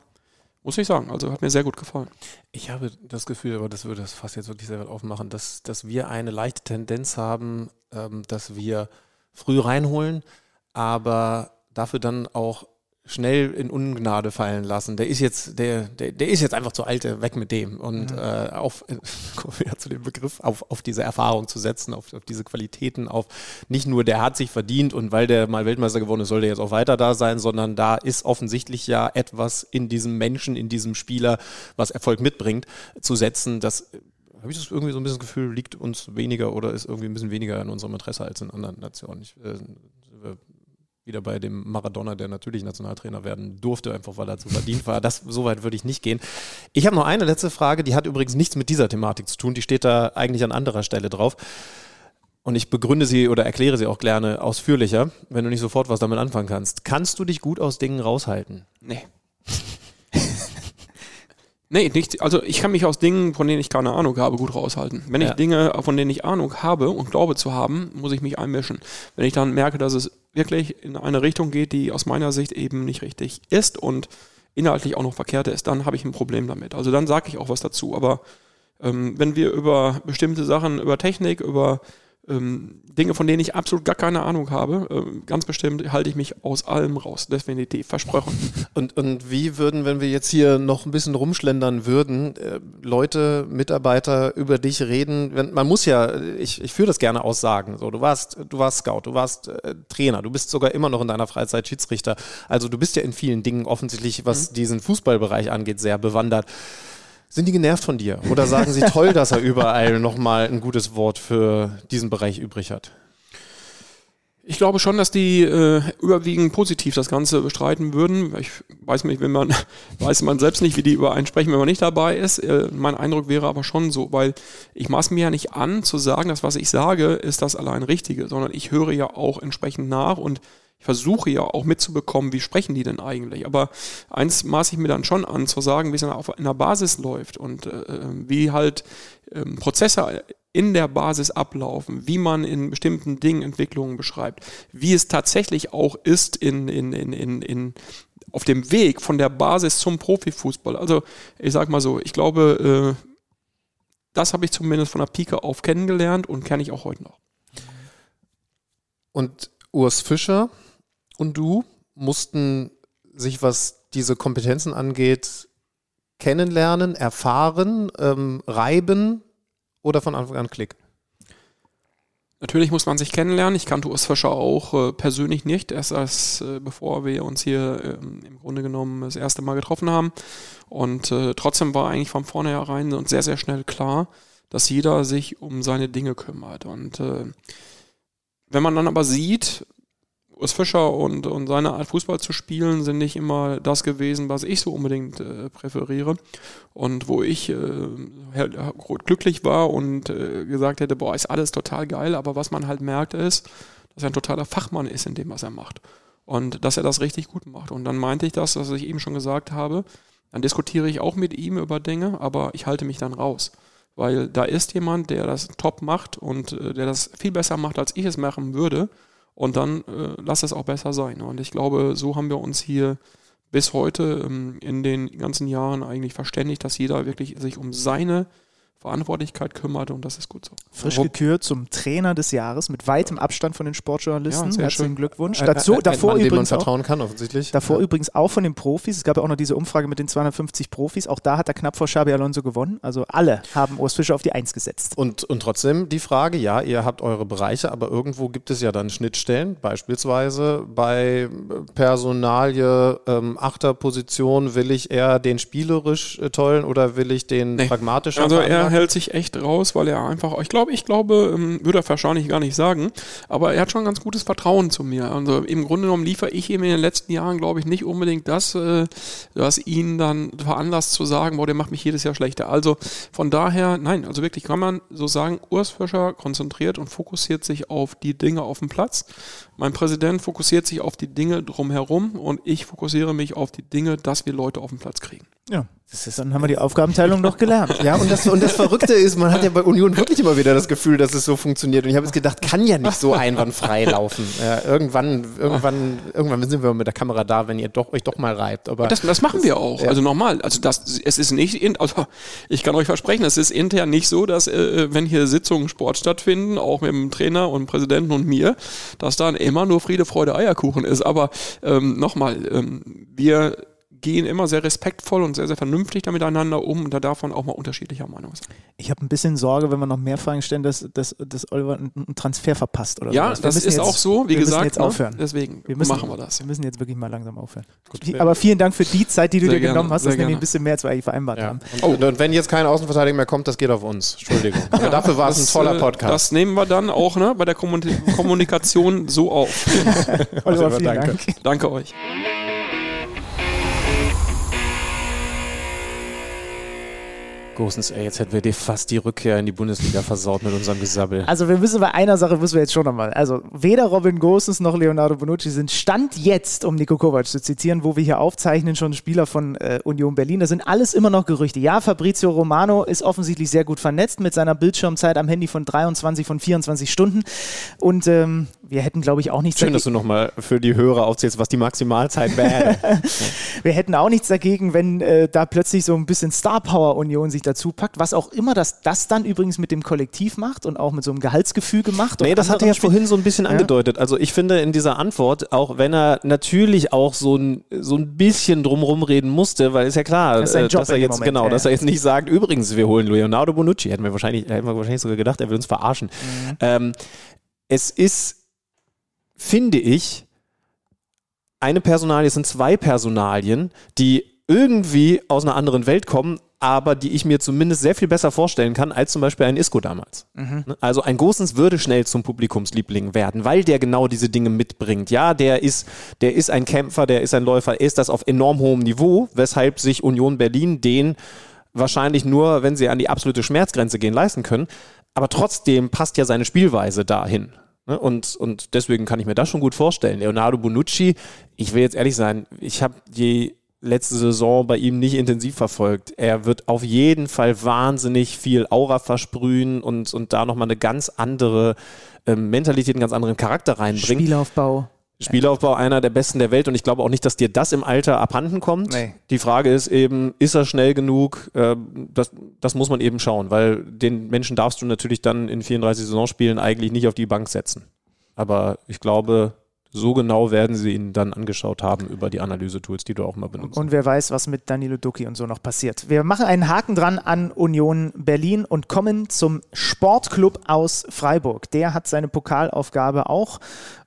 muss ich sagen. Also hat mir sehr gut gefallen. Ich habe das Gefühl, aber das würde das fast jetzt wirklich sehr weit aufmachen, dass, dass wir eine leichte Tendenz haben, ähm, dass wir früh reinholen, aber dafür dann auch schnell in Ungnade fallen lassen. Der ist jetzt, der, der, der ist jetzt einfach zu alt, weg mit dem. Und mhm. äh, auf, (laughs) ja, zu dem Begriff, auf, auf diese Erfahrung zu setzen, auf, auf diese Qualitäten, auf nicht nur der hat sich verdient und weil der mal Weltmeister geworden ist, soll der jetzt auch weiter da sein, sondern da ist offensichtlich ja etwas in diesem Menschen, in diesem Spieler, was Erfolg mitbringt, zu setzen, das habe ich das irgendwie so ein bisschen das Gefühl, liegt uns weniger oder ist irgendwie ein bisschen weniger in unserem Interesse als in anderen Nationen. Ich, äh, wieder bei dem Maradona, der natürlich Nationaltrainer werden durfte, einfach weil er zu verdient war. Das, so weit würde ich nicht gehen. Ich habe noch eine letzte Frage, die hat übrigens nichts mit dieser Thematik zu tun. Die steht da eigentlich an anderer Stelle drauf. Und ich begründe sie oder erkläre sie auch gerne ausführlicher, wenn du nicht sofort was damit anfangen kannst. Kannst du dich gut aus Dingen raushalten? Nee. Nee, nicht, also ich kann mich aus Dingen, von denen ich keine Ahnung habe, gut raushalten. Wenn ich ja. Dinge, von denen ich Ahnung habe und glaube zu haben, muss ich mich einmischen. Wenn ich dann merke, dass es wirklich in eine Richtung geht, die aus meiner Sicht eben nicht richtig ist und inhaltlich auch noch verkehrt ist, dann habe ich ein Problem damit. Also dann sage ich auch was dazu. Aber ähm, wenn wir über bestimmte Sachen, über Technik, über ähm, Dinge, von denen ich absolut gar keine Ahnung habe. Ähm, ganz bestimmt halte ich mich aus allem raus, definitiv, versprochen. (laughs) Und, und wie würden, wenn wir jetzt hier noch ein bisschen rumschlendern würden, äh, Leute, Mitarbeiter über dich reden? Wenn, man muss ja, ich, ich führe das gerne aus sagen, so, du warst, du warst Scout, du warst äh, Trainer, du bist sogar immer noch in deiner Freizeit Schiedsrichter. Also du bist ja in vielen Dingen offensichtlich, was mhm. diesen Fußballbereich angeht, sehr bewandert. Sind die genervt von dir? Oder sagen sie toll, dass er überall nochmal ein gutes Wort für diesen Bereich übrig hat? Ich glaube schon, dass die äh, überwiegend positiv das Ganze bestreiten würden. Ich weiß nicht, wenn man (laughs) weiß man selbst nicht, wie die über einen sprechen, wenn man nicht dabei ist. Äh, mein Eindruck wäre aber schon so, weil ich maß mir ja nicht an zu sagen, dass was ich sage, ist das allein Richtige, sondern ich höre ja auch entsprechend nach und ich versuche ja auch mitzubekommen, wie sprechen die denn eigentlich. Aber eins maße ich mir dann schon an, zu sagen, wie es auf einer Basis läuft und äh, wie halt äh, Prozesse in der Basis ablaufen, wie man in bestimmten Dingen Entwicklungen beschreibt, wie es tatsächlich auch ist in, in, in, in, in auf dem Weg von der Basis zum Profifußball. Also ich sag mal so, ich glaube, äh, das habe ich zumindest von der Pike auf kennengelernt und kenne ich auch heute noch. Und Urs Fischer und du mussten sich, was diese Kompetenzen angeht, kennenlernen, erfahren, ähm, reiben oder von Anfang an Klick? Natürlich muss man sich kennenlernen. Ich kannte Urs Fischer auch äh, persönlich nicht, erst als äh, bevor wir uns hier ähm, im Grunde genommen das erste Mal getroffen haben. Und äh, trotzdem war eigentlich von vornherein und sehr, sehr schnell klar, dass jeder sich um seine Dinge kümmert. Und äh, wenn man dann aber sieht, Urs Fischer und, und seine Art Fußball zu spielen sind nicht immer das gewesen, was ich so unbedingt äh, präferiere. Und wo ich äh, glücklich war und äh, gesagt hätte, boah, ist alles total geil, aber was man halt merkt ist, dass er ein totaler Fachmann ist in dem, was er macht. Und dass er das richtig gut macht. Und dann meinte ich das, was ich eben schon gesagt habe, dann diskutiere ich auch mit ihm über Dinge, aber ich halte mich dann raus. Weil da ist jemand, der das top macht und äh, der das viel besser macht, als ich es machen würde und dann äh, lass es auch besser sein. Und ich glaube, so haben wir uns hier bis heute ähm, in den ganzen Jahren eigentlich verständigt, dass jeder wirklich sich um seine Verantwortlichkeit kümmert und das ist gut so. Frisch gekürt zum Trainer des Jahres mit weitem Abstand von den Sportjournalisten. Ja, Herzlichen Glückwunsch. Dazu, ein, davor Mann, übrigens man vertrauen auch, kann, offensichtlich. Davor ja. übrigens auch von den Profis. Es gab ja auch noch diese Umfrage mit den 250 Profis. Auch da hat er knapp vor Xabi Alonso gewonnen. Also alle haben Urs Fischer auf die Eins gesetzt. Und, und trotzdem die Frage, ja, ihr habt eure Bereiche, aber irgendwo gibt es ja dann Schnittstellen, beispielsweise bei Personalie, ähm, Achterposition, will ich eher den spielerisch äh, tollen oder will ich den nee. pragmatisch Also hält sich echt raus, weil er einfach, ich glaube, ich glaube, ähm, würde er wahrscheinlich gar nicht sagen, aber er hat schon ganz gutes Vertrauen zu mir. Also im Grunde genommen liefere ich ihm in den letzten Jahren, glaube ich, nicht unbedingt das, äh, was ihn dann veranlasst zu sagen, boah, der macht mich jedes Jahr schlechter. Also von daher, nein, also wirklich kann man so sagen, Urs Fischer konzentriert und fokussiert sich auf die Dinge auf dem Platz. Mein Präsident fokussiert sich auf die Dinge drumherum und ich fokussiere mich auf die Dinge, dass wir Leute auf den Platz kriegen. Ja. Das ist, dann haben wir die Aufgabenteilung doch gelernt. Ja, und das, und das Verrückte ist, man hat ja bei Union wirklich immer wieder das Gefühl, dass es so funktioniert. Und ich habe jetzt gedacht, kann ja nicht so einwandfrei laufen. Ja, irgendwann, irgendwann, irgendwann sind wir mit der Kamera da, wenn ihr doch, euch doch mal reibt. Aber das, das machen wir auch. Ja. Also nochmal, also das, es ist nicht, in, also ich kann euch versprechen, es ist intern nicht so, dass äh, wenn hier Sitzungen Sport stattfinden, auch mit dem Trainer und Präsidenten und mir, dass dann immer nur Friede, Freude, Eierkuchen ist. Aber ähm, nochmal, ähm, wir gehen immer sehr respektvoll und sehr, sehr vernünftig da miteinander um und da darf man auch mal unterschiedlicher Meinung sein. Ich habe ein bisschen Sorge, wenn wir noch mehr Fragen stellen, dass, dass, dass Oliver einen Transfer verpasst oder Ja, das ist jetzt, auch so, wie wir gesagt. Müssen jetzt ne? aufhören. Deswegen wir müssen, machen wir das. Wir müssen jetzt wirklich mal langsam aufhören. Gut. Aber vielen Dank für die Zeit, die du sehr dir gerne, genommen hast. Das ist nämlich ein bisschen mehr, als wir eigentlich vereinbart ja. haben. Und, oh. und wenn jetzt kein Außenverteidiger mehr kommt, das geht auf uns. Entschuldigung. Aber ja, dafür war es ein toller äh, Podcast. Das nehmen wir dann auch ne, bei der Kommunikation so auf. (laughs) Oliver, vielen Danke. Dank. Danke euch. Gosens, ey, jetzt hätten wir dir fast die Rückkehr in die Bundesliga versaut mit unserem Gesabbel. Also wir müssen bei einer Sache müssen wir jetzt schon nochmal. Also weder Robin Gosens noch Leonardo Bonucci sind Stand jetzt, um Nico Kovac zu zitieren, wo wir hier aufzeichnen, schon Spieler von äh, Union Berlin. Das sind alles immer noch Gerüchte. Ja, Fabrizio Romano ist offensichtlich sehr gut vernetzt mit seiner Bildschirmzeit am Handy von 23 von 24 Stunden. Und ähm, wir hätten, glaube ich, auch nichts Schön, dass du nochmal für die Hörer aufzählst, was die Maximalzeit wäre. (laughs) wir hätten auch nichts dagegen, wenn äh, da plötzlich so ein bisschen Star Power Union sich dazu packt, was auch immer das, das dann übrigens mit dem Kollektiv macht und auch mit so einem Gehaltsgefüge macht. Nee, das hat er ja vorhin so ein bisschen ja. angedeutet. Also ich finde in dieser Antwort, auch wenn er natürlich auch so ein, so ein bisschen drumrum reden musste, weil ist ja klar, das ist äh, dass er jetzt, Moment, genau, ja, dass er jetzt nicht sagt, übrigens, wir holen Leonardo Bonucci, hätten wir wahrscheinlich, hätten wir wahrscheinlich sogar gedacht, er will uns verarschen. Mhm. Ähm, es ist finde ich, eine Personalie, es sind zwei Personalien, die irgendwie aus einer anderen Welt kommen, aber die ich mir zumindest sehr viel besser vorstellen kann, als zum Beispiel ein Isco damals. Mhm. Ne? Also ein Gosens würde schnell zum Publikumsliebling werden, weil der genau diese Dinge mitbringt. Ja, der ist, der ist ein Kämpfer, der ist ein Läufer, er ist das auf enorm hohem Niveau, weshalb sich Union Berlin den wahrscheinlich nur, wenn sie an die absolute Schmerzgrenze gehen, leisten können. Aber trotzdem passt ja seine Spielweise dahin. Ne? Und, und deswegen kann ich mir das schon gut vorstellen. Leonardo Bonucci, ich will jetzt ehrlich sein, ich habe die letzte Saison bei ihm nicht intensiv verfolgt. Er wird auf jeden Fall wahnsinnig viel Aura versprühen und, und da nochmal eine ganz andere äh, Mentalität, einen ganz anderen Charakter reinbringen. Spielaufbau. Spielaufbau einer der besten der Welt und ich glaube auch nicht, dass dir das im Alter abhanden kommt. Nee. Die Frage ist eben, ist er schnell genug? Äh, das, das muss man eben schauen, weil den Menschen darfst du natürlich dann in 34 Saisonspielen eigentlich nicht auf die Bank setzen. Aber ich glaube, so genau werden sie ihn dann angeschaut haben über die Analysetools, die du auch mal benutzt. Und wer weiß, was mit Danilo Ducki und so noch passiert. Wir machen einen Haken dran an Union Berlin und kommen zum Sportclub aus Freiburg. Der hat seine Pokalaufgabe auch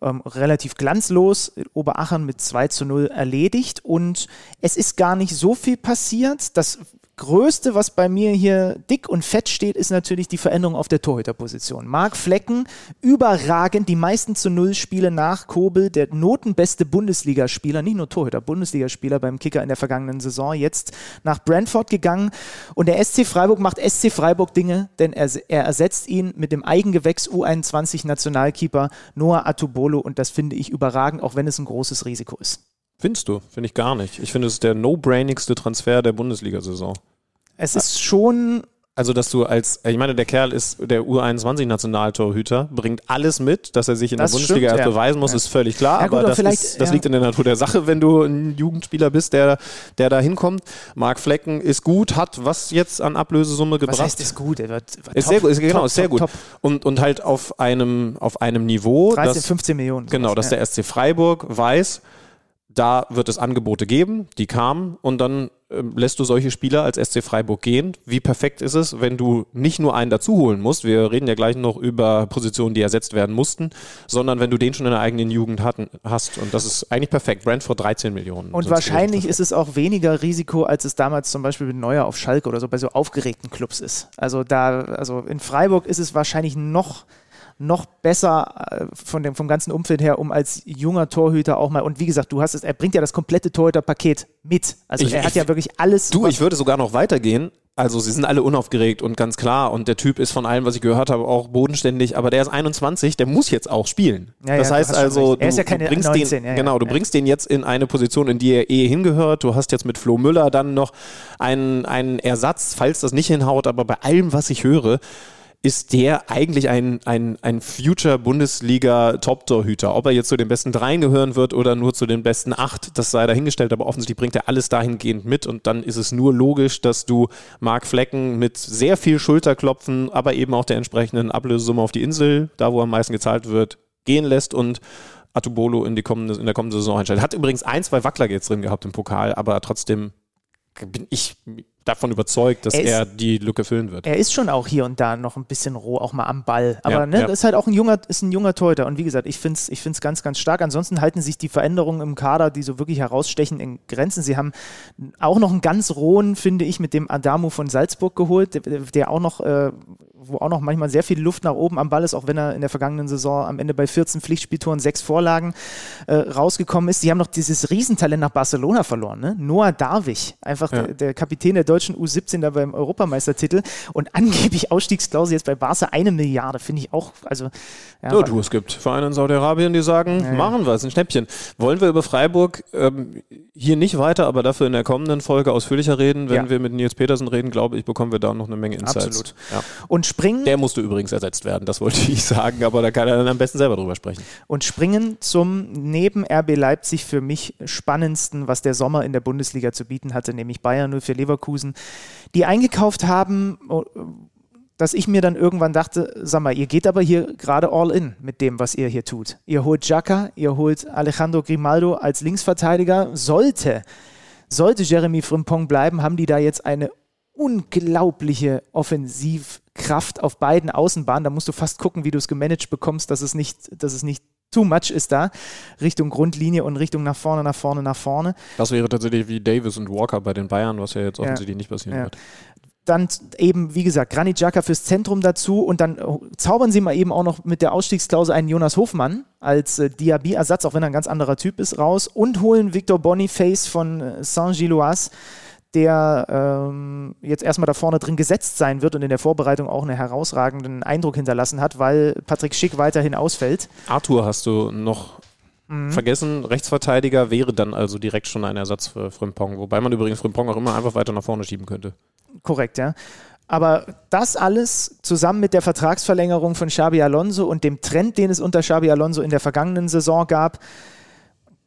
ähm, relativ glanzlos Oberachern mit 2 zu 0 erledigt. Und es ist gar nicht so viel passiert. Das Größte, was bei mir hier dick und fett steht, ist natürlich die Veränderung auf der Torhüterposition. Marc Flecken, überragend, die meisten zu Null Spiele nach Kobel, der notenbeste Bundesligaspieler, nicht nur Torhüter, Bundesligaspieler beim Kicker in der vergangenen Saison, jetzt nach Brentford gegangen. Und der SC Freiburg macht SC Freiburg Dinge, denn er, er ersetzt ihn mit dem Eigengewächs U21 Nationalkeeper Noah Atubolo und das finde ich überragend, auch wenn es ein großes Risiko ist. Findest du? Finde ich gar nicht. Ich finde, es ist der no-brainigste Transfer der Bundesliga-Saison. Es ist schon. Also, dass du als, ich meine, der Kerl ist der U21-Nationaltorhüter, bringt alles mit, dass er sich in das der Bundesliga stimmt, erst ja. beweisen muss, ja. ist völlig klar. Ja, gut, aber das, ist, das liegt in der Natur der Sache, wenn du ein Jugendspieler bist, der, der da hinkommt. Marc Flecken ist gut, hat was jetzt an Ablösesumme gebracht. Was heißt ist gut? Er wird, wird ist top, sehr gut, ist, genau, top, ist sehr top, gut. Und, und halt auf einem, auf einem Niveau. 13, 15 Millionen. Genau, dass der SC Freiburg weiß, da wird es Angebote geben, die kamen und dann äh, lässt du solche Spieler als SC Freiburg gehen. Wie perfekt ist es, wenn du nicht nur einen dazuholen musst, wir reden ja gleich noch über Positionen, die ersetzt werden mussten, sondern wenn du den schon in der eigenen Jugend hatten, hast. Und das ist eigentlich perfekt. Brentford 13 Millionen. Und wahrscheinlich ist es auch weniger Risiko, als es damals zum Beispiel mit Neuer auf Schalke oder so bei so aufgeregten Clubs ist. Also da, also in Freiburg ist es wahrscheinlich noch noch besser äh, von dem, vom ganzen Umfeld her, um als junger Torhüter auch mal, und wie gesagt, du hast es, er bringt ja das komplette Torhüterpaket mit. Also Ich- er hat ich- ja wirklich alles. Du, ich würde sogar noch weitergehen. Also sie sind alle unaufgeregt und ganz klar und der Typ ist von allem, was ich gehört habe, auch bodenständig, aber der ist 21, der muss jetzt auch spielen. Ja, das ja, du heißt also. Er ist ja du bringst 19, den, genau, du bringst den jetzt in eine Position, in die er eh hingehört. Du hast jetzt mit Flo Müller dann noch einen, einen Ersatz, falls das nicht hinhaut, aber bei allem, was ich höre, ist der eigentlich ein, ein, ein Future-Bundesliga-Top-Torhüter. Ob er jetzt zu den besten dreien gehören wird oder nur zu den besten acht, das sei dahingestellt, aber offensichtlich bringt er alles dahingehend mit und dann ist es nur logisch, dass du Marc Flecken mit sehr viel Schulterklopfen, aber eben auch der entsprechenden Ablösesumme auf die Insel, da wo am meisten gezahlt wird, gehen lässt und Atubolo in, die kommende, in der kommenden Saison einstellt. Hat übrigens ein, zwei Wackler jetzt drin gehabt im Pokal, aber trotzdem bin ich davon überzeugt, dass Er ist- er die Lücke füllen wird. Er ist schon auch hier und da noch ein bisschen roh, auch mal am Ball. Aber Ja, ne, ja. ist halt auch ein junger, ist ein junger Torhüter. Und wie gesagt, ich finde es ich find's ganz, ganz stark. Ansonsten halten sich die Veränderungen im Kader, die so wirklich herausstechen, in Grenzen. Sie haben auch noch einen ganz rohen, finde ich, mit dem Adamu von Salzburg geholt, der, der auch noch, äh, wo auch noch manchmal sehr viel Luft nach oben am Ball ist, auch wenn er in der vergangenen Saison am Ende bei 14 Pflichtspieltoren sechs Vorlagen äh, rausgekommen ist. Die haben noch dieses Riesentalent nach Barcelona verloren. Ne? Noah Darwig, einfach Ja. der, der Kapitän der deutschen U17 da beim Europameistertitel und (laughs) angeblich Ausstiegsklausel jetzt bei Barca eine Milliarde, finde ich auch, also ja, Ja, du, es gibt Vereine in Saudi-Arabien, die sagen, Ja, machen wir, ist ein Schnäppchen. Wollen wir über Freiburg ähm, hier nicht weiter, aber dafür in der kommenden Folge ausführlicher reden? Wenn Ja. wir mit Nils Petersen reden, glaube ich, bekommen wir da noch eine Menge Insights. Absolut. Und springen Der musste übrigens ersetzt werden, das wollte ich (laughs) sagen, aber da kann er dann am besten selber drüber sprechen. und springen zum neben RB Leipzig für mich spannendsten, was der Sommer in der Bundesliga zu bieten hatte, nämlich Bayern 04 Leverkusen, die eingekauft haben, oh, dass ich mir dann irgendwann dachte, sag mal, ihr geht aber hier gerade all in mit dem, was ihr hier tut. Ihr holt Xhaka, ihr holt Alejandro Grimaldo als Linksverteidiger. Sollte, sollte Jeremy Frimpong bleiben, haben die da jetzt eine unglaubliche Offensivkraft auf beiden Außenbahnen. Da musst du fast gucken, wie du es gemanagt bekommst, dass es nicht, dass es nicht too much ist da. Richtung Grundlinie und Richtung nach vorne, nach vorne, nach vorne. Das wäre tatsächlich wie Davis und Walker bei den Bayern, was ja jetzt offensichtlich nicht passieren Ja. wird. Dann eben, wie gesagt, Granit Xhaka fürs Zentrum dazu und dann äh, zaubern sie mal eben auch noch mit der Ausstiegsklausel einen Jonas Hofmann als äh, Diaby-Ersatz, auch wenn er ein ganz anderer Typ ist, raus und holen Victor Boniface von äh, Saint-Gilloise, der ähm, jetzt erstmal da vorne drin gesetzt sein wird und in der Vorbereitung auch einen herausragenden Eindruck hinterlassen hat, weil Patrick Schick weiterhin ausfällt. Arthur hast du noch Mhm. vergessen. Rechtsverteidiger wäre dann also direkt schon ein Ersatz für Frimpong, wobei man übrigens Frimpong auch immer einfach weiter nach vorne schieben könnte. Korrekt, ja. Aber das alles zusammen mit der Vertragsverlängerung von Xabi Alonso und dem Trend, den es unter Xabi Alonso in der vergangenen Saison gab,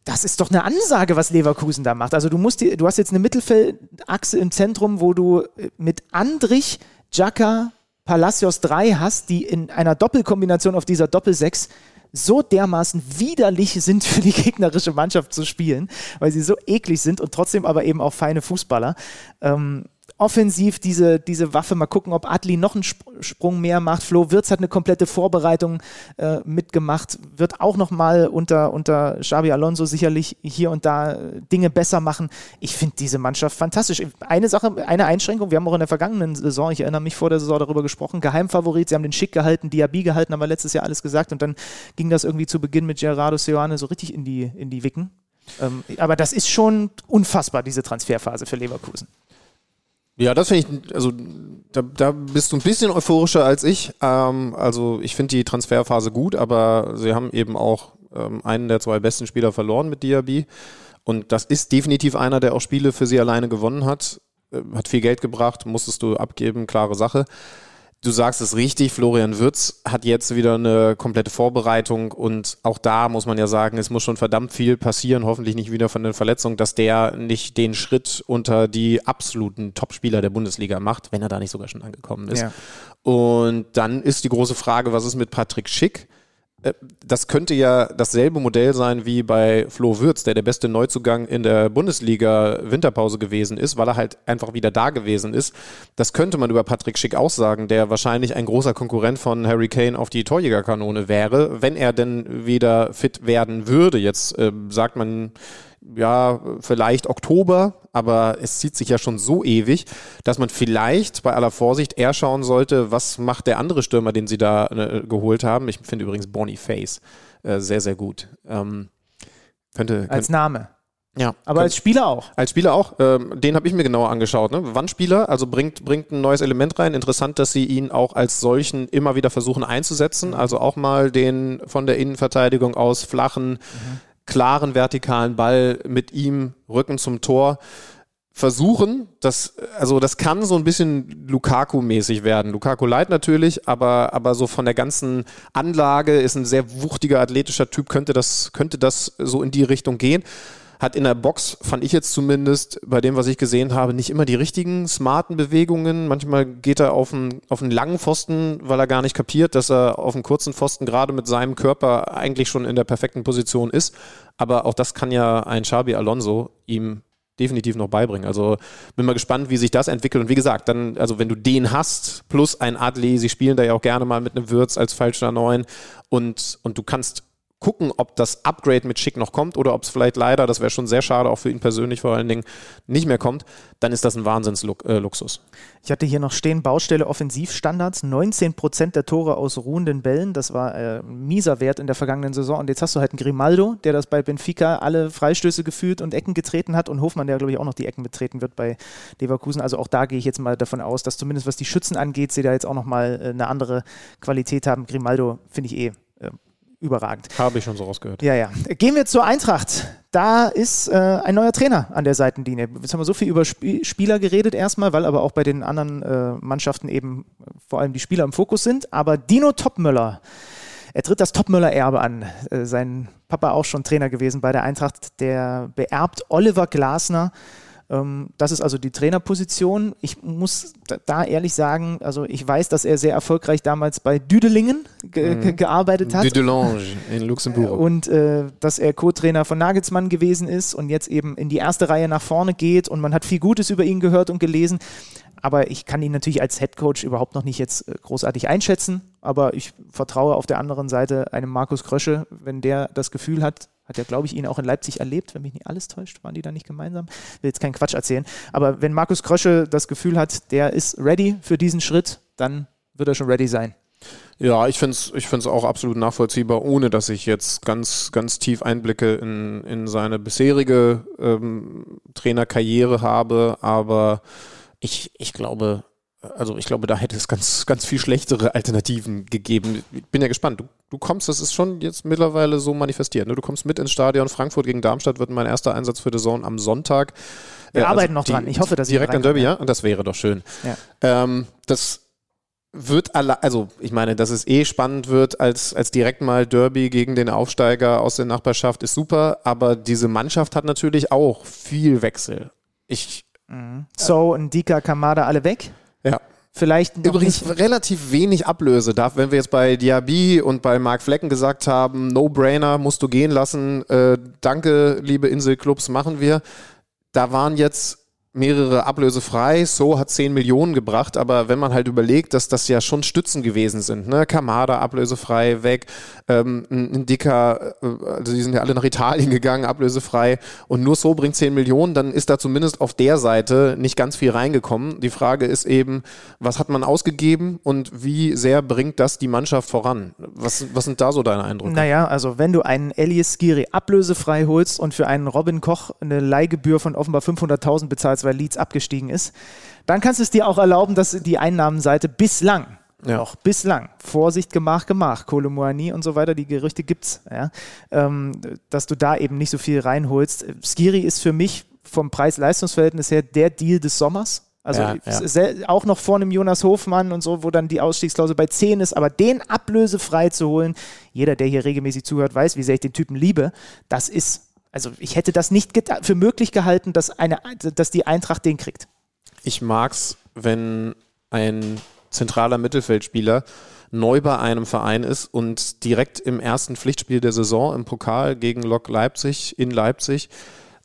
das ist doch eine Ansage, was Leverkusen da macht. Also du musst du hast jetzt eine Mittelfeldachse im Zentrum, wo du äh, mit Andrich, Jaka, Palacios 3 hast, die in einer Doppelkombination auf dieser Doppel-6 so dermaßen widerlich sind (laughs) für die gegnerische Mannschaft zu spielen, weil sie so eklig sind und trotzdem aber eben auch feine Fußballer. Ähm, offensiv diese, diese Waffe, mal gucken, ob Adli noch einen Sp Sprung mehr macht. Flo Wirtz hat eine komplette Vorbereitung äh, mitgemacht, wird auch nochmal unter, unter Xabi Alonso sicherlich hier und da äh, Dinge besser machen. Ich finde diese Mannschaft fantastisch. Eine Sache, eine Einschränkung, wir haben auch in der vergangenen Saison, ich erinnere mich vor der Saison darüber gesprochen, Geheimfavorit, sie haben den Schick gehalten, Diaby gehalten, haben wir letztes Jahr alles gesagt und dann ging das irgendwie zu Beginn mit Gerardo Seoane so richtig in die, in die Wicken. Ähm, aber das ist schon unfassbar, diese Transferphase für Leverkusen. Ja, das finde ich, also da, da bist du ein bisschen euphorischer als ich. Ähm, also ich finde die Transferphase gut, aber sie haben eben auch ähm, einen der zwei besten Spieler verloren mit Diaby. Und das ist definitiv einer, der auch Spiele für sie alleine gewonnen hat. Äh, Hat viel Geld gebracht, musstest du abgeben, klare Sache. Du sagst es richtig, Florian Würz hat jetzt wieder eine komplette Vorbereitung und auch da muss man ja sagen, es muss schon verdammt viel passieren, hoffentlich nicht wieder von den Verletzungen, dass der nicht den Schritt unter die absoluten Topspieler der Bundesliga macht, wenn er da nicht sogar schon angekommen ist. Ja. Und dann ist die große Frage, was ist mit Patrick Schick? Äh, das könnte ja dasselbe Modell sein wie bei Flo Würz, der der beste Neuzugang in der Bundesliga Winterpause gewesen ist, weil er halt einfach wieder da gewesen ist. Das könnte man über Patrick Schick auch sagen, der wahrscheinlich ein großer Konkurrent von Harry Kane auf die Torjägerkanone wäre, wenn er denn wieder fit werden würde. Jetzt äh, sagt man ja, vielleicht Oktober, aber es zieht sich ja schon so ewig, dass man vielleicht bei aller Vorsicht eher schauen sollte, was macht der andere Stürmer, den sie da äh, geholt haben. Ich finde übrigens Bonnie Face äh, sehr, sehr gut. Ähm, könnte, Als Name. Ja. Aber als Spieler auch. Als Spieler auch. Ähm, den habe ich mir genauer angeschaut. Ne? Wandspieler, also bringt, bringt ein neues Element rein. Interessant, dass sie ihn auch als solchen immer wieder versuchen einzusetzen. Also auch mal den von der Innenverteidigung aus flachen, mhm klaren vertikalen Ball mit ihm Rücken zum Tor versuchen. Das, also das kann so ein bisschen Lukaku-mäßig werden. Lukaku leid natürlich, aber, aber so von der ganzen Anlage ist ein sehr wuchtiger athletischer Typ, könnte das, könnte das so in die Richtung gehen hat in der Box, fand ich jetzt zumindest, bei dem, was ich gesehen habe, nicht immer die richtigen smarten Bewegungen. Manchmal geht er auf einen, auf einen langen Pfosten, weil er gar nicht kapiert, dass er auf einen kurzen Pfosten gerade mit seinem Körper eigentlich schon in der perfekten Position ist. Aber auch das kann ja ein Xabi Alonso ihm definitiv noch beibringen. Also bin mal gespannt, wie sich das entwickelt. Und wie gesagt, dann, also wenn du den hast, plus ein Adli, sie spielen da ja auch gerne mal mit einem Würz als falscher Neun und, und du kannst gucken, ob das Upgrade mit Schick noch kommt oder ob es vielleicht leider, das wäre schon sehr schade, auch für ihn persönlich vor allen Dingen, nicht mehr kommt, dann ist das ein Wahnsinnsluxus. Äh, ich hatte hier noch stehen, Baustelle Offensivstandards, 19 Prozent der Tore aus ruhenden Bällen, das war äh, mieser Wert in der vergangenen Saison. Und jetzt hast du halt einen Grimaldo, der das bei Benfica alle Freistöße gefühlt und Ecken getreten hat. Und Hofmann, der glaube ich auch noch die Ecken betreten wird bei Leverkusen, also auch da gehe ich jetzt mal davon aus, dass zumindest was die Schützen angeht, sie da jetzt auch nochmal äh, eine andere Qualität haben. Grimaldo finde ich eh überragend. Habe ich schon so rausgehört. Ja, ja. Gehen wir zur Eintracht. Da ist äh, ein neuer Trainer an der Seitenlinie. Jetzt haben wir so viel über Sp Spieler geredet erstmal, weil aber auch bei den anderen äh, Mannschaften eben vor allem die Spieler im Fokus sind. Aber Dino Topmöller, er tritt das Topmöller-Erbe an. Äh, sein Papa auch schon Trainer gewesen bei der Eintracht. Der beerbt Oliver Glasner das ist also die Trainerposition. Ich muss da ehrlich sagen, also ich weiß, dass er sehr erfolgreich damals bei Düdelingen ge mhm. gearbeitet hat. Düdelange in Luxemburg. Und äh, dass er Co-Trainer von Nagelsmann gewesen ist und jetzt eben in die erste Reihe nach vorne geht und man hat viel Gutes über ihn gehört und gelesen. Aber ich kann ihn natürlich als Head Coach überhaupt noch nicht jetzt äh, großartig einschätzen. Aber ich vertraue auf der anderen Seite einem Markus Krösche, wenn der das Gefühl hat, hat ja, glaube ich, ihn auch in Leipzig erlebt, wenn mich nicht alles täuscht. Waren die da nicht gemeinsam? Will jetzt keinen Quatsch erzählen. Aber wenn Markus Krösche das Gefühl hat, der ist ready für diesen Schritt, dann wird er schon ready sein. Ja, ich finde es ich find's auch absolut nachvollziehbar, ohne dass ich jetzt ganz, ganz tief Einblicke in, in seine bisherige ähm, Trainerkarriere habe. Aber ich, ich glaube, also ich glaube, da hätte es ganz, ganz viel schlechtere Alternativen gegeben. Ich bin ja gespannt. Du, du kommst, das ist schon jetzt mittlerweile so manifestiert. Ne? Du kommst mit ins Stadion. Frankfurt gegen Darmstadt wird mein erster Einsatz für The Zone am Sonntag. Wir äh, also arbeiten noch die, dran. Ich hoffe, dass direkt an Derby, ja. Und das wäre doch schön. Ja. Ähm, das wird alle, also ich meine, dass es eh spannend wird als, als direkt mal Derby gegen den Aufsteiger aus der Nachbarschaft ist super, aber diese Mannschaft hat natürlich auch viel Wechsel. Ich. Mhm. So, und Dika Kamada alle weg? Ja. Vielleicht Übrigens nicht. relativ wenig Ablöse darf, wenn wir jetzt bei Diaby und bei Mark Flecken gesagt haben, No-Brainer, musst du gehen lassen, äh, danke, liebe Inselclubs, machen wir. Da waren jetzt mehrere Ablöse frei. So hat 10 Millionen gebracht, aber wenn man halt überlegt, dass das ja schon Stützen gewesen sind, ne? Kamada ablösefrei weg, ähm, ein, dicker, äh, also die sind ja alle nach Italien gegangen, ablösefrei und nur so bringt 10 Millionen, dann ist da zumindest auf der Seite nicht ganz viel reingekommen. Die Frage ist eben, was hat man ausgegeben und wie sehr bringt das die Mannschaft voran? Was, was sind da so deine Eindrücke? Naja, also wenn du einen Elias Giri ablösefrei holst und für einen Robin Koch eine Leihgebühr von offenbar 500.000 bezahlst, weil Leeds abgestiegen ist, dann kannst du es dir auch erlauben, dass die Einnahmenseite bislang ja. noch bislang. Vorsicht, Gemach, Gemach, Kolomoani und so weiter, die Gerüchte gibt's, ja, ähm, dass du da eben nicht so viel reinholst. Skiri ist für mich vom Preis-Leistungs-Verhältnis her der Deal des Sommers. Also ja, ja. auch noch vor einem Jonas Hofmann und so, wo dann die Ausstiegsklausel bei 10 ist, aber den ablösefrei zu holen, jeder, der hier regelmäßig zuhört, weiß, wie sehr ich den Typen liebe, das ist also ich hätte das nicht für möglich gehalten, dass, eine, dass die Eintracht den kriegt. Ich mag es, wenn ein zentraler Mittelfeldspieler neu bei einem Verein ist und direkt im ersten Pflichtspiel der Saison im Pokal gegen Lok Leipzig in Leipzig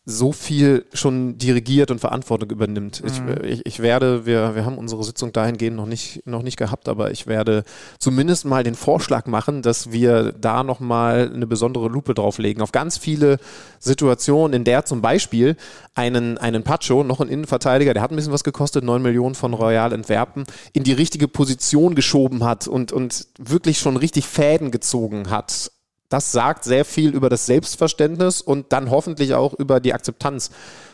so viel schon dirigiert und Verantwortung übernimmt. Ich, Mhm. ich, ich werde, wir, wir haben unsere Sitzung dahingehend noch nicht, noch nicht gehabt, aber ich werde zumindest mal den Vorschlag machen, dass wir da nochmal eine besondere Lupe drauflegen. Auf ganz viele Situationen, in der zum Beispiel einen, einen Pacho, noch ein Innenverteidiger, der hat ein bisschen was gekostet, 9 Millionen von Royal Entwerpen, in die richtige Position geschoben hat und, und wirklich schon richtig Fäden gezogen hat das sagt sehr viel über das Selbstverständnis und dann hoffentlich auch über die Akzeptanz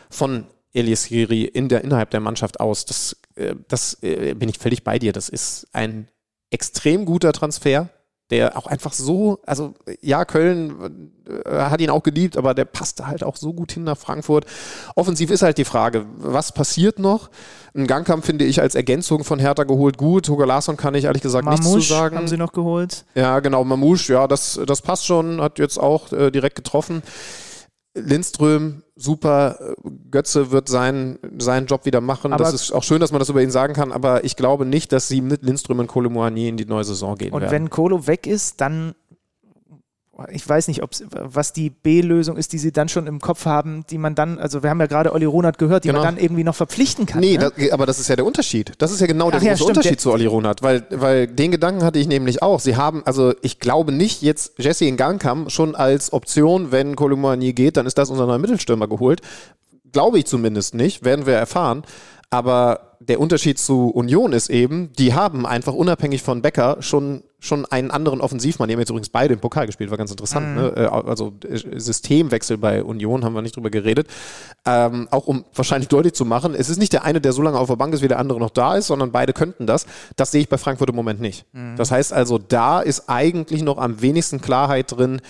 von Elias Giri in der, innerhalb der Mannschaft aus. Das, äh, das äh, bin ich völlig bei dir. Das ist ein extrem guter Transfer, der auch einfach so, also ja, Köln äh, hat ihn auch geliebt, aber der passte halt auch so gut hin nach Frankfurt. Offensiv ist halt die Frage, was passiert noch? Ein Gangkampf finde ich als Ergänzung von Hertha geholt gut. Hugo Larsson kann ich ehrlich gesagt nichts zu Mamouche sagen. haben sie noch geholt. Ja, genau, Mamouche, ja, das, das passt schon, hat jetzt auch äh, direkt getroffen. Lindström, super. Götze wird seinen, seinen Job wieder machen. Aber- das ist auch schön, dass man das über ihn sagen kann, aber ich glaube nicht, dass sie mit Lindström und Kolomoani in die neue Saison gehen Und werden. wenn Kolo weg ist, dann ich weiß nicht, ob's, was die B-Lösung ist, die sie dann schon im Kopf haben, die man dann, also wir haben ja gerade Olli Ronert gehört, die Genau. man dann irgendwie noch verpflichten kann. Nee, ne? das, aber das ist ja der Unterschied. Das ist ja genau der ja, große stimmt, Unterschied zu Olli Ronert, weil, weil den Gedanken hatte ich nämlich auch. Sie haben, also ich glaube nicht jetzt Jesse in Gangkam schon als Option, wenn Kolumani geht, dann ist das unser neuer Mittelstürmer geholt. Glaube ich zumindest nicht, werden wir erfahren. Aber der Unterschied zu Union ist eben, die haben einfach unabhängig von Becker schon, schon einen anderen Offensivmann. Die haben jetzt übrigens beide im Pokal gespielt, war ganz interessant. Ne? Äh, Also äh, Systemwechsel bei Union, haben wir nicht drüber geredet. Ähm, auch um wahrscheinlich deutlich zu machen, es ist nicht der eine, der so lange auf der Bank ist, wie der andere noch da ist, sondern beide könnten das. Das sehe ich bei Frankfurt im Moment nicht. Das heißt also, da ist eigentlich noch am wenigsten Klarheit drin.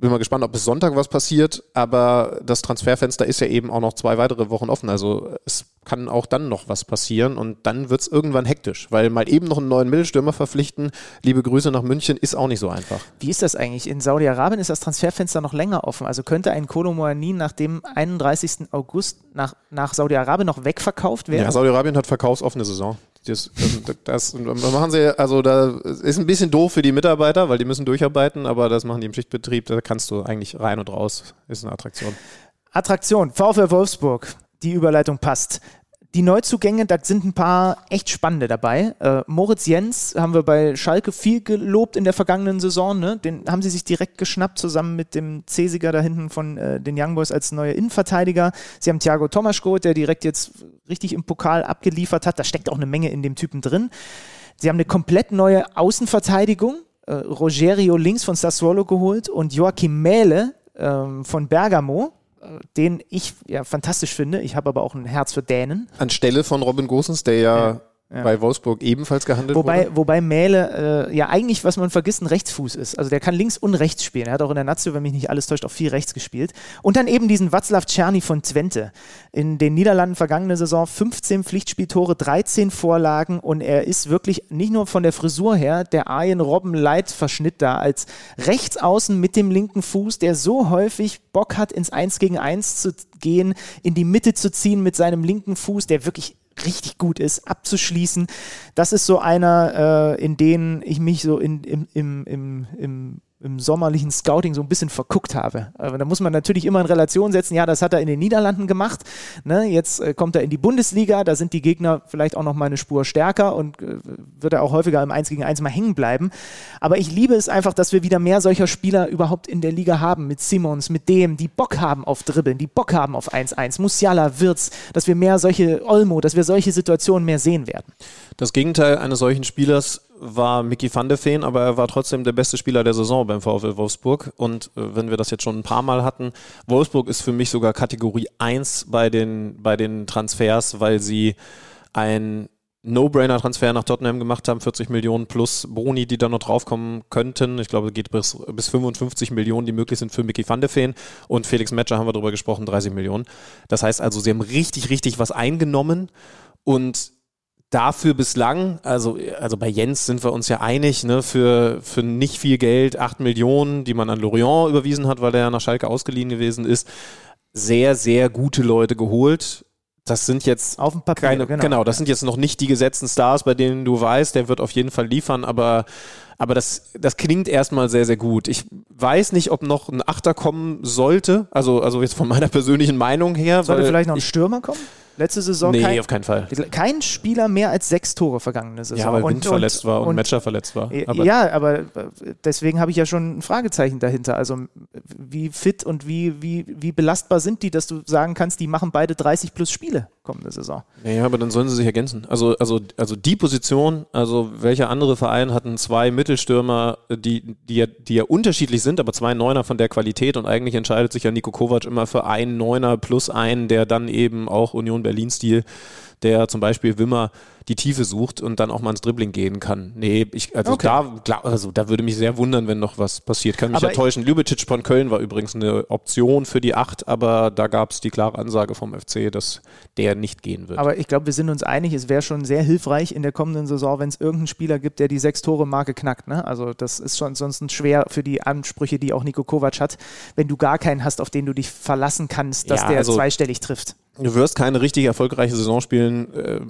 Bin mal gespannt, ob bis Sonntag was passiert, aber das Transferfenster ist ja eben auch noch zwei weitere Wochen offen. Also es kann auch dann noch was passieren und dann wird es irgendwann hektisch, weil mal eben noch einen neuen Mittelstürmer verpflichten, liebe Grüße nach München, ist auch nicht so einfach. Wie ist das eigentlich? In Saudi-Arabien ist das Transferfenster noch länger offen. Also könnte ein Kolo Moani nach dem 31. August nach, nach Saudi-Arabien noch wegverkauft werden? Ja, Saudi-Arabien hat verkaufsoffene Saison. Das, das, das, da machen sie, also da ist ein bisschen doof für die Mitarbeiter, weil die müssen durcharbeiten, aber das machen die im Schichtbetrieb, da kannst du eigentlich rein und raus, ist eine Attraktion. Attraktion, VfL Wolfsburg. Die Überleitung passt. Die Neuzugänge, da sind ein paar echt spannende dabei. Äh, Moritz Jens haben wir bei Schalke viel gelobt in der vergangenen Saison. Ne? Den haben sie sich direkt geschnappt, zusammen mit dem Cesiger da hinten von äh, den Young Boys als neuer Innenverteidiger. Sie haben Thiago Tomasch geholt, der direkt jetzt richtig im Pokal abgeliefert hat. Da steckt auch eine Menge in dem Typen drin. Sie haben eine komplett neue Außenverteidigung. Äh, Rogerio links von Sassuolo geholt und Joachim Mähle ähm, von Bergamo, den ich ja fantastisch finde. Ich habe aber auch ein Herz für Dänen. Anstelle von Robin Gosens, der ja, Ja. Bei Wolfsburg ebenfalls gehandelt Wobei, wurde. wobei Mähle äh, ja eigentlich, was man vergisst, ein Rechtsfuß ist. Also der kann links und rechts spielen. Er hat auch in der Nazio, wenn mich nicht alles täuscht, auch viel rechts gespielt. Und dann eben diesen Václav Czerny von Twente. In den Niederlanden vergangene Saison 15 Pflichtspieltore, 13 Vorlagen und er ist wirklich nicht nur von der Frisur her der Arjen Robben Light Verschnitt da als Rechtsaußen mit dem linken Fuß, der so häufig Bock hat, ins 1 gegen 1 zu gehen, in die Mitte zu ziehen mit seinem linken Fuß, der wirklich richtig gut ist, abzuschließen. Das ist so einer, äh, in den ich mich so in, im, im, im, im, im sommerlichen Scouting so ein bisschen verguckt habe. Aber da muss man natürlich immer in Relation setzen, ja, das hat er in den Niederlanden gemacht. Ne? Jetzt äh, kommt er in die Bundesliga, da sind die Gegner vielleicht auch noch mal eine Spur stärker und äh, wird er auch häufiger im 1 gegen 1 mal hängen bleiben. Aber ich liebe es einfach, dass wir wieder mehr solcher Spieler überhaupt in der Liga haben, mit Simons, mit dem, die Bock haben auf Dribbeln, die Bock haben auf 1-1, Musiala, Wirtz, dass wir mehr solche, Olmo, dass wir solche Situationen mehr sehen werden. Das Gegenteil eines solchen Spielers war Mickey van der Veen, aber er war trotzdem der beste Spieler der Saison beim VfL Wolfsburg. Und äh, wenn wir das jetzt schon ein paar Mal hatten, Wolfsburg ist für mich sogar Kategorie 1 bei den, bei den Transfers, weil sie ein No-Brainer-Transfer nach Tottenham gemacht haben, 40 Millionen plus Boni, die da noch draufkommen könnten. Ich glaube, es geht bis, bis 55 Millionen, die möglich sind für Mickey van der Veen. Und Felix Metscher haben wir darüber gesprochen, 30 Millionen. Das heißt also, sie haben richtig, richtig was eingenommen und dafür bislang, also, also bei Jens sind wir uns ja einig, ne, für, für nicht viel Geld, 8 Millionen, die man an Lorient überwiesen hat, weil der ja nach Schalke ausgeliehen gewesen ist, sehr, sehr gute Leute geholt. das sind jetzt Auf dem Papier, keine, genau. genau. das sind jetzt noch nicht die gesetzten Stars, bei denen du weißt, der wird auf jeden Fall liefern, aber, aber das, das klingt erstmal sehr, sehr gut. Ich weiß nicht, ob noch ein Achter kommen sollte, also, also jetzt von meiner persönlichen Meinung her. Sollte vielleicht noch ein Stürmer kommen? Letzte Saison Nee, kein, auf keinen Fall. kein Spieler mehr als sechs Tore vergangene Saison. Ja, weil Und- Wind verletzt war und, Matcher verletzt war. Aber ja, aber äh, deswegen habe ich ja schon ein Fragezeichen dahinter. Also wie fit und wie, wie, wie belastbar sind die, dass du sagen kannst, die machen beide 30 plus Spiele kommende Saison. Ja, aber dann sollen sie sich ergänzen. Also, also, also die Position, also welcher andere Verein hatten zwei Mittelstürmer, die, die, ja, die ja unterschiedlich sind, aber zwei Neuner von der Qualität und eigentlich entscheidet sich ja Nico Kovac immer für einen Neuner plus einen, der dann eben auch Union Berlin-Stil, der zum Beispiel Wimmer die Tiefe sucht und dann auch mal ins Dribbling gehen kann. Nee, ich, also, Okay. da, klar, also da würde mich sehr wundern, wenn noch was passiert. Kann mich Aber- ja täuschen. Ljubicic von Köln war übrigens eine Option für die Acht, aber da gab es die klare Ansage vom FC, dass der nicht gehen wird. Aber ich glaube, wir sind uns einig, es wäre schon sehr hilfreich in der kommenden Saison, wenn es irgendeinen Spieler gibt, der die Sechs-Tore-Marke knackt. Ne? Also das ist schon sonst schwer für die Ansprüche, die auch Nico Kovac hat, wenn du gar keinen hast, auf den du dich verlassen kannst, dass Ja, der also- zweistellig trifft. Du wirst keine richtig erfolgreiche Saison spielen. Äh,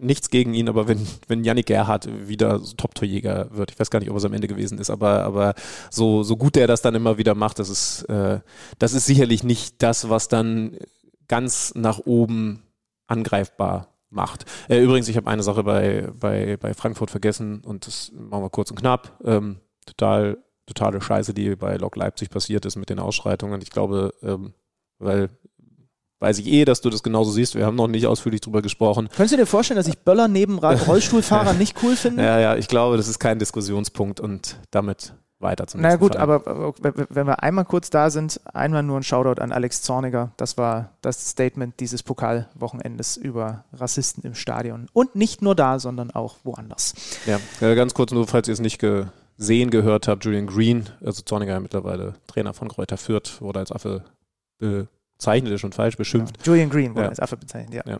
nichts gegen ihn, aber wenn, wenn Yannick Gerhardt wieder so Top-Torjäger wird, ich weiß gar nicht, ob es am Ende gewesen ist, aber, aber so, so gut der das dann immer wieder macht, das ist, äh, das ist sicherlich nicht das, was dann ganz nach oben angreifbar macht. Äh, übrigens, ich habe eine Sache bei, bei, bei Frankfurt vergessen und das machen wir kurz und knapp. Ähm, total, totale Scheiße, die bei Lok Leipzig passiert ist mit den Ausschreitungen. Ich glaube, ähm, weil weiß ich eh, dass du das genauso siehst. Wir haben noch nicht ausführlich drüber gesprochen. Könntest du dir vorstellen, dass ich Böller neben (laughs) Rollstuhlfahrern nicht cool (laughs) finde? Ja, ja, ich glaube, das ist kein Diskussionspunkt und damit weiter zum Na nächsten gut, Fall. aber äh, wenn wir einmal kurz da sind, einmal nur ein Shoutout an Alex Zorniger. Das war das Statement dieses Pokalwochenendes über Rassisten im Stadion. Und nicht nur da, sondern auch woanders. Ja, äh, ganz kurz nur, falls ihr es nicht gesehen, gehört habt, Julian Green, also Zorniger mittlerweile Trainer von Kräuter Fürth, wurde als Affe bezeichnet, ist schon falsch, beschimpft. Julian Green wurde Ja. als Affe bezeichnet, ja. Ja.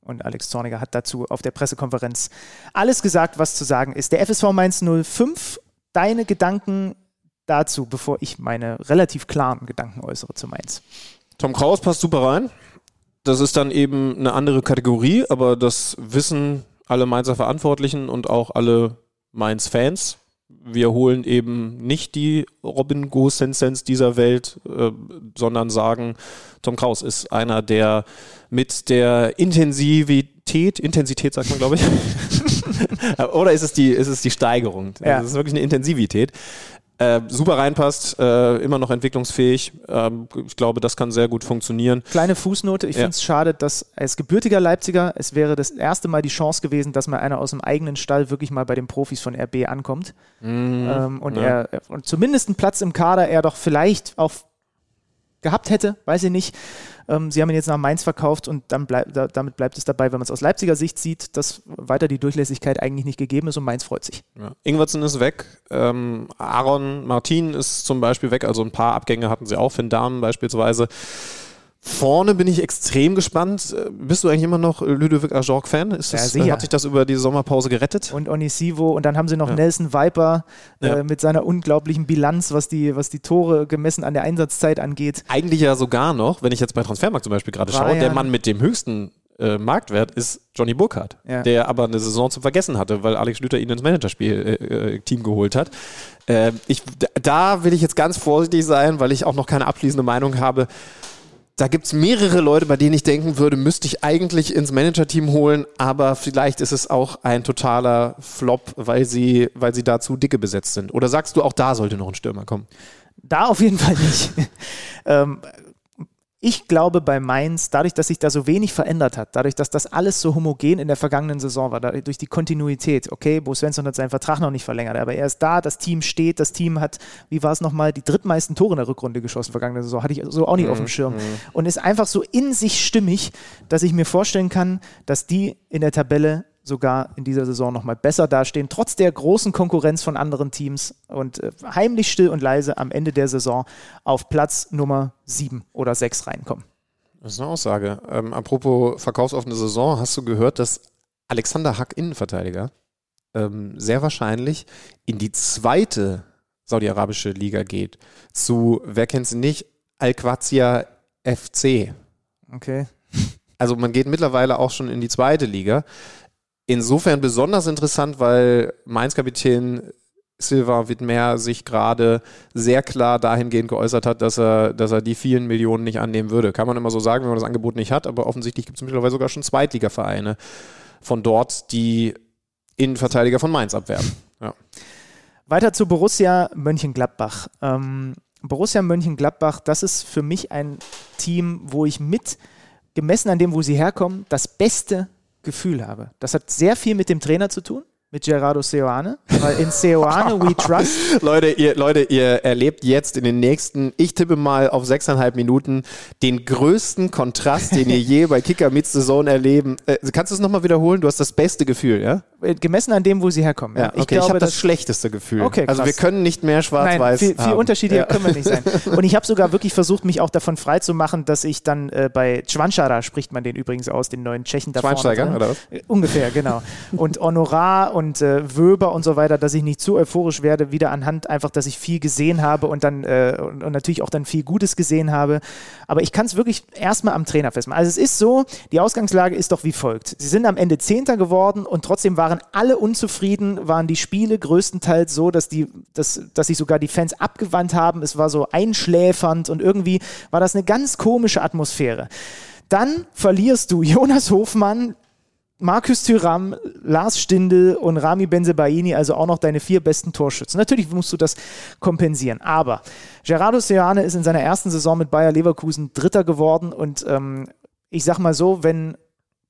Und Alex Zorniger hat dazu auf der Pressekonferenz alles gesagt, was zu sagen ist. Der FSV Mainz 05, deine Gedanken dazu, bevor ich meine relativ klaren Gedanken äußere zu Mainz. Tom Kraus passt super rein. Das ist dann eben eine andere Kategorie, aber das wissen alle Mainzer Verantwortlichen und auch alle Mainz-Fans. Wir holen eben nicht die Robin Gosensens dieser Welt, äh, sondern sagen, Tom Kraus ist einer, der mit der Intensivität, Intensität sagt man, glaube ich, (laughs) oder ist es die, ist es die Steigerung? Ja. Also es ist wirklich eine Intensivität. Äh, super reinpasst, äh, immer noch entwicklungsfähig. Ähm, ich glaube, das kann sehr gut funktionieren. Kleine Fußnote, ich Ja. finde es schade, dass als gebürtiger Leipziger, es wäre das erste Mal die Chance gewesen, dass mal einer aus dem eigenen Stall wirklich mal bei den Profis von RB ankommt. Ähm, und ja. er er- und zumindest einen Platz im Kader er doch vielleicht auch gehabt hätte, weiß ich nicht. Ähm, sie haben ihn jetzt nach Mainz verkauft und dann bleib, da, damit bleibt es dabei, wenn man es aus Leipziger Sicht sieht, dass weiter die Durchlässigkeit eigentlich nicht gegeben ist und Mainz freut sich. Ja. Ingwertsen ist weg. Ähm, Aaron Martin ist zum Beispiel weg. Also ein paar Abgänge hatten sie auch. Finn Dahmen beispielsweise. Vorne bin ich extrem gespannt. Äh, Bist du eigentlich immer noch Ludovic Ajorg-Fan? Ist Ja, das, sicher. hat sich das über die Sommerpause gerettet? Und Onisivo und dann haben sie noch Ja. Nelson Viper äh, Ja. mit seiner unglaublichen Bilanz, was die, was die Tore gemessen an der Einsatzzeit angeht. Eigentlich ja sogar noch, wenn ich jetzt bei Transfermarkt zum Beispiel gerade schaue, der Mann mit dem höchsten äh, Marktwert ist Johnny Burkhardt, Ja. der aber eine Saison zum Vergessen hatte, weil Alex Schlüter ihn ins Managerspiel-Team geholt hat. Äh, ich, da will ich jetzt ganz vorsichtig sein, weil ich auch noch keine abschließende Meinung habe. Da gibt es mehrere Leute, bei denen ich denken würde, müsste ich eigentlich ins Managerteam holen, aber vielleicht ist es auch ein totaler Flop, weil sie, weil sie da zu dicke besetzt sind. Oder sagst du, auch da sollte noch ein Stürmer kommen? Da auf jeden Fall nicht. (laughs) ähm, ich glaube bei Mainz, dadurch, dass sich da so wenig verändert hat, dadurch, dass das alles so homogen in der vergangenen Saison war, dadurch, durch die Kontinuität, okay, Bo Svensson hat seinen Vertrag noch nicht verlängert, aber er ist da, das Team steht, das Team hat, wie war es nochmal, die drittmeisten Tore in der Rückrunde geschossen vergangene Saison, hatte ich so auch nicht auf dem Schirm. Und ist einfach so in sich stimmig, dass ich mir vorstellen kann, dass die in der Tabelle sogar in dieser Saison nochmal besser dastehen, trotz der großen Konkurrenz von anderen Teams und äh, heimlich still und leise am Ende der Saison auf Platz Nummer 7 oder 6 reinkommen. Das ist eine Aussage. Ähm, apropos verkaufsoffene Saison, hast du gehört, dass Alexander Hack, Innenverteidiger, ähm, sehr wahrscheinlich in die zweite saudi-arabische Liga geht. Zu, wer kennt sie nicht, Al-Qadsia FC. Okay. also man geht mittlerweile auch schon in die zweite Liga. Insofern besonders interessant, weil Mainz-Kapitän Silva Wittmer sich gerade sehr klar dahingehend geäußert hat, dass er, dass er die vielen Millionen nicht annehmen würde. Kann man immer so sagen, wenn man das Angebot nicht hat, aber offensichtlich gibt es mittlerweile sogar schon Zweitligavereine von dort, die Innenverteidiger von Mainz abwerben. Ja. Weiter zu Borussia Mönchengladbach. Ähm, Borussia Mönchengladbach, das ist für mich ein Team, wo ich mit, gemessen an dem, wo sie herkommen, das beste Gefühl habe. Das hat sehr viel mit dem Trainer zu tun mit Gerardo Seoane, weil in Seoane we trust. (laughs) Leute ihr, Leute, ihr erlebt jetzt in den nächsten, ich tippe mal auf sechseinhalb Minuten, den größten Kontrast, den ihr je bei Kicker mit Saison erleben. Äh, kannst du es nochmal wiederholen? Du hast das beste Gefühl, ja? Äh, gemessen an dem, wo sie herkommen. Ja, okay. Ich, ich habe das, schlechteste Gefühl. Okay, also wir können nicht mehr schwarz-weiß Viel, viel Unterschiede ja. können wir nicht sein. (laughs) Und ich habe sogar wirklich versucht, mich auch davon frei zu machen, dass ich dann äh, bei Schwanschara spricht man den übrigens aus, den neuen Tschechen da Schweinsteiger, oder was? Äh, ungefähr, genau. Und Honorar und äh, Wöber und so weiter, dass ich nicht zu euphorisch werde, wieder anhand einfach, dass ich viel gesehen habe und dann äh, und, und, natürlich auch dann viel Gutes gesehen habe. Aber ich kann es wirklich erstmal am Trainer festmachen. Also es ist so, die Ausgangslage ist doch wie folgt. Sie sind am Ende Zehnter geworden und trotzdem waren alle unzufrieden, waren die Spiele größtenteils so, dass, die, dass, dass sich sogar die Fans abgewandt haben. Es war so einschläfernd und irgendwie war das eine ganz komische Atmosphäre. Dann verlierst du Jonas Hofmann, Markus Thüram, Lars Stindl und Rami Benzebaini, also auch noch deine vier besten Torschützen. Natürlich musst du das kompensieren. Aber Gerardo Seoane ist in seiner ersten Saison mit Bayer Leverkusen Dritter geworden und ähm, ich sag mal so, wenn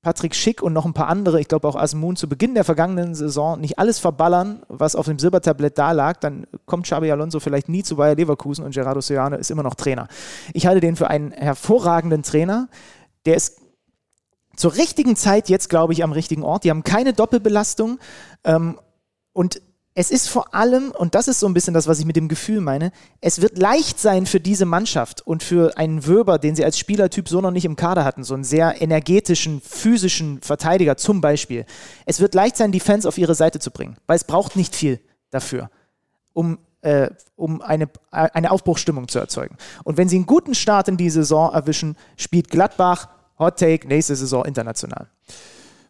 Patrick Schick und noch ein paar andere, ich glaube auch Asmoon zu Beginn der vergangenen Saison nicht alles verballern, was auf dem Silbertablett da lag, dann kommt Xabi Alonso vielleicht nie zu Bayer Leverkusen und Gerardo Seoane ist immer noch Trainer. Ich halte den für einen hervorragenden Trainer, der ist zur richtigen Zeit jetzt, glaube ich, am richtigen Ort. Die haben keine Doppelbelastung. Ähm, und es ist vor allem, und das ist so ein bisschen das, was ich mit dem Gefühl meine, es wird leicht sein für diese Mannschaft und für einen Wöber, den sie als Spielertyp so noch nicht im Kader hatten, so einen sehr energetischen, physischen Verteidiger zum Beispiel. Es wird leicht sein, die Fans auf ihre Seite zu bringen, weil es braucht nicht viel dafür, um äh, um eine, eine Aufbruchsstimmung zu erzeugen. Und wenn sie einen guten Start in die Saison erwischen, spielt Gladbach Hot Take, nächste Saison international.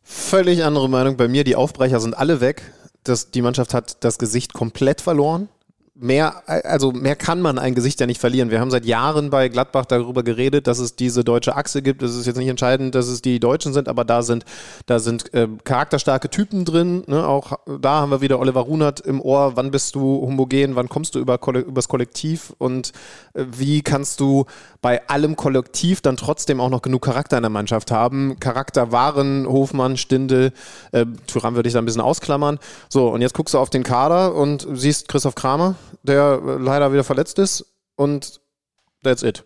Völlig andere Meinung bei mir. Die Aufbrecher sind alle weg. Das, die Mannschaft hat das Gesicht komplett verloren mehr, also mehr kann man ein Gesicht ja nicht verlieren. Wir haben seit Jahren bei Gladbach darüber geredet, dass es diese deutsche Achse gibt. Es ist jetzt nicht entscheidend, dass es die Deutschen sind, aber da sind, da sind äh, charakterstarke Typen drin. Ne? Auch da haben wir wieder Oliver Runert im Ohr. Wann bist du homogen? Wann kommst du über übers Kollektiv? Und äh, wie kannst du bei allem Kollektiv dann trotzdem auch noch genug Charakter in der Mannschaft haben? Charakter waren Hofmann, Stindel, äh, Thuram würde ich da ein bisschen ausklammern. So, und jetzt guckst du auf den Kader und siehst Christoph Kramer der leider wieder verletzt ist und that's it.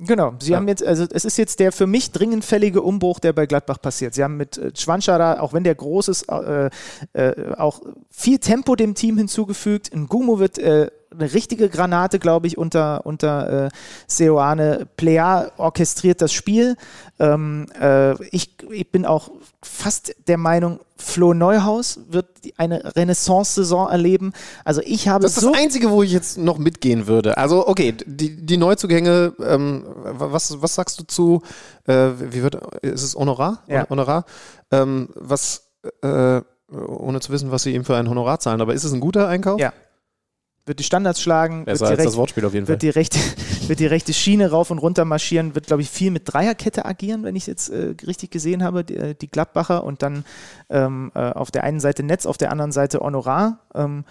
Genau, sie ja. haben jetzt, also es ist jetzt der für mich dringend fällige Umbruch, der bei Gladbach passiert. Sie haben mit äh, Schwanschara, auch wenn der groß ist, äh, äh, auch viel Tempo dem Team hinzugefügt. Ein Gumo wird äh, eine richtige Granate, glaube ich, unter, unter äh, Seoane. Plea orchestriert das Spiel. Ähm, äh, ich, ich bin auch fast der Meinung, Flo Neuhaus wird eine Renaissance-Saison erleben. Also ich habe Das ist so das Einzige, wo ich jetzt noch mitgehen würde. Also okay, die, die Neuzugänge, ähm, was, was sagst du zu, äh, wie wird, ist es Honorar? Ja. Honorar? Ähm, was, äh, ohne zu wissen, was sie ihm für ein Honorar zahlen, aber ist es ein guter Einkauf? Ja wird die Standards schlagen, wird, die, recht, das Wortspiel auf jeden wird, die rechte, (laughs) wird die rechte Schiene rauf und runter marschieren, wird, glaube ich, viel mit Dreierkette agieren, wenn ich es jetzt äh, richtig gesehen habe, die, äh, die Gladbacher und dann ähm, äh, auf der einen Seite Netz, auf der anderen Seite Honorar. Ähm,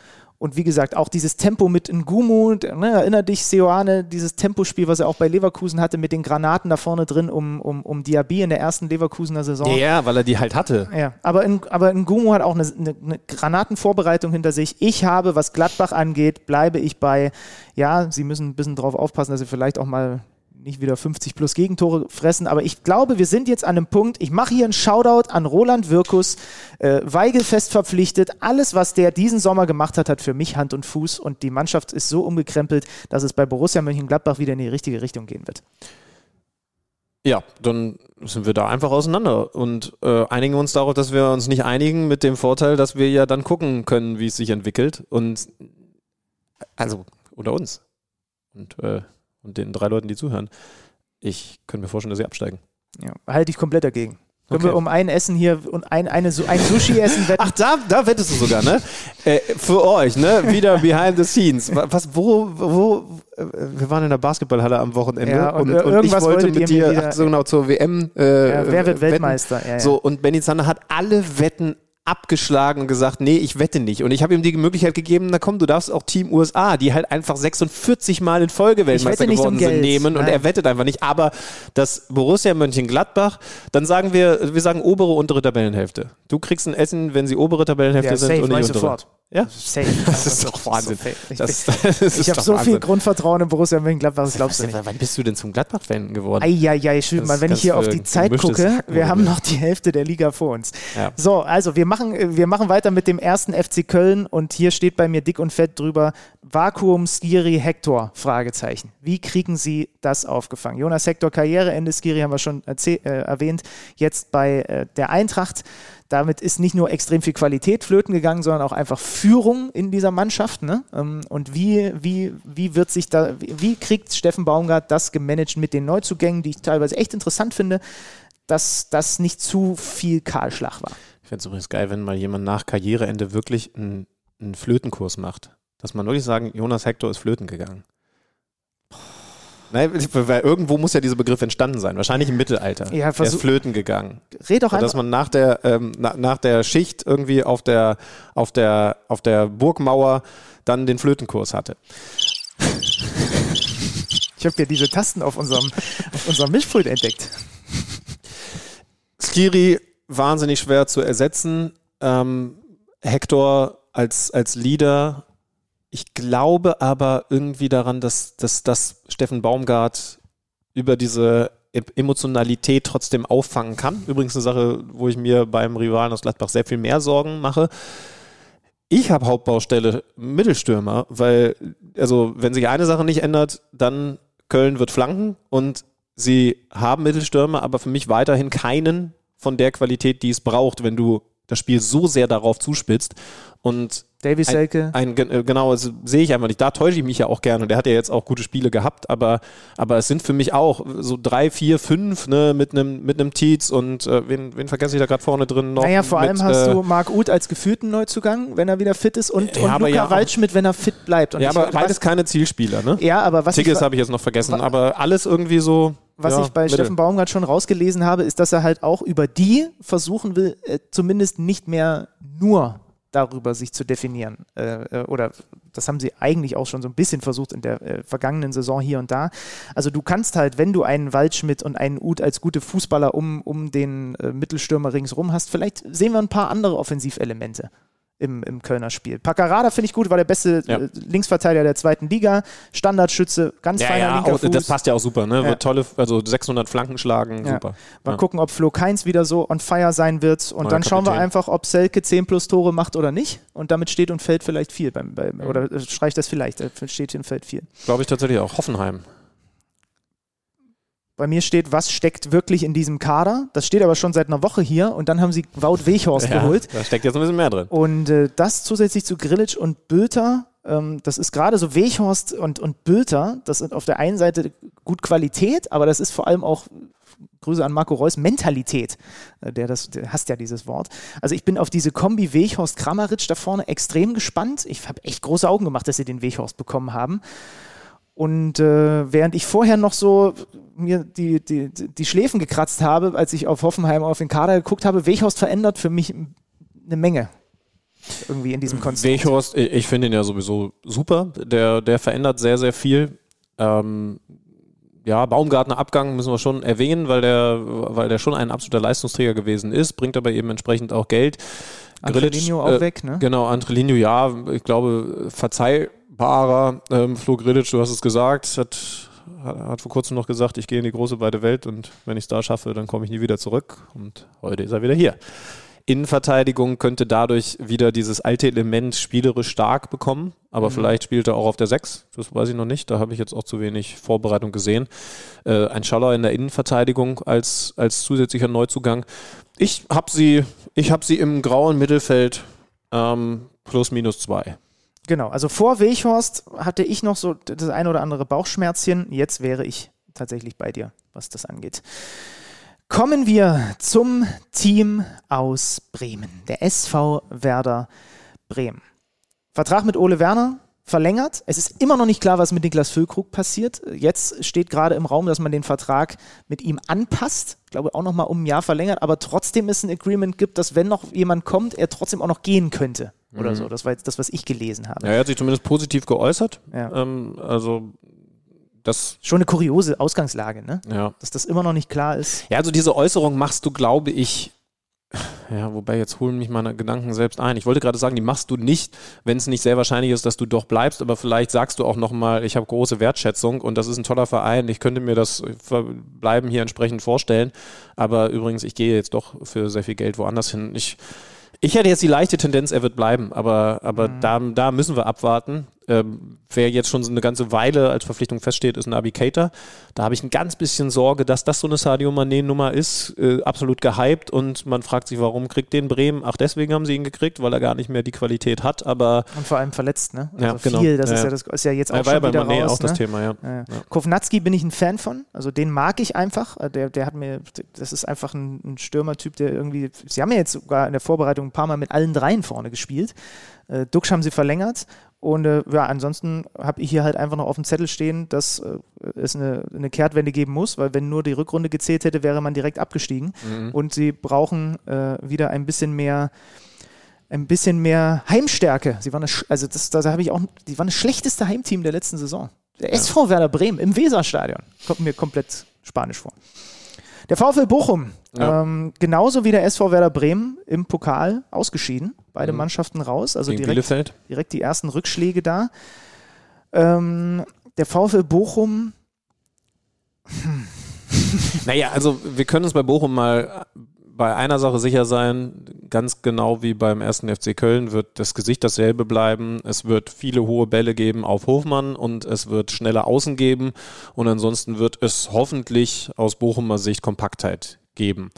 und wie gesagt, auch dieses Tempo mit Ngumu, ne, erinner dich, Seoane, dieses Tempospiel, was er auch bei Leverkusen hatte, mit den Granaten da vorne drin um, um, um Diaby in der ersten Leverkusener Saison. Ja, weil er die halt hatte. Ja, aber, in, aber Ngumu hat auch eine, eine, eine Granatenvorbereitung hinter sich. Ich habe, was Gladbach angeht, bleibe ich bei, ja, sie müssen ein bisschen drauf aufpassen, dass sie vielleicht auch mal nicht wieder 50 plus Gegentore fressen, aber ich glaube, wir sind jetzt an einem Punkt, ich mache hier einen Shoutout an Roland Wirkus, äh, Weigel verpflichtet, alles, was der diesen Sommer gemacht hat, hat für mich Hand und Fuß und die Mannschaft ist so umgekrempelt, dass es bei Borussia Mönchengladbach wieder in die richtige Richtung gehen wird. Ja, dann sind wir da einfach auseinander und äh, einigen uns darauf, dass wir uns nicht einigen mit dem Vorteil, dass wir ja dann gucken können, wie es sich entwickelt und also unter uns. Und äh, und den drei Leuten, die zuhören, ich könnte mir vorstellen, dass sie absteigen. Ja, halte ich komplett dagegen. Können Okay. wir um ein Essen hier und ein, eine, ein Sushi essen wetten? (laughs) Ach, da, da wettest du sogar, ne? äh, für euch, ne? Wieder behind the scenes. Wa- Was, wo, wo, äh, wir waren in der Basketballhalle am Wochenende Ja, und und, und, ich wollte mit dir, ach, so genau, zur WM. Äh, Ja, wer wird wetten. Weltmeister? Ja. So, und Benny Zander hat alle Wetten abgeschlagen und gesagt, nee, ich wette nicht. Und ich habe ihm die Möglichkeit gegeben, na komm, du darfst auch Team USA, die halt einfach 46 Mal in Folge Weltmeister geworden sind, Geld. nehmen. Und Nein. er wettet einfach nicht. Aber das Borussia Mönchengladbach, dann sagen wir, wir sagen obere, untere Tabellenhälfte. Du kriegst ein Essen, wenn sie obere Tabellenhälfte Ja, sind safe, und nicht ich untere. sofort. Ja? (laughs) Safe. Das ist doch Wahnsinn. Ich, Das, (laughs) das ist ich habe so viel Wahnsinn. Grundvertrauen in Borussia Mönchengladbach, das glaubst du nicht. Wann bist du denn zum Gladbach-Fan geworden? Eieiei, mal, wenn ich hier auf die Zeit gucke, wir haben noch die Hälfte der Liga vor uns. Ja. So, also wir machen, wir machen weiter mit dem ersten FC Köln und hier steht bei mir dick und fett drüber Vakuum Skiri Hector Fragezeichen. Wie kriegen Sie das aufgefangen? Jonas Hector Karriereende Skiri haben wir schon äh, erwähnt, jetzt bei äh, der Eintracht. Damit ist nicht nur extrem viel Qualität flöten gegangen, sondern auch einfach Führung in dieser Mannschaft. Ne? Ähm, Und wie, wie, wie wird sich da, wie, kriegt Steffen Baumgart das gemanagt mit den Neuzugängen, die ich teilweise echt interessant finde, dass das nicht zu viel Kahlschlag war? Ich fände es übrigens geil, wenn mal jemand nach Karriereende wirklich einen, einen Flötenkurs macht. Dass man wirklich sagen, Jonas Hector ist flöten gegangen. Nein, weil irgendwo muss ja dieser Begriff entstanden sein. Wahrscheinlich im Mittelalter. Ja, er ist flöten gegangen. Red doch Und dass einfach. man nach der, ähm, na, nach der Schicht irgendwie auf der, auf, der, auf der Burgmauer dann den Flötenkurs hatte. Ich habe ja diese Tasten auf unserem, auf unserem Mischpult entdeckt. Skiri wahnsinnig schwer zu ersetzen. Ähm, Hector als, als Leader. Ich glaube aber irgendwie daran, dass, dass, dass Steffen Baumgart über diese Emotionalität trotzdem auffangen kann. Übrigens eine Sache, wo ich mir beim Rivalen aus Gladbach sehr viel mehr Sorgen mache. Ich habe Hauptbaustelle Mittelstürmer, weil, also, wenn sich eine Sache nicht ändert, dann Köln wird flanken und sie haben Mittelstürmer, aber für mich weiterhin keinen von der Qualität, die es braucht, wenn du das Spiel so sehr darauf zuspitzt. Und Davy ein, Selke. ein, äh, genau, das sehe ich einfach nicht. Da täusche ich mich ja auch gerne. Und der hat ja jetzt auch gute Spiele gehabt, aber, aber es sind für mich auch so drei, vier, fünf ne, mit einem mit einem Tietz und äh, wen, wen vergesse ich da gerade vorne drin noch? Naja, vor mit, allem hast äh, du Marc Uth als geführten Neuzugang, wenn er wieder fit ist, und, Ja, und Luca ja Waldschmidt, wenn er fit bleibt. Und Ja, aber beides keine Zielspieler, ne? Ja, aber was, ich, Tigges habe ich jetzt noch vergessen, aber alles irgendwie so. was ja, ich bei Mittel. Steffen Baumgart schon rausgelesen habe, ist, dass er halt auch über die versuchen will, äh, zumindest nicht mehr nur darüber sich zu definieren. Äh, äh, oder das haben sie eigentlich auch schon so ein bisschen versucht in der äh, vergangenen Saison hier und da. Also du kannst halt, wenn du einen Waldschmidt und einen Uth als gute Fußballer um, um den Mittelstürmer ringsrum hast, vielleicht sehen wir ein paar andere Offensivelemente. Im, im Kölner Spiel. Paccarada finde ich gut, war der beste Ja. äh, Linksverteidiger der zweiten Liga, Standardschütze, ganz Ja, feiner ja, linker auch, Fuß. das passt ja auch super, ne? Ja. Wird tolle, also 600 Flanken schlagen, super. Mal gucken, ob Flo Keins wieder so on fire sein wird. Und Neuer dann schauen wir einfach, ob Selke 10 plus Tore macht oder nicht. Und damit steht und fällt vielleicht viel. Beim, beim. Oder äh, streicht das vielleicht, äh, steht hier und fällt viel. Glaube ich tatsächlich auch. Hoffenheim. Bei mir steht, was steckt wirklich in diesem Kader. Das steht aber schon seit einer Woche hier. Und dann haben sie Wout Weghorst (laughs) geholt. Da steckt jetzt ein bisschen mehr drin. Und äh, das zusätzlich zu Grillitsch und Bülter, ähm, das ist gerade so Weghorst und, und Bülter, das sind auf der einen Seite gut Qualität, aber das ist vor allem auch, Grüße an Marco Reus, Mentalität. Äh, der, das, der hasst ja dieses Wort. Also ich bin auf diese Kombi Weghorst-Kramaric da vorne extrem gespannt. Ich habe echt große Augen gemacht, dass sie den Weghorst bekommen haben. Und äh, während ich vorher noch so mir die, die, die Schläfen gekratzt habe, als ich auf Hoffenheim auf den Kader geguckt habe, Weghorst verändert für mich eine Menge. Irgendwie in diesem Konstrukt. Weghorst, ich, finde ihn ja sowieso super. Der, der verändert sehr, sehr viel. Ähm, ja, Baumgartner Abgang müssen wir schon erwähnen, weil der, weil der schon ein absoluter Leistungsträger gewesen ist, bringt aber eben entsprechend auch Geld. Angelino auch äh, weg, ne? Genau, Antrelino, ja, ich glaube, verzeihbarer. Ähm, Flo Grilic, du hast es gesagt, hat, hat, vor kurzem noch gesagt, ich gehe in die große weite Welt und wenn ich es da schaffe, dann komme ich nie wieder zurück. Und heute ist er wieder hier. Innenverteidigung könnte dadurch wieder dieses alte Element spielerisch stark bekommen, aber vielleicht spielt er auch auf der 6, das weiß ich noch nicht, da habe ich jetzt auch zu wenig Vorbereitung gesehen. Äh, ein Schaller in der Innenverteidigung als, als zusätzlicher Neuzugang. Ich habe sie, ich hab sie im grauen Mittelfeld ähm, plus minus zwei. Genau, also vor Weghorst hatte ich noch so das ein oder andere Bauchschmerzchen. Jetzt wäre ich tatsächlich bei dir, was das angeht. Kommen wir zum Team aus Bremen, der SV Werder Bremen. Vertrag mit Ole Werner verlängert. Es ist immer noch nicht klar, was mit Niklas Füllkrug passiert. Jetzt steht gerade im Raum, dass man den Vertrag mit ihm anpasst. Ich glaube, auch noch mal um ein Jahr verlängert, aber trotzdem es ein Agreement gibt, dass wenn noch jemand kommt, er trotzdem auch noch gehen könnte. Oder Mhm. so. Das war jetzt das, was ich gelesen habe. Ja, er hat sich zumindest positiv geäußert. Ja. Ähm, also das, Schon eine kuriose Ausgangslage, ne? ja. Dass das immer noch nicht klar ist. Ja, also diese Äußerung machst du, glaube ich, ja, wobei jetzt holen mich meine Gedanken selbst ein. Ich wollte gerade sagen, die machst du nicht, wenn es nicht sehr wahrscheinlich ist, dass du doch bleibst, aber vielleicht sagst du auch nochmal, ich habe große Wertschätzung und das ist ein toller Verein, ich könnte mir das Bleiben hier entsprechend vorstellen, aber übrigens, ich gehe jetzt doch für sehr viel Geld woanders hin. Ich, ich hätte jetzt die leichte Tendenz, er wird bleiben, aber, aber da, da müssen wir abwarten. Ähm, wer jetzt schon so eine ganze Weile als Verpflichtung feststeht, ist Nabi Keita. Da habe ich ein ganz bisschen Sorge, dass das so eine Sadio Mané-Nummer ist, äh, absolut gehypt und man fragt sich, warum kriegt den Bremen? Ach, deswegen haben sie ihn gekriegt, weil er gar nicht mehr die Qualität hat, aber Und vor allem verletzt, ne? Ja, Also genau. viel, das Ja, ist ja. ja, das ist ja jetzt auch ja schon bei wieder Mané raus, auch das ne? Thema, ja. Ja. Kovnatski bin ich ein Fan von, also den mag ich einfach. Äh, Der, der hat mir, das ist einfach ein, ein Stürmertyp, der irgendwie, sie haben ja jetzt sogar in der Vorbereitung ein paar Mal mit allen dreien vorne gespielt. Äh, Duxch haben sie verlängert und äh, ja, ansonsten habe ich hier halt einfach noch auf dem Zettel stehen, dass äh, es eine, eine Kehrtwende geben muss, weil wenn nur die Rückrunde gezählt hätte, wäre man direkt abgestiegen Mhm. und sie brauchen äh, wieder ein bisschen mehr ein bisschen mehr Heimstärke. Sie waren Sch- also das, da habe ich auch, die waren das schlechteste Heimteam der letzten Saison. Der SV Werder Bremen im Weserstadion. Kommt mir komplett spanisch vor. Der VfL Bochum, Ja. ähm, genauso wie der SV Werder Bremen im Pokal ausgeschieden. Beide Mannschaften raus, also Gegen direkt, Bielefeld. direkt die ersten Rückschläge da. Ähm, der VfL Bochum, (laughs) Naja, also wir können uns bei Bochum mal bei einer Sache sicher sein, ganz genau wie beim ersten FC Köln wird das Gesicht dasselbe bleiben. Es wird viele hohe Bälle geben auf Hofmann und es wird schnelle Außen geben und ansonsten wird es hoffentlich aus Bochumer Sicht Kompaktheit geben.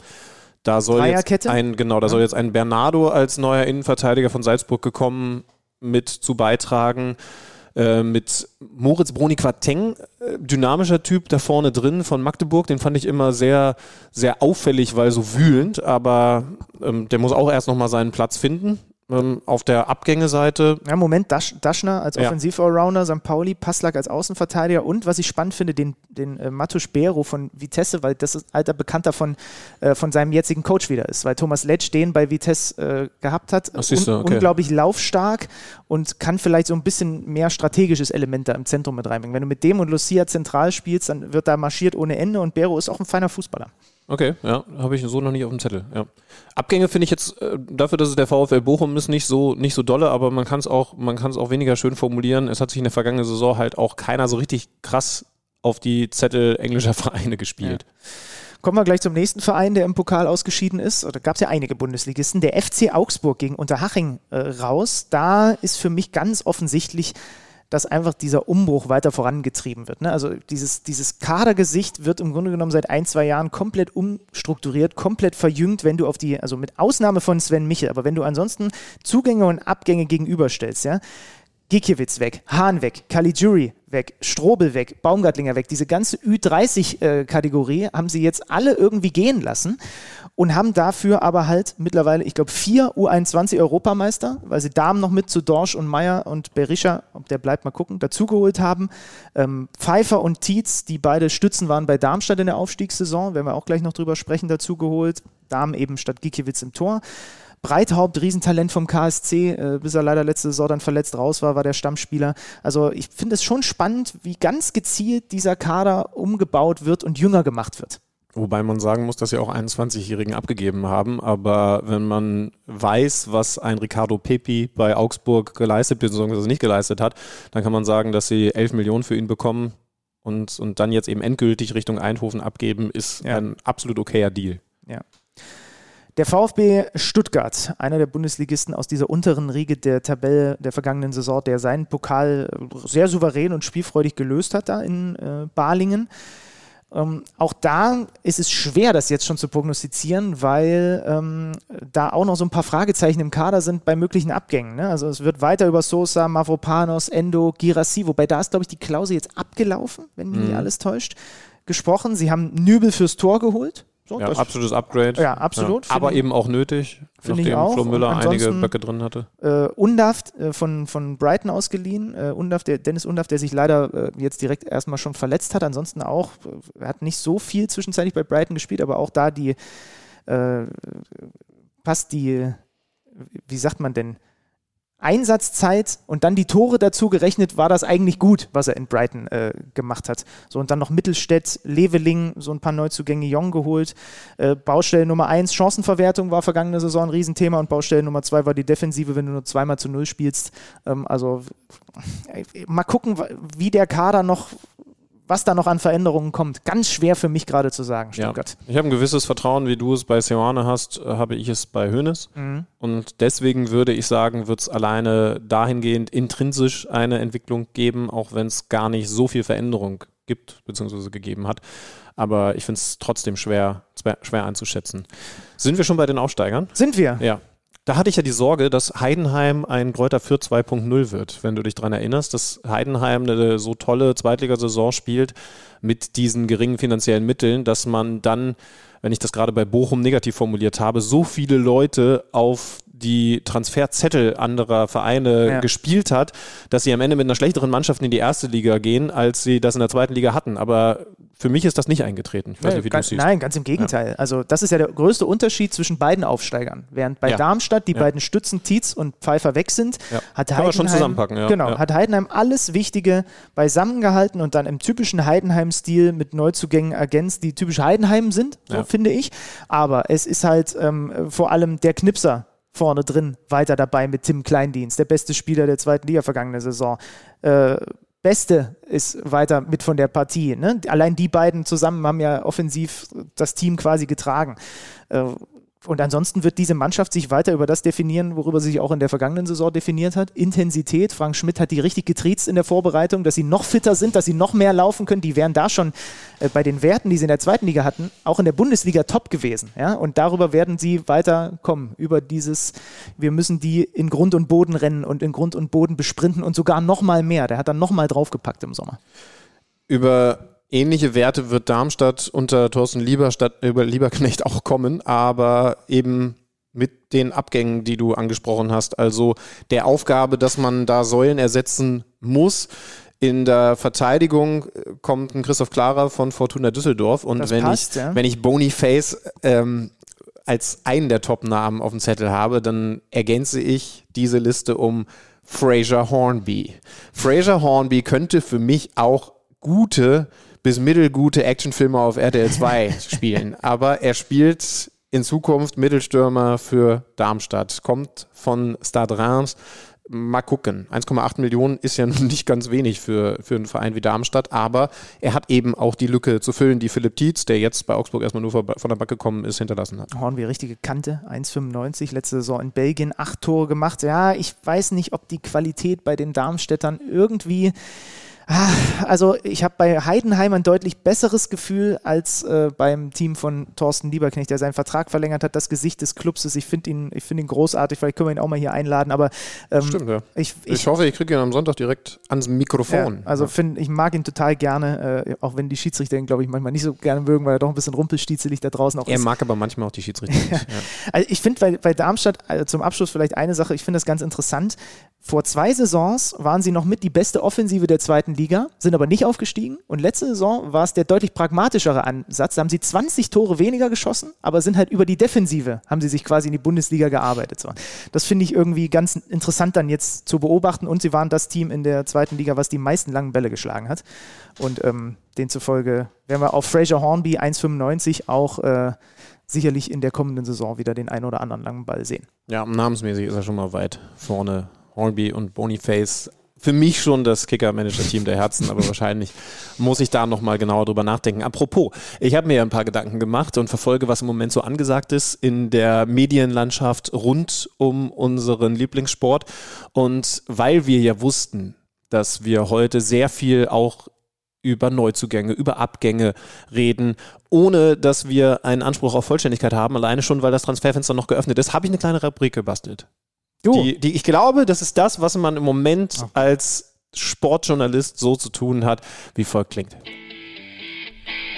Da soll jetzt ein, genau, da soll jetzt ein Bernardo als neuer Innenverteidiger von Salzburg gekommen mit zu beitragen. Äh, mit Moritz Broni Quateng, äh, dynamischer Typ da vorne drin von Magdeburg, den fand ich immer sehr, sehr auffällig, weil so wühlend, aber ähm, der muss auch erst nochmal seinen Platz finden. Ähm, auf der Abgängeseite, Ja, Moment, Dasch, Daschner als. Offensiv-Allrounder, St. Pauli, Passlack als Außenverteidiger und, was ich spannend finde, den, den äh, Matusz Bero von Vitesse, weil das ist alter Bekannter von, äh, von seinem jetzigen Coach wieder ist, weil Thomas Letsch den bei Vitesse äh, gehabt hat. Ach, siehst du, okay. Unglaublich laufstark und kann vielleicht so ein bisschen mehr strategisches Element da im Zentrum mit reinbringen. Wenn du mit dem und Lucia zentral spielst, dann wird da marschiert ohne Ende und Bero ist auch ein feiner Fußballer. Okay, ja, habe ich so noch nicht auf dem Zettel. Ja. Abgänge finde ich jetzt, äh, dafür, dass es der VfL Bochum ist, nicht so, nicht so dolle, aber man kann es auch, man kann es auch weniger schön formulieren. Es hat sich in der vergangenen Saison halt auch keiner so richtig krass auf die Zettel englischer (laughs) Vereine gespielt. Kommen wir gleich zum nächsten Verein, der im Pokal ausgeschieden ist. Da gab es ja einige Bundesligisten. Der FC Augsburg gegen Unterhaching äh, raus. Da ist für mich ganz offensichtlich, dass einfach dieser Umbruch weiter vorangetrieben wird. Ne? Also dieses, dieses Kadergesicht wird im Grunde genommen seit ein, zwei Jahren komplett umstrukturiert, komplett verjüngt, wenn du auf die, also mit Ausnahme von Sven Michel, aber wenn du ansonsten Zugänge und Abgänge gegenüberstellst, ja, Gikiewicz weg, Hahn weg, Caligiuri weg, Strobel weg, Baumgartlinger weg. Diese ganze Ü30-Kategorie haben sie jetzt alle irgendwie gehen lassen und haben dafür aber halt mittlerweile, ich glaube, vier U21-Europameister, weil sie Damen noch mit zu Dorsch und Meyer und Berisha, ob der bleibt, mal gucken, dazugeholt haben. Ähm, Pfeiffer und Tietz, die beide Stützen waren bei Darmstadt in der Aufstiegssaison, werden wir auch gleich noch drüber sprechen, dazugeholt. Damen eben statt Gikiewicz im Tor. Breithaupt, Riesentalent vom KSC, äh, bis er leider letzte Saison dann verletzt raus war, war der Stammspieler. Also ich finde es schon spannend, wie ganz gezielt dieser Kader umgebaut wird und jünger gemacht wird. Wobei man sagen muss, dass sie auch 21-Jährigen abgegeben haben. Aber wenn man weiß, was ein Ricardo Pepi bei Augsburg geleistet bzw. nicht geleistet hat, dann kann man sagen, dass sie 11 Millionen für ihn bekommen und, und dann jetzt eben endgültig Richtung Eindhoven abgeben, ist Ja. ein absolut okayer Deal. Ja. Der VfB Stuttgart, einer der Bundesligisten aus dieser unteren Riege der Tabelle der vergangenen Saison, der seinen Pokal sehr souverän und spielfreudig gelöst hat da in äh, Balingen. Ähm, auch da ist es schwer, das jetzt schon zu prognostizieren, weil ähm, da auch noch so ein paar Fragezeichen im Kader sind bei möglichen Abgängen. Ne? Also es wird weiter über Sosa, Mavropanos, Endo, Girassi, wobei da ist, glaube ich, die Klausel jetzt abgelaufen, wenn mich nicht alles täuscht, gesprochen. Sie haben Nübel fürs Tor geholt So, Ja, absolutes Upgrade. Ja, absolut. Aber Finde- eben auch nötig, Finde ich nachdem auch. Flo Müller einige Böcke drin hatte. äh, Undaft äh, von, von Brighton ausgeliehen. Äh, Undaft, der, Dennis Undaft, der sich leider äh, jetzt direkt erstmal schon verletzt hat. Ansonsten auch, äh, er hat nicht so viel zwischenzeitlich bei Brighton gespielt, aber auch da die äh, passt die, wie sagt man denn, Einsatzzeit und dann die Tore dazu gerechnet, war das eigentlich gut, was er in Brighton äh, gemacht hat. So und dann noch Mittelstädt, Leveling, so ein paar Neuzugänge Jong geholt. Äh, Baustelle Nummer eins, Chancenverwertung war vergangene Saison ein Riesenthema und Baustelle Nummer zwei war die Defensive, wenn du nur zweimal zu null spielst. Ähm, also äh, mal gucken, wie der Kader noch, was da noch an Veränderungen kommt. Ganz schwer für mich gerade zu sagen, Ja. Stuttgart. Ich habe ein gewisses Vertrauen, wie du es bei Seoane hast, äh, habe ich es bei Hoeneß. Mhm. Und deswegen würde ich sagen, wird es alleine dahingehend intrinsisch eine Entwicklung geben, auch wenn es gar nicht so viel Veränderung gibt, beziehungsweise gegeben hat. Aber ich finde es trotzdem schwer, schwer einzuschätzen. Sind wir schon bei den Aufsteigern? Sind wir? Ja. Da hatte ich ja die Sorge, dass Heidenheim ein Kräuter für 2.0 wird, wenn du dich daran erinnerst, dass Heidenheim eine so tolle Zweitligasaison spielt mit diesen geringen finanziellen Mitteln, dass man dann, wenn ich das gerade bei Bochum negativ formuliert habe, so viele Leute auf die Transferzettel anderer Vereine Ja. gespielt hat, dass sie am Ende mit einer schlechteren Mannschaft in die erste Liga gehen, als sie das in der zweiten Liga hatten. Aber für mich ist das nicht eingetreten. Ich weiß nicht, wie du ganz, es siehst. nein, ganz im Gegenteil. Also das ist ja der größte Unterschied zwischen beiden Aufsteigern. Während bei Ja. Darmstadt die Ja. beiden Stützen Tietz und Pfeiffer weg sind, Ja. hat man schon Heidenheim, zusammenpacken, ja. genau, Ja. hat Heidenheim alles Wichtige beisammengehalten und dann im typischen Heidenheim-Stil mit Neuzugängen ergänzt, die typisch Heidenheim sind, so Ja. finde ich. Aber es ist halt ähm, vor allem der Knipser vorne drin weiter dabei mit Tim Kleindienst, der beste Spieler der zweiten Liga vergangene Saison. Äh, Beste ist weiter mit von der Partie. Ne? Allein die beiden zusammen haben ja offensiv das Team quasi getragen. Äh, Und ansonsten wird diese Mannschaft sich weiter über das definieren, worüber sie sich auch in der vergangenen Saison definiert hat. Intensität. Frank Schmidt hat die richtig getriezt in der Vorbereitung, dass sie noch fitter sind, dass sie noch mehr laufen können. Die wären da schon äh, bei den Werten, die sie in der zweiten Liga hatten, auch in der Bundesliga top gewesen. Ja? Und darüber werden sie weiter kommen. Über dieses, wir müssen die in Grund und Boden rennen und in Grund und Boden besprinten und sogar noch mal mehr. Der hat dann noch mal draufgepackt im Sommer. Über ähnliche Werte wird Darmstadt unter Thorsten Lieberstadt, über Lieberknecht auch kommen, aber eben mit den Abgängen, die du angesprochen hast. Also der Aufgabe, dass man da Säulen ersetzen muss. In der Verteidigung äh, kommt ein Christoph Klarer von Fortuna Düsseldorf und Das wenn passt, ich ja. wenn ich Boniface ähm, als einen der Top-Namen auf dem Zettel habe, dann ergänze ich diese Liste um Fraser Hornby. Fraser Hornby könnte für mich auch gute bis mittelgute Actionfilme auf RTL 2 (laughs) spielen, aber er spielt in Zukunft Mittelstürmer für Darmstadt, kommt von Stade Reims. Mal gucken. 1,8 Millionen ist ja (laughs) nun nicht ganz wenig für, für einen Verein wie Darmstadt, aber er hat eben auch die Lücke zu füllen, die Philipp Tietz, der jetzt bei Augsburg erstmal nur von der Bank gekommen ist, hinterlassen hat. Hornby richtige Kante, 1,95, letzte Saison in Belgien, acht Tore gemacht. Ja, ich weiß nicht, ob die Qualität bei den Darmstädtern irgendwie. Ah, Also ich habe bei Heidenheim ein deutlich besseres Gefühl als äh, beim Team von Thorsten Lieberknecht, der seinen Vertrag verlängert hat, das Gesicht des Clubs ist. Ich finde ihn, ich finde ihn großartig, vielleicht können wir ihn auch mal hier einladen, aber ähm, Stimmt, ja. ich, Ich, ich, hoffe, ich kriege ihn am Sonntag direkt ans Mikrofon. ja, also find, ich mag ihn total gerne, äh, auch wenn die Schiedsrichter ihn, glaube ich, manchmal nicht so gerne mögen, weil er doch ein bisschen rumpelstiezelig da draußen auch er ist. mag aber manchmal auch die Schiedsrichter nicht. (laughs) Ja. Also ich finde bei, bei Darmstadt also zum Abschluss vielleicht eine Sache, ich finde das ganz interessant. Vor zwei Saisons waren sie noch mit die beste Offensive der zweiten Liga, sind aber nicht aufgestiegen. Und letzte Saison war es der deutlich pragmatischere Ansatz. Da haben sie 20 Tore weniger geschossen, aber sind halt über die Defensive, haben sie sich quasi in die Bundesliga gearbeitet. So. Das finde ich irgendwie ganz interessant dann jetzt zu beobachten. Und sie waren das Team in der zweiten Liga, was die meisten langen Bälle geschlagen hat. Und ähm, demzufolge werden wir auf Fraser Hornby 1,95 auch äh, sicherlich in der kommenden Saison wieder den einen oder anderen langen Ball sehen. ja, namensmäßig ist er schon mal weit vorne. Hornby und Boniface. Für mich schon das Kicker-Manager-Team der Herzen, aber wahrscheinlich muss ich da nochmal genauer drüber nachdenken. Apropos, ich habe mir ein paar Gedanken gemacht und verfolge, was im Moment so angesagt ist in der Medienlandschaft rund um unseren Lieblingssport. Und weil wir ja wussten, dass wir heute sehr viel auch über Neuzugänge, über Abgänge reden, ohne dass wir einen Anspruch auf Vollständigkeit haben, alleine schon, weil das Transferfenster noch geöffnet ist, habe ich eine kleine Rubrik gebastelt. Du, Die, die, ich glaube, das ist das, was man im Moment als Sportjournalist so zu tun hat, wie folgt klingt.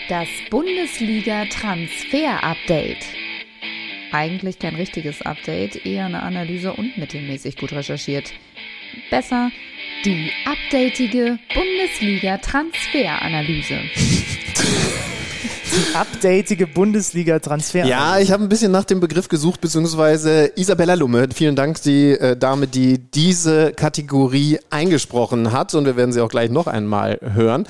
Das Bundesliga-Transfer-Update. Eigentlich kein richtiges Update, eher eine Analyse und mittelmäßig gut recherchiert. Besser die updatige Bundesliga-Transferanalyse. (laughs) Die updatige Bundesliga-Transfer. Ja, ich habe ein bisschen nach dem Begriff gesucht, beziehungsweise Isabella Lumme. Vielen Dank, die äh, Dame, die diese Kategorie eingesprochen hat. Und wir werden sie auch gleich noch einmal hören.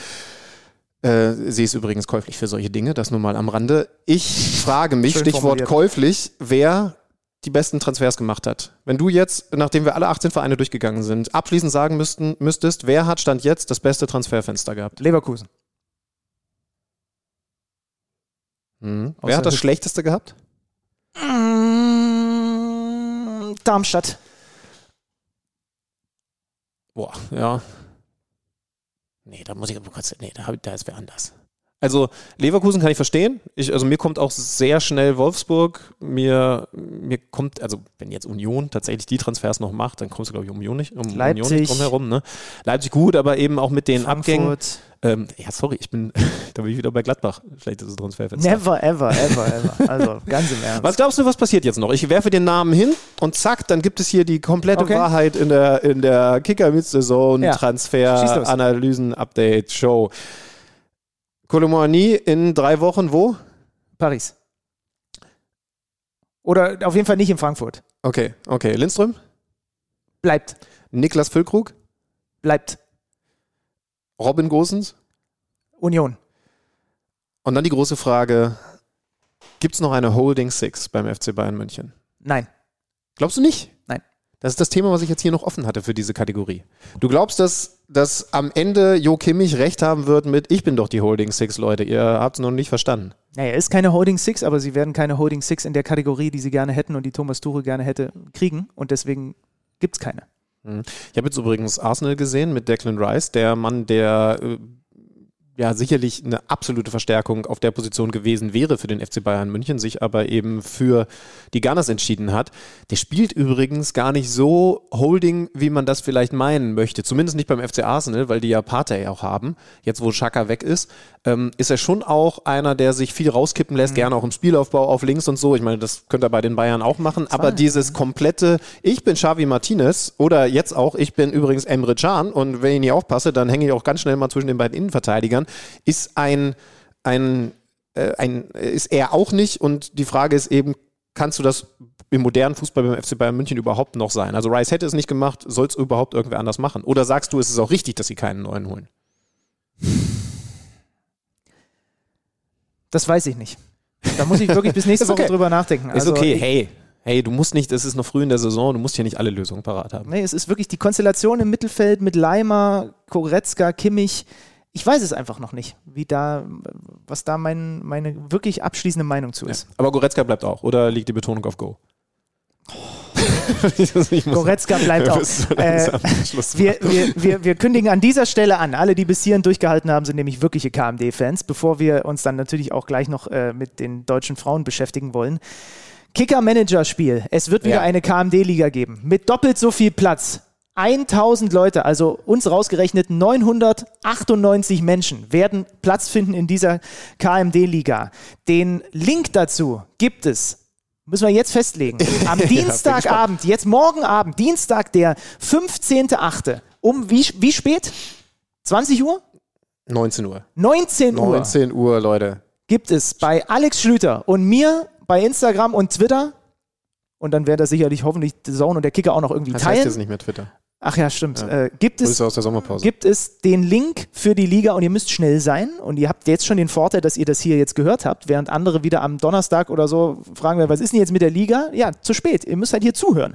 Äh, sie ist übrigens käuflich für solche Dinge, das nur mal am Rande. Ich frage mich, Schön Stichwort käuflich, wer die besten Transfers gemacht hat. Wenn du jetzt, nachdem wir alle 18 Vereine durchgegangen sind, abschließend sagen müssten, müsstest, wer hat Stand jetzt das beste Transferfenster gehabt? Leverkusen. Hm. Außer Wer hat das schlechteste gehabt? Mm, Darmstadt. Boah, ja. Nee, da muss ich aber kurz, nee, da, hab, da ist wer anders. Also Leverkusen kann ich verstehen. Ich, also mir kommt auch sehr schnell Wolfsburg. Mir, mir kommt, also wenn jetzt Union tatsächlich die Transfers noch macht, dann kommst du, glaube ich, um Union nicht, um Union Leipzig. nicht drum herum. Ne? Leipzig gut, aber eben auch mit den Abgängen. Frankfurt. Ähm, ja, sorry, ich bin, (laughs) da bin ich wieder bei Gladbach. Schlechtestes Transferfenster. Never, ever, ever, ever. Also ganz im Ernst. Was glaubst du, was passiert jetzt noch? Ich werfe den Namen hin und zack, dann gibt es hier die komplette Okay. Wahrheit in der, in der Kicker Mid Saison Ja. Kolomani in drei Wochen wo? Paris. Oder auf jeden Fall nicht in Frankfurt. Okay, okay. Lindström? Bleibt. Niklas Füllkrug? Bleibt. Robin Gosens? Union. Und dann die große Frage: Gibt es noch eine Holding Six beim FC Bayern München? Nein. Glaubst du nicht? Nein. Das ist das Thema, was ich jetzt hier noch offen hatte für diese Kategorie. Du glaubst, dass, dass am Ende Jo Kimmich recht haben wird mit Ich bin doch die Holding Six, Leute. Ihr habt es noch nicht verstanden. Naja, ist keine Holding Six, aber sie werden keine Holding Six in der Kategorie, die sie gerne hätten und die Thomas Tuchel gerne hätte, kriegen. Und deswegen gibt es keine. Ich habe jetzt übrigens Arsenal gesehen mit Declan Rice, der Mann, der äh, ja sicherlich eine absolute Verstärkung auf der Position gewesen wäre für den FC Bayern München, sich aber eben für die Gunners entschieden hat. Der spielt übrigens gar nicht so Holding, wie man das vielleicht meinen möchte. Zumindest nicht beim FC Arsenal, weil die ja Partey auch haben. Jetzt, wo Schaka weg ist, ähm, ist er schon auch einer, der sich viel rauskippen lässt, gerne auch im Spielaufbau auf links und so. Ich meine, das könnte er bei den Bayern auch machen. Aber dieses komplette, ich bin Xavi Martinez oder jetzt auch, ich bin übrigens Emre Can und wenn ich nicht aufpasse, dann hänge ich auch ganz schnell mal zwischen den beiden Innenverteidigern, ist ein, ein, äh, ein ist er auch nicht. Und die Frage ist eben, kannst du das im modernen Fußball beim FC Bayern München überhaupt noch sein? Also Rice hätte es nicht gemacht, soll es überhaupt irgendwer anders machen? Oder sagst du, es ist auch richtig, dass sie keinen neuen holen? Das weiß ich nicht. Da muss ich wirklich bis (laughs) nächste Ist okay. Woche drüber nachdenken. ist Also okay, ich- hey, hey, du musst nicht, es ist noch früh in der Saison, du musst hier nicht alle Lösungen parat haben. Nee, es ist wirklich die Konstellation im Mittelfeld mit Leimer, Koretzka, Kimmich. Ich weiß es einfach noch nicht, wie da, was da mein, meine wirklich abschließende Meinung zu Ja. ist. Aber Goretzka bleibt auch, oder liegt die Betonung auf Go? (laughs) Muss- Goretzka bleibt auch. Äh, wir, wir, wir, wir kündigen an dieser Stelle an, alle, die bis hierhin durchgehalten haben, sind nämlich wirkliche KMD-Fans, bevor wir uns dann natürlich auch gleich noch äh, mit den deutschen Frauen beschäftigen wollen. Kicker-Manager-Spiel. Es wird wieder Ja. eine KMD-Liga geben. Mit doppelt so viel Platz. 1000 Leute, also uns rausgerechnet 998 Menschen werden Platz finden in dieser KMD-Liga. Den Link dazu gibt es Müssen wir jetzt festlegen. (laughs) Am Dienstagabend, jetzt morgen Abend, Dienstag, der 15.8. Um wie, wie spät? 20 Uhr? 19 Uhr. 19 Uhr 19 Uhr, Leute. gibt es bei Alex Schlüter und mir bei Instagram und Twitter. Und dann wird er sicherlich hoffentlich die Zone und der Kicker auch noch irgendwie Das heißt teilen. jetzt nicht mehr Twitter. Ach ja, stimmt. Ja. Äh, gibt es Grüße aus der Sommerpause. gibt es den Link für die Liga und ihr müsst schnell sein. Und ihr habt jetzt schon den Vorteil, dass ihr das hier jetzt gehört habt, während andere wieder am Donnerstag oder so fragen, was ist denn jetzt mit der Liga? Ja, zu spät. Ihr müsst halt hier zuhören.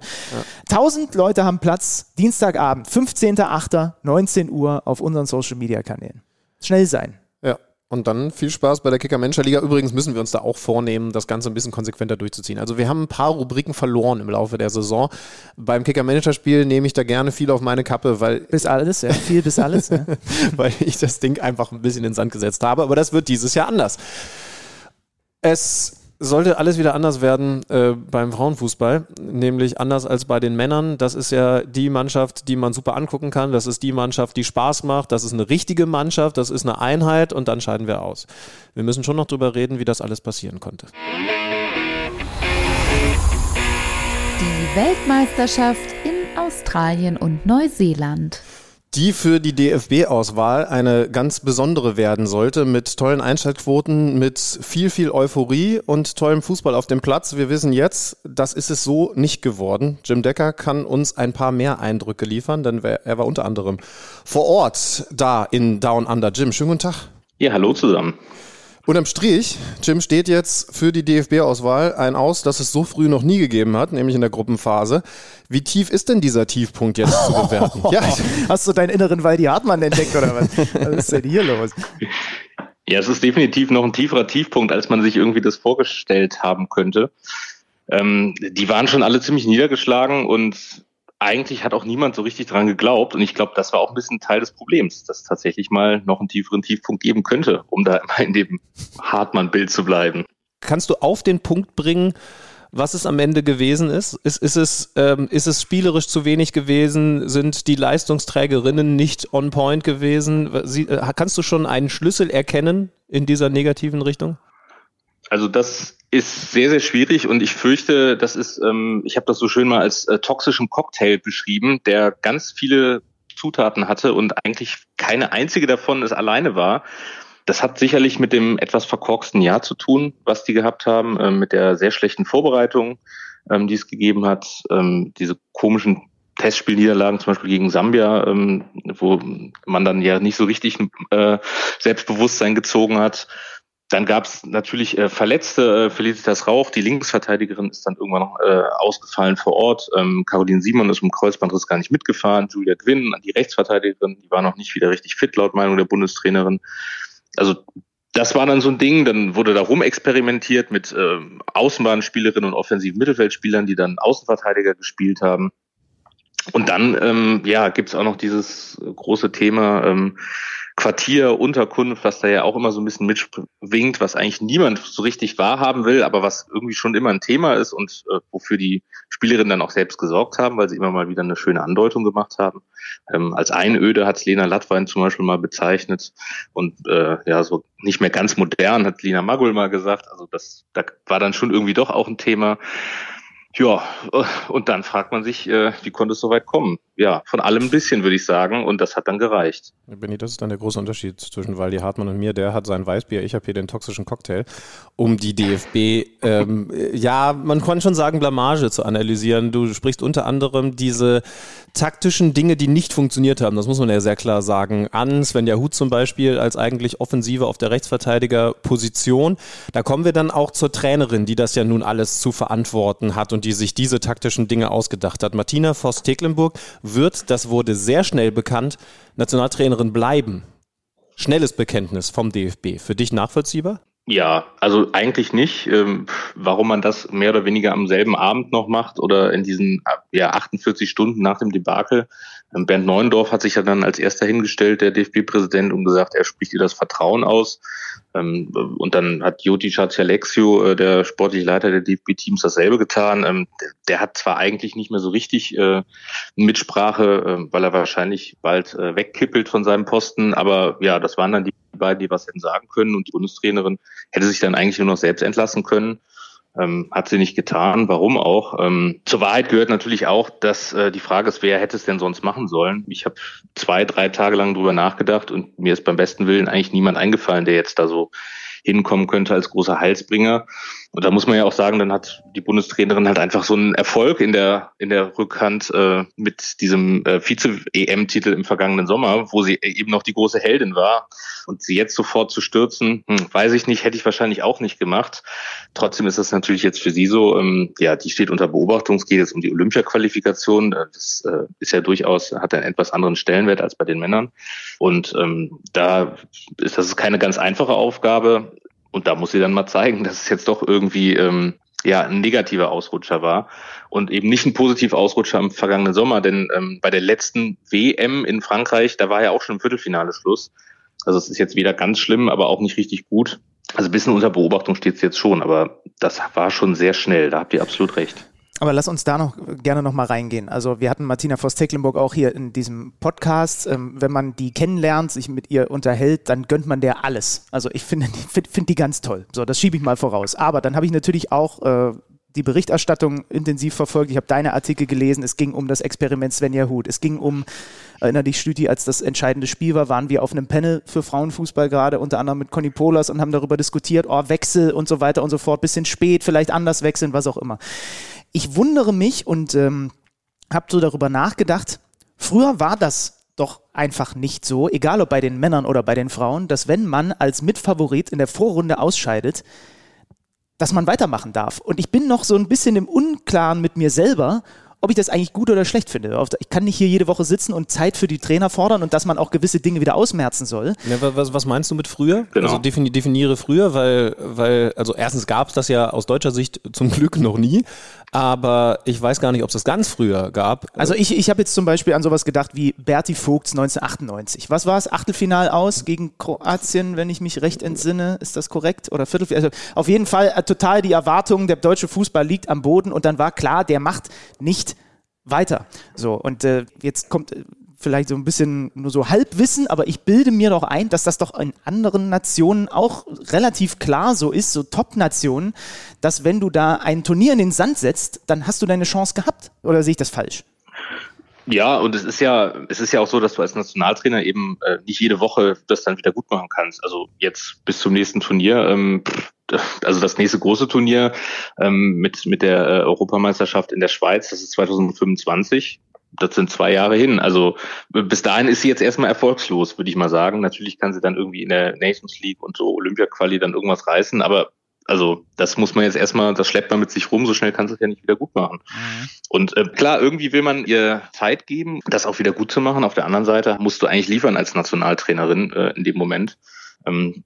1000 Leute haben Platz, Dienstagabend, 15.08., 19 Uhr auf unseren Social Media Kanälen. Schnell sein. Und dann viel Spaß bei der Kicker-Manager-Liga. Übrigens müssen wir uns da auch vornehmen, das Ganze ein bisschen konsequenter durchzuziehen. Also wir haben ein paar Rubriken verloren im Laufe der Saison. Beim Kicker-Manager-Spiel nehme ich da gerne viel auf meine Kappe, weil, Bis alles, ja. Viel bis alles. Ja. (laughs) weil ich das Ding einfach ein bisschen in den Sand gesetzt habe. Aber das wird dieses Jahr anders. Es sollte alles wieder anders werden äh, beim Frauenfußball, nämlich anders als bei den Männern. Das ist ja die Mannschaft, die man super angucken kann. Das ist die Mannschaft, die Spaß macht. Das ist eine richtige Mannschaft. Das ist eine Einheit und dann scheiden wir aus. Wir müssen schon noch drüber reden, wie das alles passieren konnte. Die Weltmeisterschaft in Australien und Neuseeland die für die DFB-Auswahl eine ganz besondere werden sollte, mit tollen Einschaltquoten, mit viel, viel Euphorie und tollem Fußball auf dem Platz. Wir wissen jetzt, das ist es so nicht geworden. Jim Decker kann uns ein paar mehr Eindrücke liefern, denn er war unter anderem vor Ort da in Down Under. Jim, schönen guten Tag. Ja, hallo zusammen. Unterm Strich, Jim steht jetzt für die DFB-Auswahl ein Aus, das es so früh noch nie gegeben hat, nämlich in der Gruppenphase. Wie tief ist denn dieser Tiefpunkt jetzt zu bewerten? (laughs) ja. Hast du deinen inneren Waldi Hartmann entdeckt oder was? Was ist denn hier los? Ja, es ist definitiv noch ein tieferer Tiefpunkt, als man sich irgendwie das vorgestellt haben könnte. Ähm, die waren schon alle ziemlich niedergeschlagen und eigentlich hat auch niemand so richtig dran geglaubt. Und ich glaube, das war auch ein bisschen Teil des Problems, dass es tatsächlich mal noch einen tieferen Tiefpunkt geben könnte, um da immer in dem Hartmann-Bild zu bleiben. Kannst du auf den Punkt bringen, was es am Ende gewesen ist? Ist, ist, es, ähm, ist es spielerisch zu wenig gewesen? Sind die Leistungsträgerinnen nicht on point gewesen? Sie, äh, kannst du schon einen Schlüssel erkennen in dieser negativen Richtung? Also das ist sehr, sehr schwierig und ich fürchte, das ist, ähm, ich habe das so schön mal als äh, toxischen Cocktail beschrieben, der ganz viele Zutaten hatte und eigentlich keine einzige davon es alleine war. Das hat sicherlich mit dem etwas verkorksten Jahr zu tun, was die gehabt haben, äh, mit der sehr schlechten Vorbereitung, ähm, die es gegeben hat, ähm, diese komischen Testspielniederlagen, zum Beispiel gegen Sambia, ähm, wo man dann ja nicht so richtig äh, Selbstbewusstsein gezogen hat. Dann gab es natürlich äh, Verletzte. Äh, Felicitas Rauch, die Linksverteidigerin, ist dann irgendwann noch äh, ausgefallen vor Ort. Ähm, Caroline Simon ist im Kreuzbandriss gar nicht mitgefahren. Julia Gwynn, die Rechtsverteidigerin, die war noch nicht wieder richtig fit, laut Meinung der Bundestrainerin. Also das war dann so ein Ding, dann wurde da rumexperimentiert mit äh, Außenbahnspielerinnen und offensiven Mittelfeldspielern, die dann Außenverteidiger gespielt haben. Und dann ähm, ja, gibt's auch noch dieses große Thema ähm, Quartier, Unterkunft, was da ja auch immer so ein bisschen mitschwingt, was eigentlich niemand so richtig wahrhaben will, aber was irgendwie schon immer ein Thema ist und äh, wofür die Spielerinnen dann auch selbst gesorgt haben, weil sie immer mal wieder eine schöne Andeutung gemacht haben. Ähm, als Einöde hat Lena Lattwein zum Beispiel mal bezeichnet und äh, ja, so nicht mehr ganz modern, hat Lina Magul mal gesagt. Also das da war dann schon irgendwie doch auch ein Thema. Ja, äh, und dann fragt man sich, äh, wie konnte es so weit kommen? Ja, von allem ein bisschen, würde ich sagen, und das hat dann gereicht. Benny, das ist dann der große Unterschied zwischen Waldi Hartmann und mir. Der hat sein Weißbier, ich habe hier den toxischen Cocktail, um die DFB, ähm, ja, man kann schon sagen, Blamage zu analysieren. Du sprichst unter anderem diese taktischen Dinge, die nicht funktioniert haben, das muss man ja sehr klar sagen, an Svenja Huth zum Beispiel als eigentlich Offensive auf der Rechtsverteidigerposition. Da kommen wir dann auch zur Trainerin, die das ja nun alles zu verantworten hat und die sich diese taktischen Dinge ausgedacht hat. Martina Voss-Tecklenburg wird, das wurde sehr schnell bekannt, Nationaltrainerin bleiben. Schnelles Bekenntnis vom DFB. Für dich nachvollziehbar? Ja, also eigentlich nicht. Ähm, warum man das mehr oder weniger am selben Abend noch macht oder in diesen ja, 48 Stunden nach dem Debakel. Ähm, Bernd Neuendorf hat sich ja dann als erster hingestellt, der DFB-Präsident, und gesagt, er spricht ihr das Vertrauen aus. Ähm, und dann hat Joti Chacialexio, äh, der sportliche Leiter der DFB-Teams, dasselbe getan. Ähm, der, hat zwar eigentlich nicht mehr so richtig äh, Mitsprache, äh, weil er wahrscheinlich bald äh, wegkippelt von seinem Posten, aber ja, das waren dann die beiden, die was hätten sagen können und die Bundestrainerin hätte sich dann eigentlich nur noch selbst entlassen können. Ähm, hat sie nicht getan. Warum auch? Ähm, zur Wahrheit gehört natürlich auch, dass äh, die Frage ist, wer hätte es denn sonst machen sollen? Ich habe zwei, drei Tage lang drüber nachgedacht und mir ist beim besten Willen eigentlich niemand eingefallen, der jetzt da so hinkommen könnte als großer Heilsbringer. Und da muss man ja auch sagen, dann hat die Bundestrainerin halt einfach so einen Erfolg in der in der Rückhand äh, mit diesem äh, Vize-EM-Titel im vergangenen Sommer, wo sie eben noch die große Heldin war. Und sie jetzt sofort zu stürzen, hm, weiß ich nicht, hätte ich wahrscheinlich auch nicht gemacht. Trotzdem ist das natürlich jetzt für sie so, ähm, ja, die steht unter Beobachtung, es geht jetzt um die Olympia-Qualifikation. Äh, das äh, ist ja durchaus, hat einen etwas anderen Stellenwert als bei den Männern. Und ähm, da ist das keine ganz einfache Aufgabe. Und da muss sie dann mal zeigen, dass es jetzt doch irgendwie ähm, ja ein negativer Ausrutscher war und eben nicht ein positiver Ausrutscher im vergangenen Sommer, denn ähm, bei der letzten WM in Frankreich, da war ja auch schon im Viertelfinale Schluss. Also es ist jetzt weder ganz schlimm, aber auch nicht richtig gut. Also ein bisschen unter Beobachtung steht es jetzt schon, aber das war schon sehr schnell, da habt ihr absolut recht. Aber lass uns da noch gerne noch mal reingehen. Also wir hatten Martina Voss-Tecklenburg auch hier in diesem Podcast. Ähm, wenn man die kennenlernt, sich mit ihr unterhält, dann gönnt man der alles. Also ich finde find, find die ganz toll. So, das schiebe ich mal voraus. Aber dann habe ich natürlich auch äh, die Berichterstattung intensiv verfolgt. Ich habe deine Artikel gelesen. Es ging um das Experiment Svenja Huth. Es ging um, erinnere dich, Stüti, als das entscheidende Spiel war, waren wir auf einem Panel für Frauenfußball gerade, unter anderem mit Conny Polas und haben darüber diskutiert, oh, Wechsel und so weiter und so fort, bisschen spät, vielleicht anders wechseln, was auch immer. Ich wundere mich und ähm, habe so darüber nachgedacht, früher war das doch einfach nicht so, egal ob bei den Männern oder bei den Frauen, dass wenn man als Mitfavorit in der Vorrunde ausscheidet, dass man weitermachen darf. Und ich bin noch so ein bisschen im Unklaren mit mir selber, ob ich das eigentlich gut oder schlecht finde. Ich kann nicht hier jede Woche sitzen und Zeit für die Trainer fordern und dass man auch gewisse Dinge wieder ausmerzen soll. Ja, was, was, meinst du mit früher? Genau. Also defini definiere früher, weil, weil also erstens gab es das ja aus deutscher Sicht zum Glück noch nie, aber ich weiß gar nicht, ob es das ganz früher gab. Also ich, ich habe jetzt zum Beispiel an sowas gedacht wie Berti Vogts 1998. Was war es? Achtelfinal aus gegen Kroatien, wenn ich mich recht entsinne. Ist das korrekt? Oder Viertelfinal? Also auf jeden Fall äh, total die Erwartung, der deutsche Fußball liegt am Boden und dann war klar, der macht nicht weiter. So, und äh, jetzt kommt äh, vielleicht so ein bisschen nur so Halbwissen, aber ich bilde mir doch ein, dass das doch in anderen Nationen auch relativ klar so ist, so Top-Nationen, dass wenn du da ein Turnier in den Sand setzt, dann hast du deine Chance gehabt. Oder sehe ich das falsch? Ja, und es ist ja, es ist ja auch so, dass du als Nationaltrainer eben äh, nicht jede Woche das dann wieder gut machen kannst. Also jetzt bis zum nächsten Turnier, ähm, (laughs) also das nächste große Turnier ähm, mit mit der äh, Europameisterschaft in der Schweiz, das ist 2025 das sind zwei Jahre hin. Also bis dahin ist sie jetzt erstmal erfolgslos, würde ich mal sagen. Natürlich kann sie dann irgendwie in der Nations League und so Olympia-Quali dann irgendwas reißen, aber also das muss man jetzt erstmal, das schleppt man mit sich rum, so schnell kannst du es ja nicht wieder gut machen. Mhm. Und äh, klar, irgendwie will man ihr Zeit geben, das auch wieder gut zu machen. Auf der anderen Seite musst du eigentlich liefern als Nationaltrainerin äh, in dem Moment. Ähm,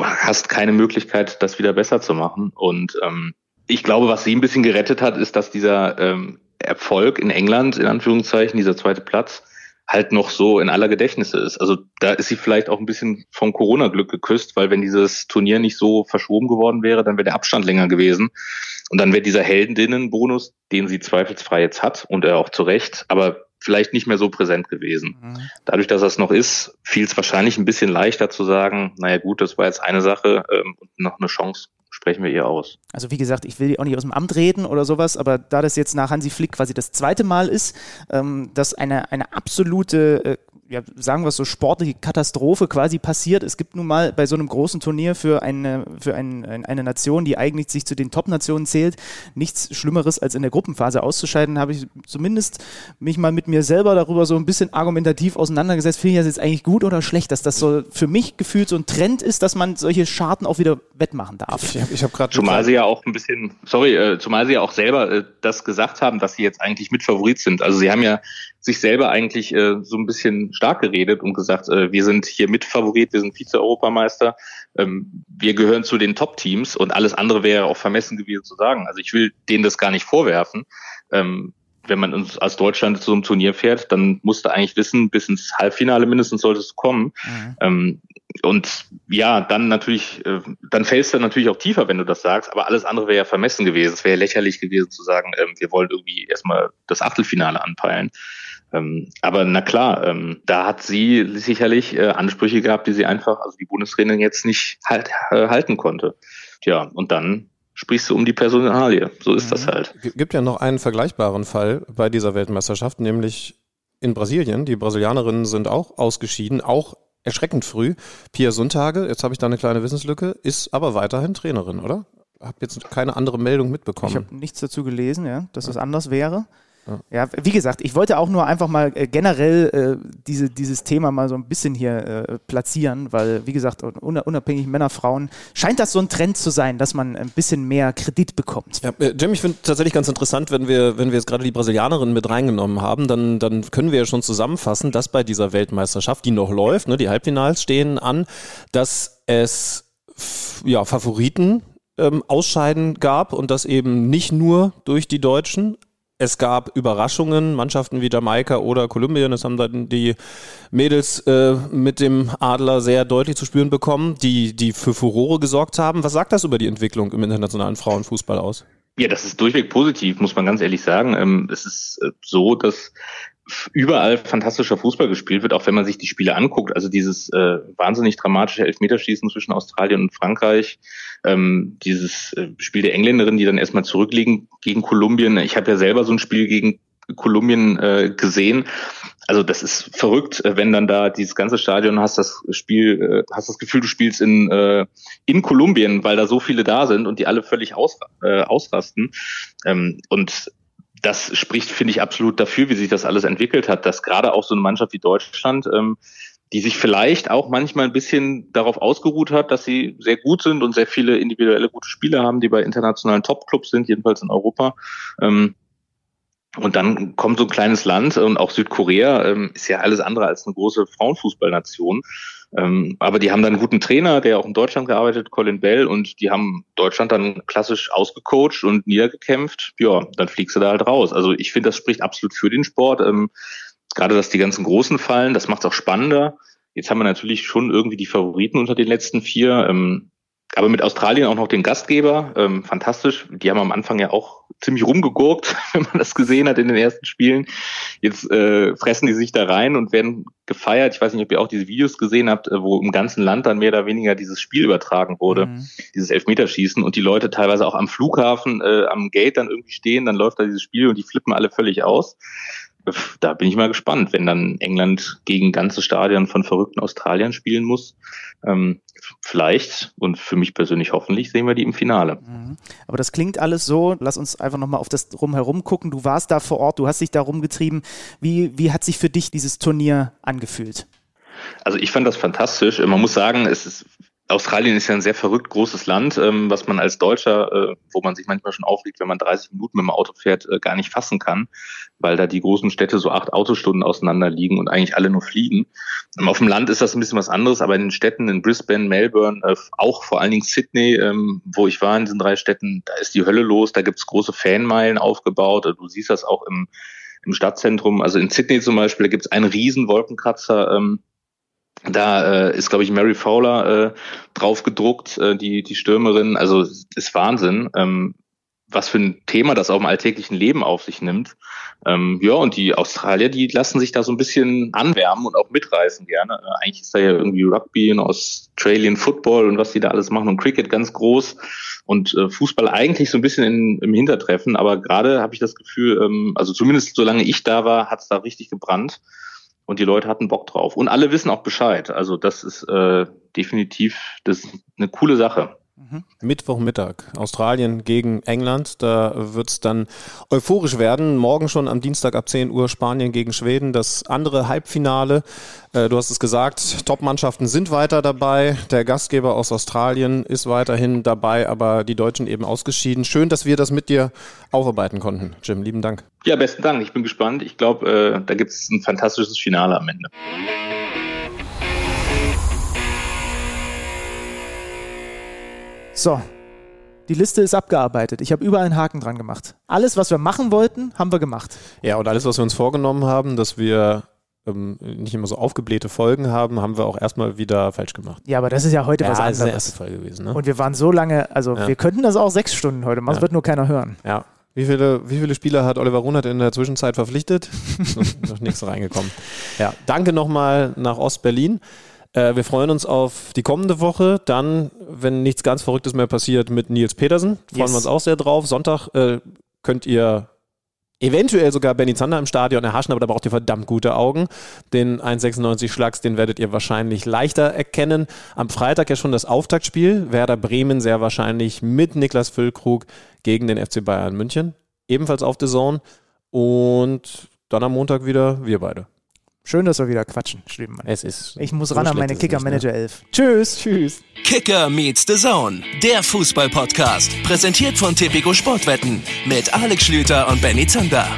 hast keine Möglichkeit, das wieder besser zu machen. Und ähm, ich glaube, was sie ein bisschen gerettet hat, ist, dass dieser ähm, Erfolg in England, in Anführungszeichen, dieser zweite Platz, halt noch so in aller Gedächtnisse ist. Also da ist sie vielleicht auch ein bisschen vom Corona-Glück geküsst, weil wenn dieses Turnier nicht so verschoben geworden wäre, dann wäre der Abstand länger gewesen. Und dann wäre dieser Heldinnen-Bonus, den sie zweifelsfrei jetzt hat und er auch zu Recht, aber vielleicht nicht mehr so präsent gewesen. Mhm. Dadurch, dass das noch ist, fiel es wahrscheinlich ein bisschen leichter zu sagen, naja gut, das war jetzt eine Sache ähm, und noch eine Chance sprechen wir ihr aus. Also wie gesagt, ich will auch nicht aus dem Amt reden oder sowas, aber da das jetzt nach Hansi Flick quasi das zweite Mal ist, ähm, dass eine, eine absolute äh, ja, sagen wir es so, sportliche Katastrophe quasi passiert. Es gibt nun mal bei so einem großen Turnier für eine, für ein, eine Nation, die eigentlich sich zu den Top-Nationen zählt, nichts Schlimmeres als in der Gruppenphase auszuscheiden, habe ich zumindest mich mal mit mir selber darüber so ein bisschen argumentativ auseinandergesetzt. Finde ich das jetzt eigentlich gut oder schlecht, dass das so für mich gefühlt so ein Trend ist, dass man solche Scharten auch wieder wettmachen darf. Ich habe hab gerade zumal sie ja auch ein bisschen, sorry, äh, zumal sie ja auch selber äh, das gesagt haben, dass sie jetzt eigentlich mit Favorit sind. Also sie haben ja sich selber eigentlich äh, so ein bisschen stark geredet und gesagt, äh, wir sind hier Mitfavorit, wir sind Vize-Europameister, ähm, wir gehören zu den Top-Teams und alles andere wäre auch vermessen gewesen zu sagen. Also ich will denen das gar nicht vorwerfen. Ähm, wenn man uns als Deutschland zu so einem Turnier fährt, dann musst du eigentlich wissen, bis ins Halbfinale mindestens solltest du kommen. Mhm. Ähm, und ja, dann natürlich, äh, dann fällst du natürlich auch tiefer, wenn du das sagst, aber alles andere wäre ja vermessen gewesen. Es wäre lächerlich gewesen zu sagen, ähm, wir wollen irgendwie erstmal das Achtelfinale anpeilen. Ähm, aber na klar, ähm, da hat sie sicherlich äh, Ansprüche gehabt, die sie einfach, also die Bundestrainerin jetzt nicht halt, äh, halten konnte. Tja, und dann sprichst du um die Personalie. So ist mhm. das halt. Gibt ja noch einen vergleichbaren Fall bei dieser Weltmeisterschaft, nämlich in Brasilien. Die Brasilianerinnen sind auch ausgeschieden, auch erschreckend früh. Pia Sundhage, jetzt habe ich da eine kleine Wissenslücke, ist aber weiterhin Trainerin, oder? Habe jetzt keine andere Meldung mitbekommen. Ich habe nichts dazu gelesen, ja, dass es anders wäre. Ja, wie gesagt, ich wollte auch nur einfach mal äh, generell äh, diese, dieses Thema mal so ein bisschen hier äh, platzieren, weil, wie gesagt, unabhängig Männer, Frauen, scheint das so ein Trend zu sein, dass man ein bisschen mehr Kredit bekommt. Ja, äh, Jim, ich finde tatsächlich ganz interessant, wenn wir, wenn wir jetzt gerade die Brasilianerin mit reingenommen haben, dann, dann können wir ja schon zusammenfassen, dass bei dieser Weltmeisterschaft, die noch läuft, ne, die Halbfinals stehen an, dass es ja, Favoriten ähm, Ausscheiden gab und das eben nicht nur durch die Deutschen, es gab Überraschungen, Mannschaften wie Jamaika oder Kolumbien, das haben dann die Mädels äh, mit dem Adler sehr deutlich zu spüren bekommen, die, die für Furore gesorgt haben. Was sagt das über die Entwicklung im internationalen Frauenfußball aus? Ja, das ist durchweg positiv, muss man ganz ehrlich sagen. Ähm, es ist äh, so, dass überall fantastischer Fußball gespielt wird, auch wenn man sich die Spiele anguckt. Also dieses äh, wahnsinnig dramatische Elfmeterschießen zwischen Australien und Frankreich, ähm, dieses äh, Spiel der Engländerin, die dann erstmal zurückliegen gegen Kolumbien. Ich habe ja selber so ein Spiel gegen Kolumbien äh, gesehen. Also das ist verrückt, äh, wenn dann da dieses ganze Stadion hast das Spiel, äh, hast das Gefühl, du spielst in äh, in Kolumbien, weil da so viele da sind und die alle völlig aus, äh, ausrasten. Ähm, und das spricht, finde ich, absolut dafür, wie sich das alles entwickelt hat, dass gerade auch so eine Mannschaft wie Deutschland, ähm, die sich vielleicht auch manchmal ein bisschen darauf ausgeruht hat, dass sie sehr gut sind und sehr viele individuelle gute Spieler haben, die bei internationalen Topclubs sind, jedenfalls in Europa. Ähm, und dann kommt so ein kleines Land und auch Südkorea ähm, ist ja alles andere als eine große Frauenfußballnation. Ähm, aber die haben dann einen guten Trainer, der auch in Deutschland gearbeitet, Colin Bell, und die haben Deutschland dann klassisch ausgecoacht und niedergekämpft. Ja, dann fliegst du da halt raus. Also ich finde, das spricht absolut für den Sport. Ähm, gerade, dass die ganzen Großen fallen, das macht es auch spannender. Jetzt haben wir natürlich schon irgendwie die Favoriten unter den letzten vier. Ähm, aber mit Australien auch noch den Gastgeber, ähm, fantastisch. Die haben am Anfang ja auch ziemlich rumgegurkt, (laughs) wenn man das gesehen hat in den ersten Spielen. Jetzt äh, fressen die sich da rein und werden gefeiert. Ich weiß nicht, ob ihr auch diese Videos gesehen habt, äh, wo im ganzen Land dann mehr oder weniger dieses Spiel übertragen wurde, mhm. dieses Elfmeterschießen und die Leute teilweise auch am Flughafen, äh, am Gate dann irgendwie stehen, dann läuft da dieses Spiel und die flippen alle völlig aus da bin ich mal gespannt, wenn dann England gegen ganze Stadion von verrückten Australiern spielen muss. Ähm, vielleicht und für mich persönlich hoffentlich sehen wir die im Finale. Mhm. Aber das klingt alles so. Lass uns einfach nochmal auf das drumherum gucken. Du warst da vor Ort, du hast dich da rumgetrieben. Wie, wie hat sich für dich dieses Turnier angefühlt? Also ich fand das fantastisch. Man muss sagen, es ist Australien ist ja ein sehr verrückt großes Land, ähm, was man als Deutscher, äh, wo man sich manchmal schon aufregt, wenn man 30 Minuten mit dem Auto fährt, äh, gar nicht fassen kann, weil da die großen Städte so acht Autostunden auseinander liegen und eigentlich alle nur fliegen. Ähm, auf dem Land ist das ein bisschen was anderes, aber in den Städten in Brisbane, Melbourne, äh, auch vor allen Dingen Sydney, ähm, wo ich war in diesen drei Städten, da ist die Hölle los, da gibt's große Fanmeilen aufgebaut. Du siehst das auch im, im Stadtzentrum. Also in Sydney zum Beispiel, da gibt's einen riesen Wolkenkratzer. Ähm, da äh, ist, glaube ich, Mary Fowler äh, drauf gedruckt, äh, die, die Stürmerin. Also ist Wahnsinn, ähm, was für ein Thema das auch im alltäglichen Leben auf sich nimmt. Ähm, ja, und die Australier, die lassen sich da so ein bisschen anwärmen und auch mitreißen gerne. Äh, eigentlich ist da ja irgendwie Rugby und Australian Football und was die da alles machen und Cricket ganz groß und äh, Fußball eigentlich so ein bisschen in, im Hintertreffen. Aber gerade habe ich das Gefühl, ähm, also zumindest solange ich da war, hat es da richtig gebrannt und die Leute hatten Bock drauf. Und alle wissen auch Bescheid. Also das ist äh, definitiv das ist eine coole Sache. Mhm. Mittwochmittag, Australien gegen England. Da wird es dann euphorisch werden. Morgen schon am Dienstag ab 10 Uhr Spanien gegen Schweden. Das andere Halbfinale. Äh, du hast es gesagt, Top-Mannschaften sind weiter dabei. Der Gastgeber aus Australien ist weiterhin dabei, aber die Deutschen eben ausgeschieden. Schön, dass wir das mit dir aufarbeiten konnten. Jim, lieben Dank. Ja, besten Dank. Ich bin gespannt. Ich glaube, äh, da gibt es ein fantastisches Finale am Ende. So, die Liste ist abgearbeitet. Ich habe überall einen Haken dran gemacht. Alles, was wir machen wollten, haben wir gemacht. Ja, und alles, was wir uns vorgenommen haben, dass wir ähm, nicht immer so aufgeblähte Folgen haben, haben wir auch erstmal wieder falsch gemacht. Ja, aber das ist ja heute ja, was anderes. Das ist die erste Folge gewesen. Ne? Und wir waren so lange, also ja. wir könnten das auch sechs Stunden heute machen, das wird nur keiner hören. Ja. Wie viele, wie viele Spieler hat Oliver Runert in der Zwischenzeit verpflichtet? (laughs) noch nichts reingekommen. Ja, danke nochmal nach Ostberlin. Äh, wir freuen uns auf die kommende Woche. Dann, wenn nichts ganz Verrücktes mehr passiert, mit Nils Petersen. Freuen yes. wir uns auch sehr drauf. Sonntag äh, könnt ihr eventuell sogar Benny Zander im Stadion erhaschen, aber da braucht ihr verdammt gute Augen. Den 1,96 Schlags, den werdet ihr wahrscheinlich leichter erkennen. Am Freitag ja schon das Auftaktspiel. Werder Bremen sehr wahrscheinlich mit Niklas Füllkrug gegen den FC Bayern München. Ebenfalls auf The Zone. Und dann am Montag wieder wir beide. Schön, dass wir wieder quatschen, Schlimmmann. Es ist. Ich muss so ran an meine Kicker Manager 11. Tschüss. Tschüss. Kicker meets the Zone, der Fußball-Podcast. Präsentiert von Tipico Sportwetten mit Alex Schlüter und Benny Zander.